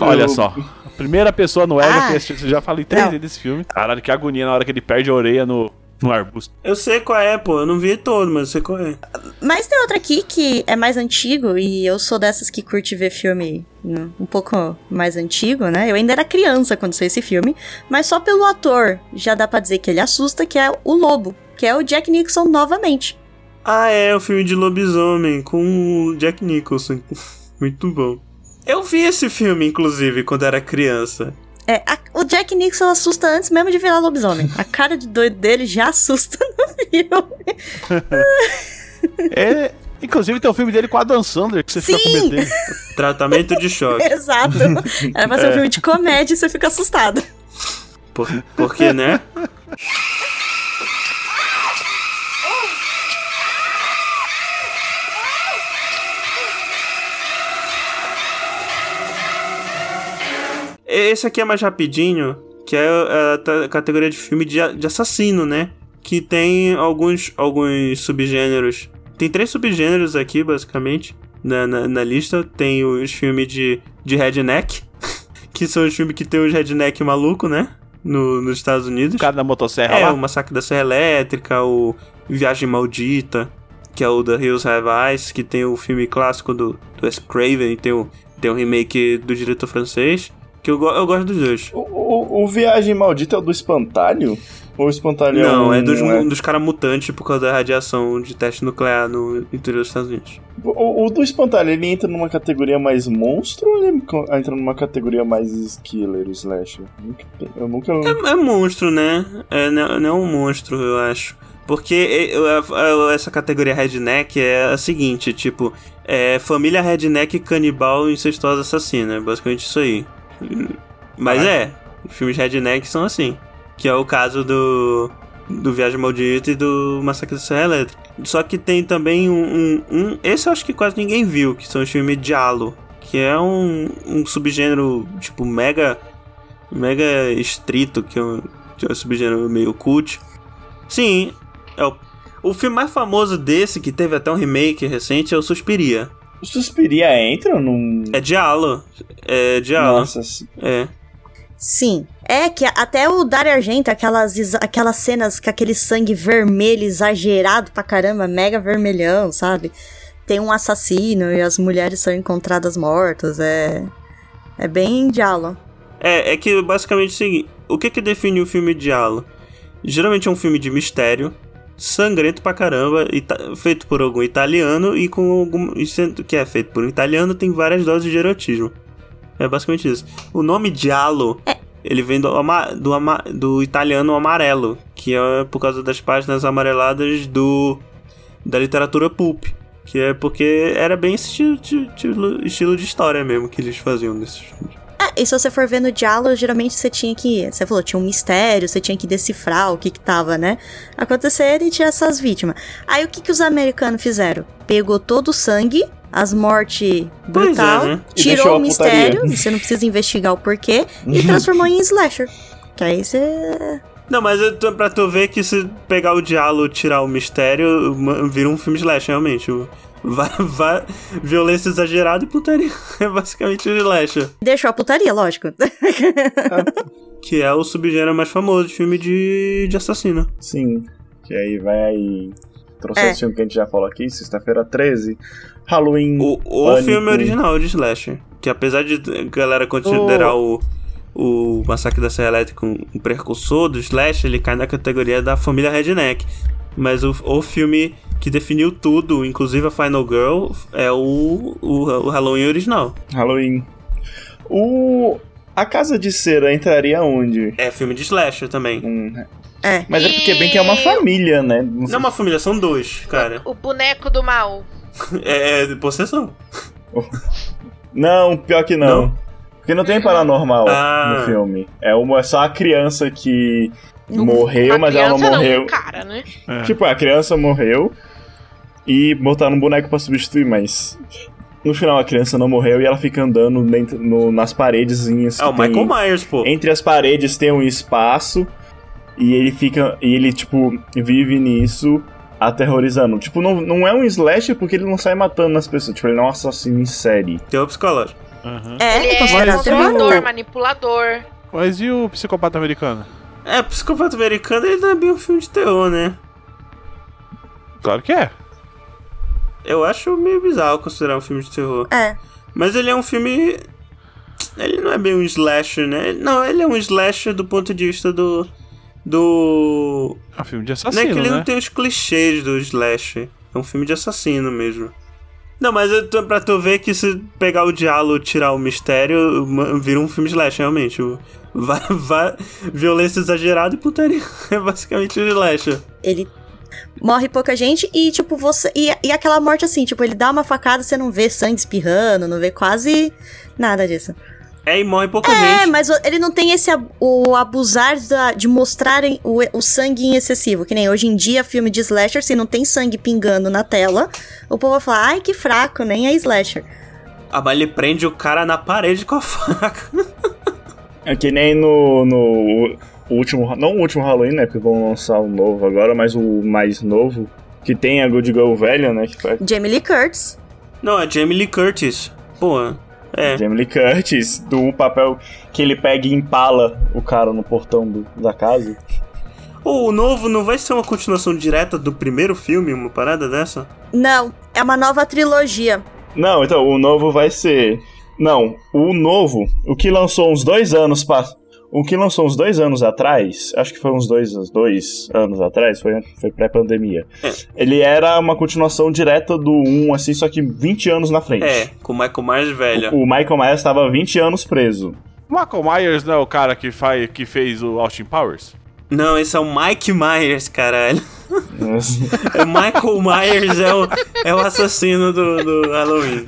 Olha só. A primeira pessoa no Ega Ah. que assistiu, eu já falei três vezes desse filme. Caralho, que agonia na hora que ele perde a orelha no, no arbusto. Eu sei qual é, pô, eu não vi todo, mas eu sei qual é. Mas tem outro aqui que é mais antigo e eu sou dessas que curte ver filme né, um pouco mais antigo, né? Eu ainda era criança quando saiu esse filme, mas só pelo ator já dá pra dizer que ele assusta, que é o Lobo, que é o Jack Nixon novamente. Ah, é, o filme de lobisomem com o Jack Nicholson. Muito bom. Eu vi esse filme, inclusive, quando era criança. É, a- o Jack Nixon assusta antes mesmo de virar lobisomem. A cara de doido dele já assusta no filme. É. Inclusive tem um filme dele com a Adam Sandler, que você fica com Sim! medo. Tratamento de choque. Exato. Era pra ser um filme de comédia e você fica assustado. Por, porque, né? Esse aqui é mais rapidinho, que é a, ta- categoria de filme de, a- de assassino, né? Que tem alguns, alguns subgêneros. Tem três subgêneros aqui, basicamente, na, na, na lista. Tem os filmes de, de redneck, que são os filmes que tem os redneck maluco, né? No, nos Estados Unidos. O cara da motosserra É, lá. o Massacre da Serra Elétrica, o Viagem Maldita, que é o The Hills Have Eyes, que tem o filme clássico do, do Wes Craven, tem o, tem o remake do diretor francês, que eu, eu gosto dos dois. O, o, o Viagem Maldita é o do Espantalho? Ou o Espantalho é Não, um, é dos, é- dos caras mutantes por causa da radiação de teste nuclear no interior dos Estados Unidos. O, o do Espantalho, ele entra numa categoria mais monstro ou ele entra numa categoria mais killer, slasher? Nunca- Eu nunca... É, é monstro, né? É, não, não é um monstro, eu acho. Porque é, é, é, essa categoria redneck é a seguinte, tipo, é família redneck canibal incestuosa assassina, é basicamente isso aí. Mas é, os filmes redneck são assim. Que é o caso do. Do Viagem Maldita e do Massacre da Serra Elétrica. Só que tem também um, um, um- Esse eu acho que quase ninguém viu, que são os filmes Diallo. Que é um, um subgênero, tipo, mega. Mega estrito, que é um, que é um subgênero meio cult. Sim, é o, o filme mais famoso desse, que teve até um remake recente, é o Suspiria. O Suspiria entra num. É Diallo. É Diallo. Nossa, É. Sim. É que até o Dario Argento, aquelas, aquelas cenas com aquele sangue vermelho exagerado pra caramba, mega vermelhão, sabe? Tem um assassino e as mulheres são encontradas mortas, é... É bem diálogo. É, é que basicamente é o seguinte: o que que define o filme Diallo? Geralmente é um filme de mistério, sangrento pra caramba, feito por algum italiano e com algum. que é feito por um italiano, tem várias doses de erotismo. É basicamente isso. O nome Diallo. Ele vem do, do, do italiano amarelo, que é por causa das páginas amareladas do da literatura pulp, que é porque era bem esse estilo, estilo, estilo de história mesmo que eles faziam nesses filmes. É, e se você for ver no diálogo, geralmente você tinha que. Você falou, tinha um mistério, você tinha que decifrar o que que tava, né? Acontecendo e tinha essas vítimas. Aí o que que os americanos fizeram? Pegou todo o sangue, as mortes é, brutal, né? E deixou tirou o mistério, putaria. você não precisa investigar o porquê, e transformou em slasher. Que aí você. Não, mas pra tu ver que se pegar o diálogo e tirar o mistério, vira um filme slash, realmente. O- Vai, vai, violência exagerada e putaria. É basicamente o slasher. Deixou a putaria, lógico. Que é o subgênero mais famoso de filme de, de assassino. Sim. Que aí vai aí. Trouxe É. esse filme que a gente já falou aqui, sexta-feira 13. Halloween. O, o Pânico. filme original de slasher. Que apesar de a galera considerar o, o Massacre da Serra Elétrica um, um precursor do slasher, ele cai na categoria da família Redneck. Mas o, o filme que definiu tudo, inclusive a Final Girl, é o, o, o Halloween original. Halloween. O. A Casa de Cera entraria onde? É filme de slasher também. Hum, É. Mas é porque bem que é uma família, né? Não é uma família, são dois, cara. O boneco do mal. É, é de possessão. Não, pior que não. Não? Porque não tem paranormal Ah. no filme. É, uma, é só a criança que morreu, mas ela não morreu. um cara, né? É. Tipo, a criança morreu e botaram um boneco pra substituir, mas no final a criança não morreu e ela fica andando dentro, no- nas paredezinhas. É o tem- Michael Myers, pô. Entre as paredes tem um espaço e ele fica. E ele, tipo, vive nisso aterrorizando. Tipo, não, não é um slasher porque ele não sai matando as pessoas. Tipo, ele não é um assassino em série. Terror psicológico. Aham. É, Ele é é controlador, terror. manipulador. Mas e o psicopata americano? É, Psicopata Americano ele não é bem um filme de terror, né? Claro que é. Eu acho meio bizarro considerar um filme de terror. É. Mas ele é um filme. Ele não é bem um slasher, né? Não, ele é um slasher do ponto de vista do. Do. É um filme de não assassino, é que ele né? não tem os clichês do slasher. É um filme de assassino mesmo. Não, mas pra tu ver que se pegar o diálogo tirar o mistério, vira um filme slasher, realmente. Vai, violência exagerada e putaria. É basicamente o slasher. Ele morre pouca gente e, tipo, você. E, e aquela morte assim, tipo, ele dá uma facada, você não vê sangue espirrando, não vê quase nada disso. É, e morre pouca É, gente. mas o- ele não tem esse o abusar da- de mostrarem o, o sangue em excessivo. Que nem hoje em dia, filme de slasher, se não tem sangue pingando na tela, o povo vai falar, ai, que fraco, nem é slasher. Ah, mas ele prende o cara na parede com a faca. É que nem no, no último. Não o último Halloween, né? Porque vão lançar o novo agora, mas o mais novo. Que tem a Good Girl velha, né? Que foi Jamie Lee Curtis. Não, é Jamie Lee Curtis. Pô, é. Jamie Lee Curtis, do papel que ele pega e empala o cara no portão do- da casa. O novo não vai ser uma continuação direta do primeiro filme, uma parada dessa? Não, é uma nova trilogia. Não, então, o novo vai ser. Não, o novo, o que lançou uns dois anos pa... O que lançou uns dois anos atrás, acho que foi uns dois, dois anos atrás, foi, foi pré-pandemia. É. Ele era uma continuação direta do 1, assim, só que 20 anos na frente. É, com o Michael Myers velho. O Michael Myers estava 20 anos preso. Michael Myers não é o cara que, faz, que fez o Austin Powers? Não, esse é o Mike Myers, caralho. É o Michael Myers é o, é o assassino do, do Halloween.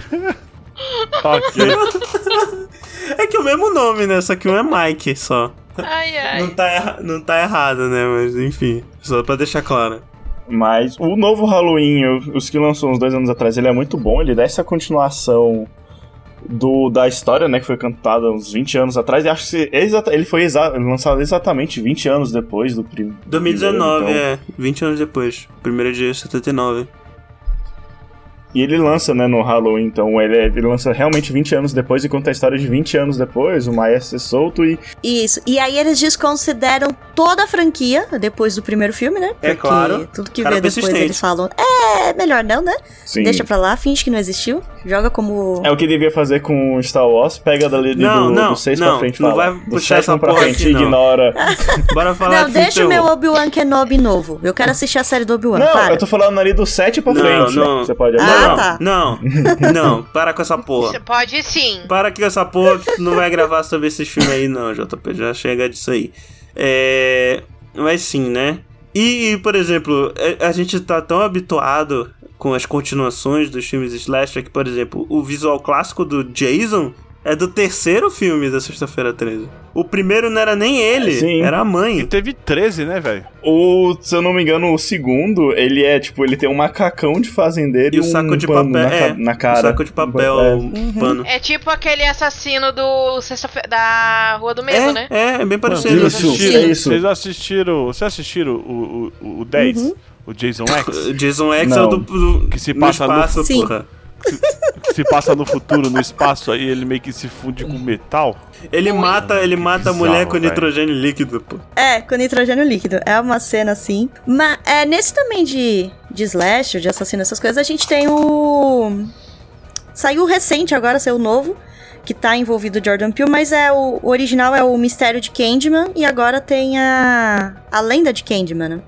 Ok. É que é o mesmo nome, né? Só que um é Mike só. Ai, ai. Não tá, erra- não tá errado, né? Mas enfim, só pra deixar claro. Mas o novo Halloween, os que lançou uns dois anos atrás, ele é muito bom. Ele dá essa continuação do, da história, né? Que foi cantada uns 20 anos atrás. E acho que ele foi exa- lançado exatamente 20 anos depois do prim- 2019, primeiro, então. é. 20 anos depois. Primeiro dia 79. E ele lança, né, no Halloween, então ele, é- ele lança realmente 20 anos depois e conta a história de 20 anos depois, o Maia ser solto e Isso. E aí eles desconsideram toda a franquia depois do primeiro filme, né? É Porque claro. Tudo que vê depois eles falam, é, melhor não, né? sim. Deixa pra lá, finge que não existiu. Joga como. É o que devia fazer com o Star Wars, pega dali Não, do, não, do 6 não, pra frente e não fala. vai do puxar essa 7 pra porra frente aqui, ignora. Bora falar Não, deixa de o meu. Obi-Wan Kenobi novo. Eu quero assistir a série do Obi-Wan. Não, para. eu tô falando ali do 7 pra Não, frente. não. Você pode Ah. Não, tá. não, não, para com essa porra. Você pode sim. Para com essa porra que tu não vai gravar sobre esses filmes aí, não, JP. Já chega disso aí. É. Mas sim, né? E, por exemplo, a, a gente tá tão habituado com as continuações dos filmes slasher que, por exemplo, o visual clássico do Jason é do terceiro filme da Sexta-feira 13. O primeiro não era nem ele, Sim. era a E mãe. teve 13, né, velho? O, se eu não me engano, o segundo, ele é tipo, ele tem um macacão de fazendeiro E e, o um saco de pano papel, na, é, na cara. saco de papel, É. um pano. É tipo aquele assassino do sexta-feira da Rua do Medo, É, né? é, é bem parecido. Isso, Vocês assistiram- é isso. Vocês assistiram. Vocês assistiram o, o, o 10? Uhum. O Jason X? Jason X é Não. o do, do Que se passa no- espaço, Sim. porra. que se passa no futuro, no espaço, aí ele meio que se funde com metal. Ele mata, ele mata a Bizarro, mulher com velho. nitrogênio líquido, pô. É, com nitrogênio líquido. É uma cena assim. Mas é, nesse também de, de slash, de assassino, essas coisas, a gente tem o. Saiu recente agora, saiu novo. Que tá envolvido o Jordan Peele, mas é o, o original é o Mistério de Candyman e agora tem a. A lenda de Candyman, né?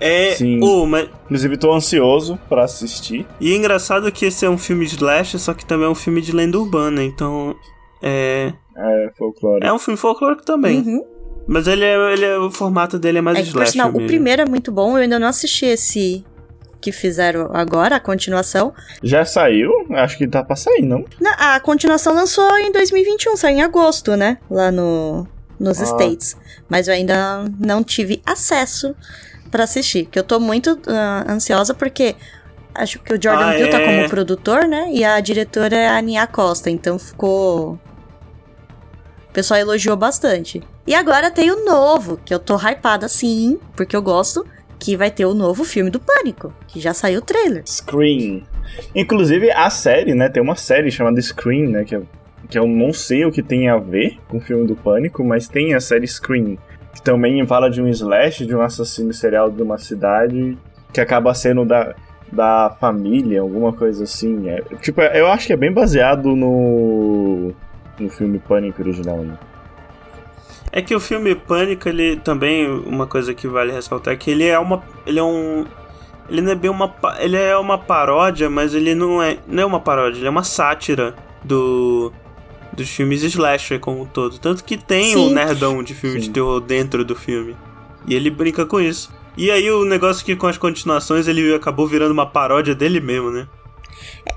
É, Sim. mas Inclusive, tô ansioso pra assistir. e é engraçado que esse é um filme slash, só que também é um filme de lenda urbana, então é É, folclore. é um filme folclórico também. Uhum. Mas ele é, ele é o formato dele é mais É por slash sinal, o primeiro é muito bom. Eu ainda não assisti esse que fizeram agora, a continuação. Já saiu? Acho que tá pra sair, não? Na- a continuação lançou em 2021, saiu em agosto, né? Lá no, nos Ah. States. Mas eu ainda não tive acesso pra assistir. Que eu tô muito ah, ansiosa porque acho que o Jordan Ah, Peele tá é. como produtor, né? E a diretora é a Nia Costa. Então ficou. O pessoal elogiou bastante. E agora tem o novo, que eu tô hypada sim, porque eu gosto. Que vai ter o novo filme do Pânico, que já saiu o trailer. Scream. Inclusive, a série, né? Tem uma série chamada Scream, né? Que, eu- que eu não sei o que tem a ver com o filme do Pânico, mas tem a série Scream. Também fala de um slash, de um assassino serial de uma cidade que acaba sendo da, da família, alguma coisa assim. É, tipo, eu acho que é bem baseado no, no filme Pânico original, né? É que o filme Pânico, ele também, uma coisa que vale ressaltar é que ele é uma. Ele é um. Ele não é bem uma. Ele é uma paródia, mas ele não é. Não é uma paródia, ele é uma sátira do. Dos filmes slasher como um todo. Tanto que tem Sim. um nerdão de filme de Sim. terror dentro do filme. E ele brinca com isso. E aí o negócio que com as continuações ele acabou virando uma paródia dele mesmo, né?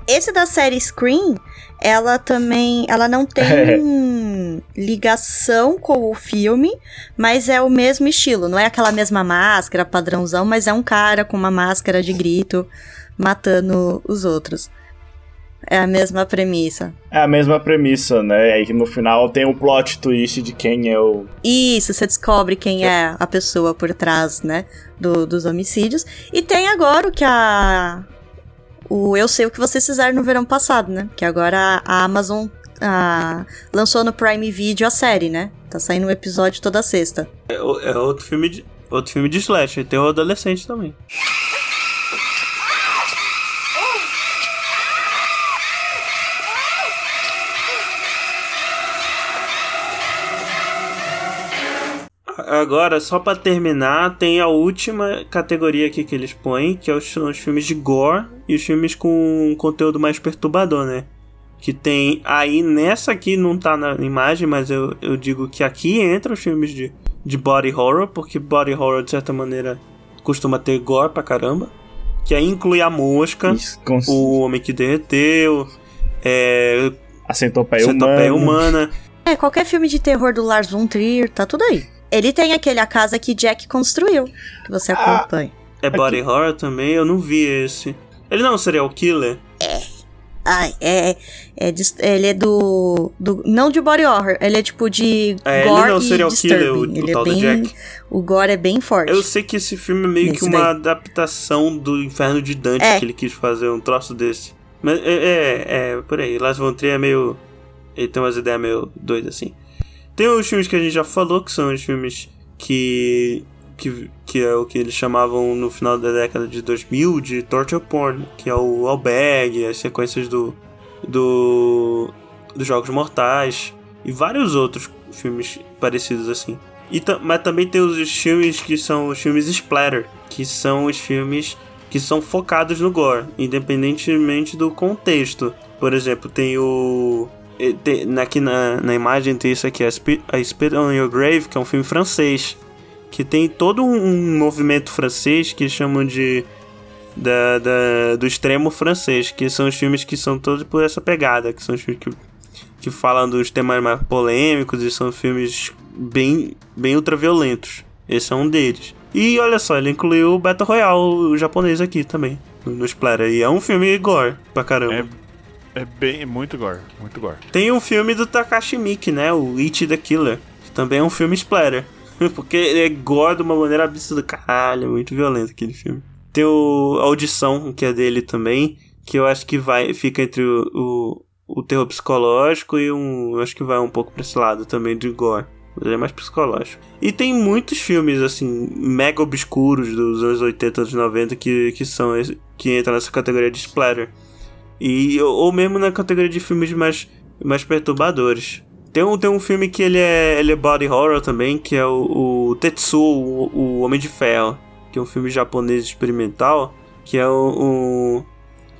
Esse da série Scream, ela também, ela não tem ligação com o filme, mas é o mesmo estilo. Não é aquela mesma máscara, padrãozão, mas é um cara com uma máscara de grito matando os outros. É a mesma premissa. É a mesma premissa, né? Aí que no final tem o plot twist de quem é o. Isso, você descobre quem é a pessoa por trás, né, do- dos homicídios. E tem agora o que a... O Eu Sei O Que Vocês Fizeram no verão passado, né? Que agora a Amazon ah, lançou no Prime Video a série, né? Tá saindo um episódio toda sexta. É, o- é outro filme de. Outro filme de slasher, terror adolescente também. Agora, só pra terminar, tem a última categoria aqui que eles põem, que é os- são os filmes de gore e os filmes com conteúdo mais perturbador, né? Que tem aí nessa aqui não tá na imagem, mas eu, eu digo que aqui entra os filmes de, de body horror, porque body horror de certa maneira costuma ter gore pra caramba. Que aí inclui a mosca, o homem que derreteu, é, a centopeia centopeia humana. humana. É, qualquer filme de terror do Lars von Trier, tá tudo aí. Ele tem aquele A Casa que Jack construiu, que você Ah. acompanha. É body horror também? Eu não vi esse. Ele não é um serial killer? Ai, é, é, dis- ele é do, do. Não de body horror, ele é tipo de É, ele gore não é serial killer, o, disturbing. o ele tal é do bem. Jack. O gore é bem forte. Eu sei que esse filme é meio que Esse uma daí. adaptação do Inferno de Dante É. que ele quis fazer, um troço desse. Mas é, é, é por aí. Lars von Trier é meio... Ele tem umas ideias meio doidas, assim. Tem os filmes que a gente já falou, que são os filmes que... Que, que é o que eles chamavam no final da década de 2000 de torture porn, que é o Albergue, as sequências do, do dos Jogos Mortais e vários outros filmes parecidos assim. E mas também tem os filmes que são os filmes splatter, que são os filmes que são focados no gore, independentemente do contexto. Por exemplo, tem o tem- aqui na, na imagem tem isso aqui, a Spit, a on Your Grave, que é um filme francês, que tem todo um, um movimento francês que chamam de da, da- do extremo francês, que são os filmes que são todos por essa pegada, que são os filmes que, que falam dos temas mais polêmicos e são filmes bem, bem ultraviolentos. Esse é um deles. E olha só, ele incluiu o Battle Royale o japonês aqui também, no, no Splatter. E é um filme gore pra caramba. É bem, muito gore, muito gore. Tem um filme do Takashi Miike, né? O It the Killer. Que também é um filme splatter. Porque é gore de uma maneira absurda. Caralho, é muito violento aquele filme. Tem o Audição, que é dele também. Que eu acho que vai fica entre o, o, o terror psicológico e um. Eu acho que vai um pouco pra esse lado também de gore. Mas ele é mais psicológico. E tem muitos filmes, assim, mega obscuros dos anos 80, anos 90 que, que são que entram nessa categoria de splatter. E, ou mesmo na categoria de filmes mais, mais perturbadores. Tem um, tem um filme que ele é, ele é body horror também, que é o, o Tetsuo, o, o Homem de Ferro, que é um filme japonês experimental, que é o, o-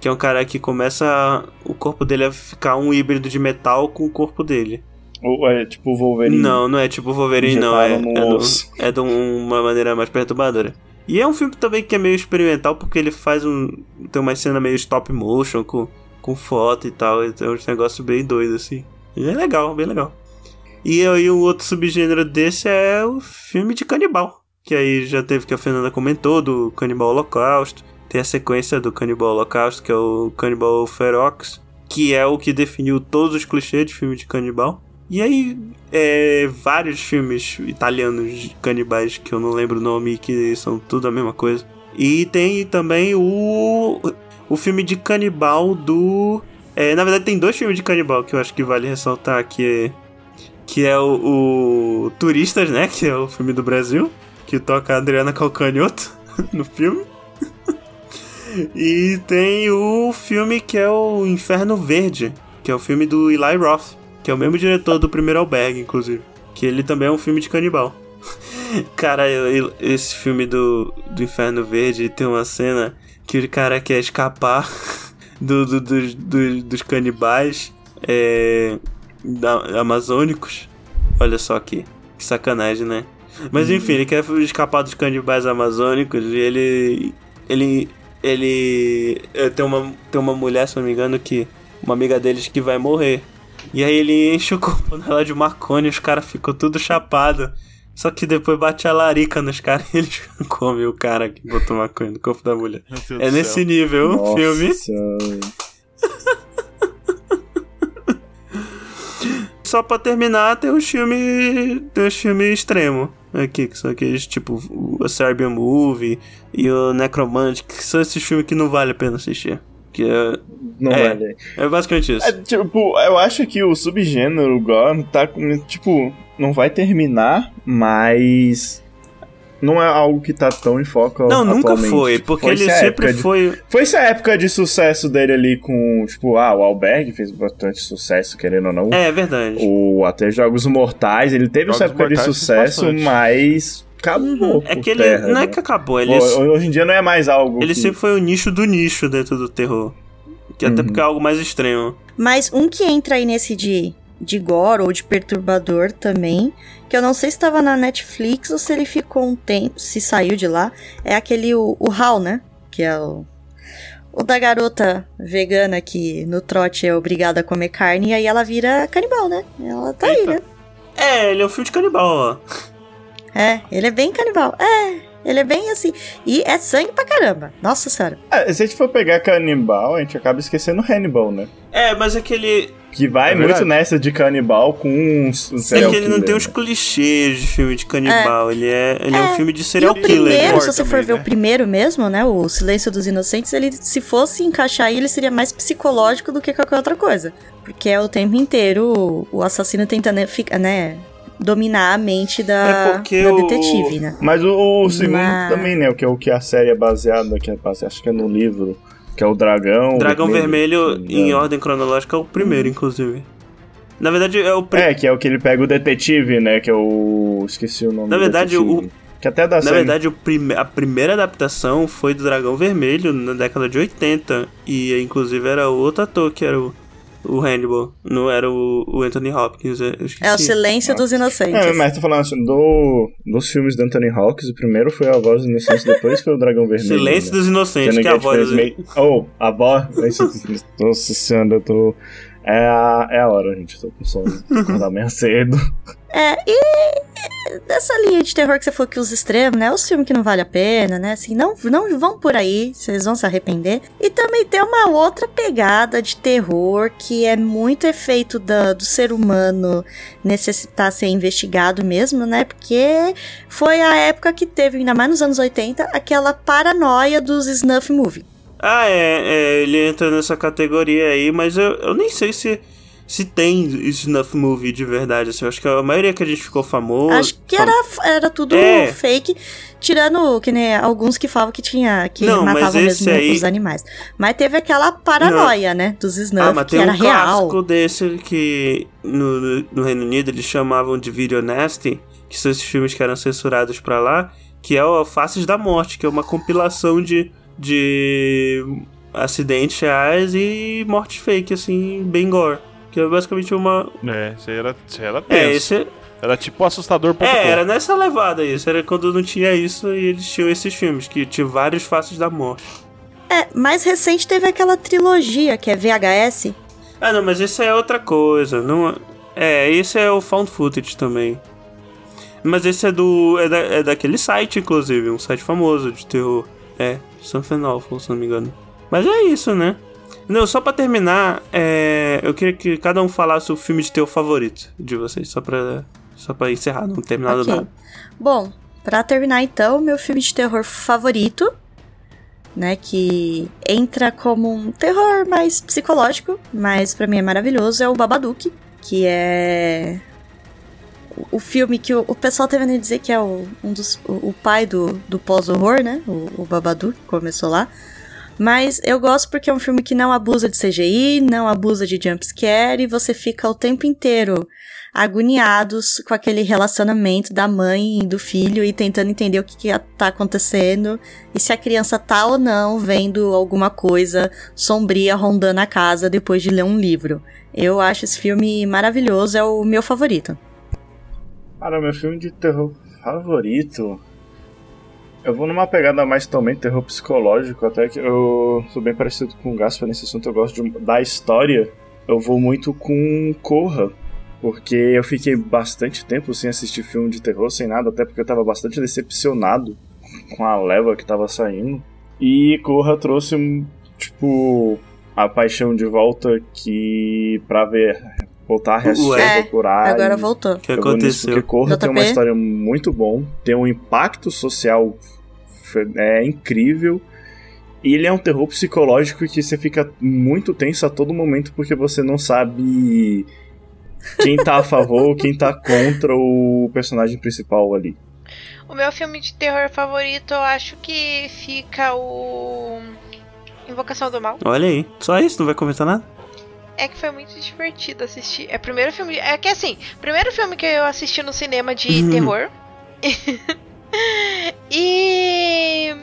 que é um cara que começa a- o corpo dele a ficar um híbrido de metal com o corpo dele. Ou é tipo o Wolverine. Não, não é tipo Wolverine, não. É, é, do- é de uma maneira mais perturbadora. E é um filme também que é meio experimental, porque ele faz um. Tem uma cena meio stop motion com, com foto e tal. e Tem uns negócios bem doidos, assim. E é legal, bem legal. E aí o outro subgênero desse é o filme de canibal. Que aí já teve que a Fernanda comentou, do Canibal Holocausto. Tem a sequência do Canibal Holocausto, que é o Canibal Ferox. Que é o que definiu todos os clichês de filme de canibal. E aí, é, vários filmes italianos canibais que eu não lembro o nome, que são tudo a mesma coisa. E tem também o, o filme de canibal do. é, na verdade, tem dois filmes de canibal que eu acho que vale ressaltar, que que é o, o Turistas, né? Que é o filme do Brasil, que toca a Adriana Calcanhoto no filme. e tem o filme que é o Inferno Verde, que é o filme do Eli Roth, que é o mesmo diretor do primeiro Albergue, inclusive. Que ele também é um filme de canibal. Cara, eu- esse filme do, do Inferno Verde tem uma cena que o cara quer escapar do, do- dos- dos- dos canibais é, da- amazônicos. Olha só que, que sacanagem, né? Mas enfim, ele quer escapar dos canibais amazônicos e ele. Ele. Ele. é, Tem uma, tem uma mulher, se não me engano, que. Uma amiga deles que vai morrer. E aí ele enche o corpo dela de maconha e os caras ficam tudo chapado. Só que depois bate a larica nos caras e eles comem o cara que botou maconha no corpo da mulher. É nesse céu. nível o filme. Só pra terminar, tem os filmes. Tem os filmes extremos aqui, que são aqueles tipo o Serbian Movie e o Necromantic, que são esses filmes que não vale a pena assistir. Que é, Não É. vale. é basicamente isso. É, tipo, eu acho que o subgênero Gore tá com. Tipo, não vai terminar, mas. Não é algo que tá tão em foco não, nunca atualmente. foi, Tipo, porque foi-se ele sempre de- foi. Foi essa época de sucesso dele ali com, tipo, ah, o Alberg fez bastante sucesso, querendo ou não. É verdade. O até Jogos Mortais, ele teve Jogos essa época de sucesso, mas acabou. É por que ele. terra, não é né? que acabou, ele. Ho- Hoje em dia não é mais algo. Ele que- sempre foi o nicho do nicho dentro do terror. Que até Uhum. porque é algo mais extremo. Mas um que entra aí nesse de, de gore ou de perturbador também, que eu não sei se estava na Netflix ou se ele ficou um tempo, se saiu de lá, é aquele o, o HAL, né? Que é o, o da garota vegana que no trote é obrigada a comer carne e aí ela vira canibal, né? Ela tá aí, Eita. né? É, ele é um filme de canibal, ó. É, ele é bem canibal. É, ele é bem assim. E é sangue pra caramba. Nossa senhora. É, se a gente for pegar canibal, a gente acaba esquecendo Hannibal, né? É, mas aquele. Que vai É muito nessa de canibal com um, um É serial que ele não killer, tem os né? clichês de filme de canibal. Ele é, ele é um É, filme de E serial o killer. primeiro, né? se você for também, ver né? o primeiro mesmo, né? O Silêncio dos Inocentes, ele, se fosse encaixar aí, ele seria mais psicológico do que qualquer outra coisa. Porque é o tempo inteiro o, o assassino tentando ficar, né? Dominar a mente É da, porque da o- detetive, né? Mas o, o segundo Mas- também, né? O que é o que a série é baseada, que é, acho que é no livro, que é o dragão. Dragão Vermelho, me em ordem cronológica, é o primeiro, inclusive. Na verdade, é o primeiro. É, que é o que ele pega o detetive, né? Que é o. Esqueci o nome Na do verdade, detetive. Que até dá Na série. verdade, o prime- a primeira adaptação foi do Dragão Vermelho na década de 80. E inclusive era outro ator que era o, o Hannibal. Não era o, o Anthony Hopkins. É o Silêncio dos Inocentes. É, mas tô falando assim, do, dos filmes do Anthony Hawkins, o primeiro foi a voz dos inocentes, depois foi o Dragão Vermelho. Silêncio né? dos Inocentes, Sendo que é a voz meio- Oh, a voz. Nossa senhora, eu tô. É a, é a hora, gente. Eu tô com sono. Acordar meio cedo. É, e dessa linha de terror que você falou que os extremos, né? Os filmes que não vale a pena, né? Assim, não, não vão por aí, vocês vão se arrepender. E também tem uma outra pegada de terror que é muito efeito da- do ser humano necessitar ser investigado mesmo, né? Porque foi a época que teve, ainda mais nos anos 80, aquela paranoia dos snuff movie. Ah, é, é, ele entra nessa categoria aí, mas eu, eu nem sei se, se tem snuff movie de verdade. Assim, eu acho que a maioria que a gente ficou famoso. Acho que era, era tudo É. fake, tirando que nem alguns que falavam que tinha que Não, matavam mesmo aí- os animais. Mas teve aquela paranoia, né, dos snuff Ah, mas que tem era um real. clássico desse que no, no, no Reino Unido eles chamavam de Video Nasty, que são esses filmes que eram censurados pra lá, que é o Faces da Morte, que é uma compilação de, de acidentes reais e mortes fake, assim, bem gore. Que é basicamente uma. É, isso era, isso era É, tenso. esse. Era tipo assustador.com. É, era nessa levada isso. Era quando não tinha isso e eles tinham esses filmes, que tinha vários Faces da Morte. É, mais recente teve aquela trilogia que é VHS. Ah, não, mas isso é outra coisa. Não... É, esse é o Found Footage também. Mas esse é do. É, da, é daquele site, inclusive, um site famoso de terror. É, Something Awful, se não me engano. Mas é isso, né? Não, só pra terminar, é, eu queria que cada um falasse o filme de terror favorito de vocês, só pra, só pra encerrar, não terminar do Ok. nada. Bom, pra terminar então, meu filme de terror favorito, né, que entra como um terror mais psicológico, mas pra mim é maravilhoso, é o Babadook, que é o- o filme que o, o pessoal tá vendo dizer que é o, um dos, o, o pai do, do pós-horror, né, o, o Babadook, que começou lá. Mas eu gosto porque é um filme que não abusa de CGI, não abusa de jumpscare, e você fica o tempo inteiro agoniados com aquele relacionamento da mãe e do filho e tentando entender o que, que tá acontecendo e se a criança tá ou não vendo alguma coisa sombria rondando a casa depois de ler um livro. Eu acho esse filme maravilhoso, é o meu favorito. Cara, meu filme de terror favorito. Eu vou numa pegada mais também terror psicológico, até que eu sou bem parecido com o Gaspar nesse assunto, eu gosto de- da história. Eu vou muito com Corra, porque eu fiquei bastante tempo sem assistir filme de terror, sem nada, até porque eu tava bastante decepcionado com a leva que tava saindo. E Corra trouxe, tipo, a paixão de volta que pra ver, voltar a reassistir, Ué. procurar. Agora e- voltou. O que aconteceu? porque Corra tem uma história muito bom, tem um impacto social é incrível. E ele é um terror psicológico que você fica muito tenso a todo momento porque você não sabe quem tá a favor, quem tá contra o personagem principal ali. O meu filme de terror favorito, eu acho que fica o. Invocação do Mal. Olha aí, só isso, não vai comentar nada? É que foi muito divertido assistir. É o primeiro filme. É que assim, primeiro filme que eu assisti no cinema de Uhum. terror. e.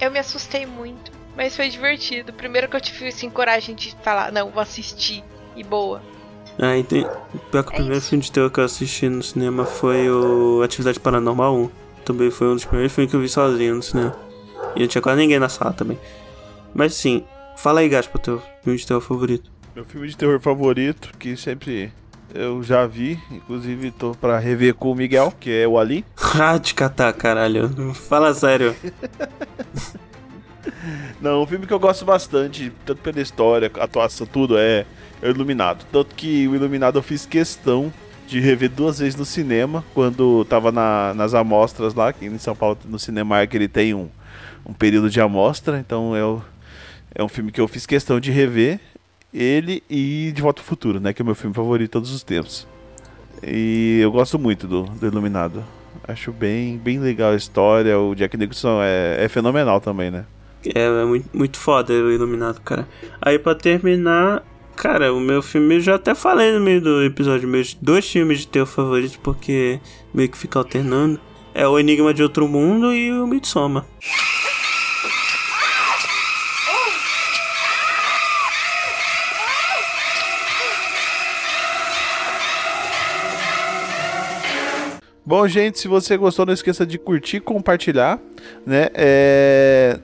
Eu me assustei muito. Mas foi divertido. Primeiro que eu tive assim, coragem de falar, não, vou assistir. E boa. Ah, entendi. Pior que o É primeiro isso. filme de terror que eu assisti no cinema foi o Atividade Paranormal 1. Também foi um dos primeiros filmes que eu vi sozinho no cinema. E não tinha quase ninguém na sala também. Mas sim, fala aí, Gaspa, teu filme de terror favorito. Meu filme de terror favorito, que sempre eu já vi, inclusive tô pra rever com o Miguel, que é o Ali. Ah, de catar, caralho. Fala sério. Não, um filme que eu gosto bastante, tanto pela história, atuação, tudo, é, é o Iluminado. Tanto que o Iluminado eu fiz questão de rever duas vezes no cinema, quando tava na, nas amostras lá, que em São Paulo, no Cinemark, ele tem um, um período de amostra, então é, o, é um filme que eu fiz questão de rever. Ele e De Volta ao Futuro, né? Que é o meu filme favorito de todos os tempos. E eu gosto muito do, do Iluminado. Acho bem, bem legal a história. O Jack Nicholson é, é fenomenal também, né? É, é muito, muito foda o Iluminado, cara. Aí pra terminar, cara, o meu filme eu já até falei no meio do episódio, meus dois filmes de terror favoritos, porque meio que fica alternando. É o Enigma de Outro Mundo e o Midsommar. Bom, gente, se você gostou, não esqueça de curtir, compartilhar, né? É...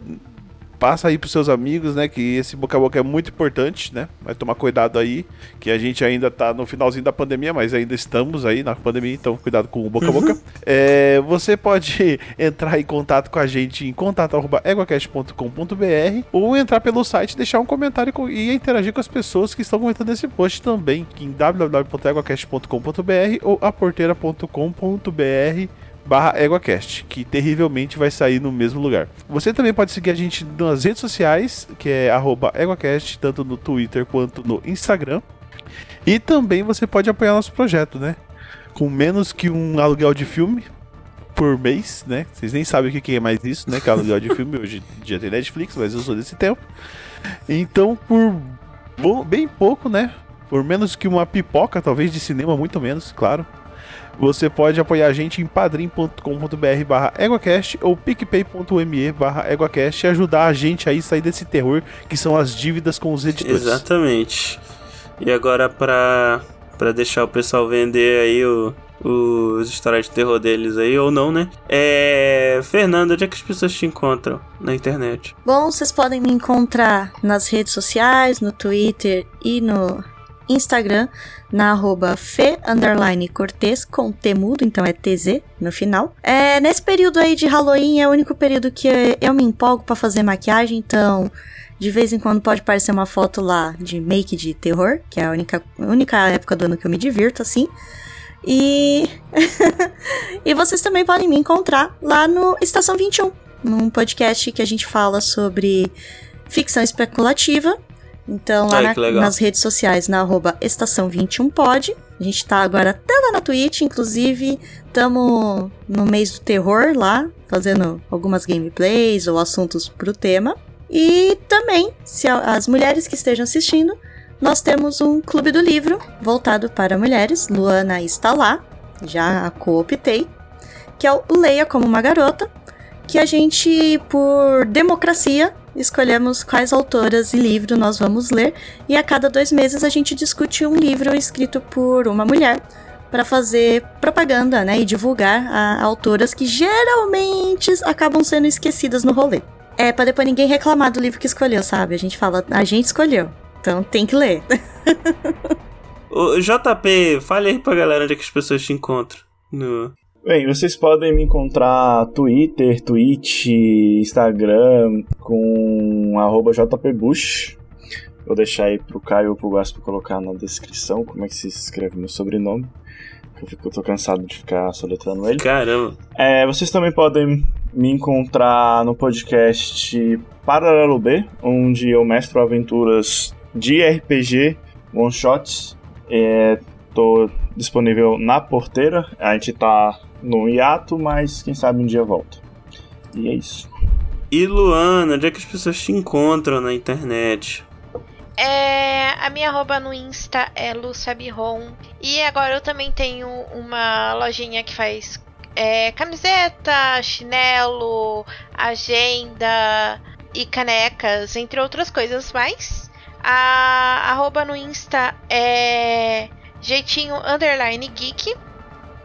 Passa aí pros seus amigos, né? Que esse boca a boca é muito importante, né? Vai tomar cuidado aí, que a gente ainda tá no finalzinho da pandemia, mas ainda estamos aí na pandemia, então cuidado com o boca a boca. É, você pode entrar em contato com a gente em contato.eguacast.com.br ou entrar pelo site, deixar um comentário com- e interagir com as pessoas que estão comentando esse post também, que em www.eguacast.com.br ou aporteira.com.br barra EguaCast, que terrivelmente vai sair no mesmo lugar. Você também pode seguir a gente nas redes sociais, que é arroba EguaCast, tanto no Twitter quanto no Instagram. E também você pode apoiar nosso projeto, né? Com menos que um aluguel de filme por mês, né? Vocês nem sabem o que é mais isso, né? Que é aluguel de filme. Hoje dia tem Netflix, mas eu sou desse tempo. Então, por bo- bem pouco, né? Por menos que uma pipoca, talvez de cinema, muito menos, claro. Você pode apoiar a gente em padrim.com.br barra EguaCast ou picpay.me barra EguaCast e ajudar a gente aí a sair desse terror que são as dívidas com os editores. Exatamente. E agora pra, pra deixar o pessoal vender aí o, os histórias de terror deles aí, ou não, né? É. Fernanda, onde é que as pessoas te encontram na internet? Bom, vocês podem me encontrar nas redes sociais, no Twitter e no Instagram, na arroba fe, underline, cortez, com T mudo, então é TZ no final. É, nesse período aí de Halloween é o único período que eu me empolgo pra fazer maquiagem, então de vez em quando pode aparecer uma foto lá de make de terror, que é a única, única época do ano que eu me divirto, assim. E. e vocês também podem me encontrar lá no Estação 21, num podcast que a gente fala sobre ficção especulativa. Então, lá Ai, na- nas redes sociais, na arroba Estação 21pod. A gente tá agora até lá na Twitch, inclusive, estamos no mês do terror lá, fazendo algumas gameplays ou assuntos pro tema. E também, se as mulheres que estejam assistindo, nós temos um clube do livro voltado para mulheres. Luana está lá, já a cooptei, que é o Leia como uma Garota, que a gente, por democracia, escolhemos quais autoras e livro nós vamos ler, e a cada dois meses a gente discute um livro escrito por uma mulher para fazer propaganda, né, e divulgar a autoras que geralmente acabam sendo esquecidas no rolê. É para depois ninguém reclamar do livro que escolheu, sabe? A gente fala, a gente escolheu, então tem que ler. Ô, JP, fale aí pra galera onde é que as pessoas te encontram. No... Bem, vocês podem me encontrar Twitter, Twitch, Instagram com arroba jpbush. Vou deixar aí pro Caio ou pro Gaspo colocar na descrição como é que se escreve meu sobrenome. Eu, fico, eu tô cansado de ficar soletrando ele. Caramba. É, vocês também podem me encontrar no podcast Paralelo B, onde eu mestro aventuras de RPG, one shots. É, tô disponível na porteira. A gente tá no hiato, mas quem sabe um dia volta. E é isso. E Luana, onde é que as pessoas te encontram na internet? É, a minha arroba no Insta é Luciabiron. E agora eu também tenho uma lojinha que faz é, camiseta, chinelo, agenda e canecas, entre outras coisas mais. A arroba no Insta é jeitinho underline geek.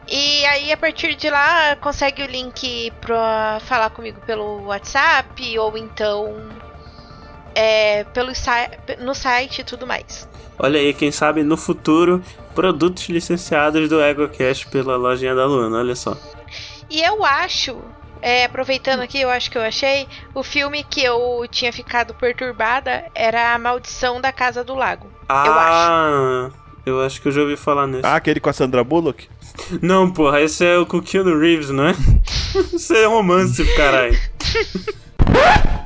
E aí, a partir de lá, consegue o link pra falar comigo pelo WhatsApp ou então é, pelo no site e tudo mais. Olha aí, quem sabe no futuro, produtos licenciados do EgoCast pela lojinha da Luana, olha só. E eu acho, é, aproveitando aqui, eu acho que eu achei, o filme que eu tinha ficado perturbada era A Maldição da Casa do Lago. Ah, eu acho que eu já ouvi falar nesse. Ah, aquele com a Sandra Bullock? Não, porra, esse é o Keanu Reeves, não é? Isso é romance, caralho.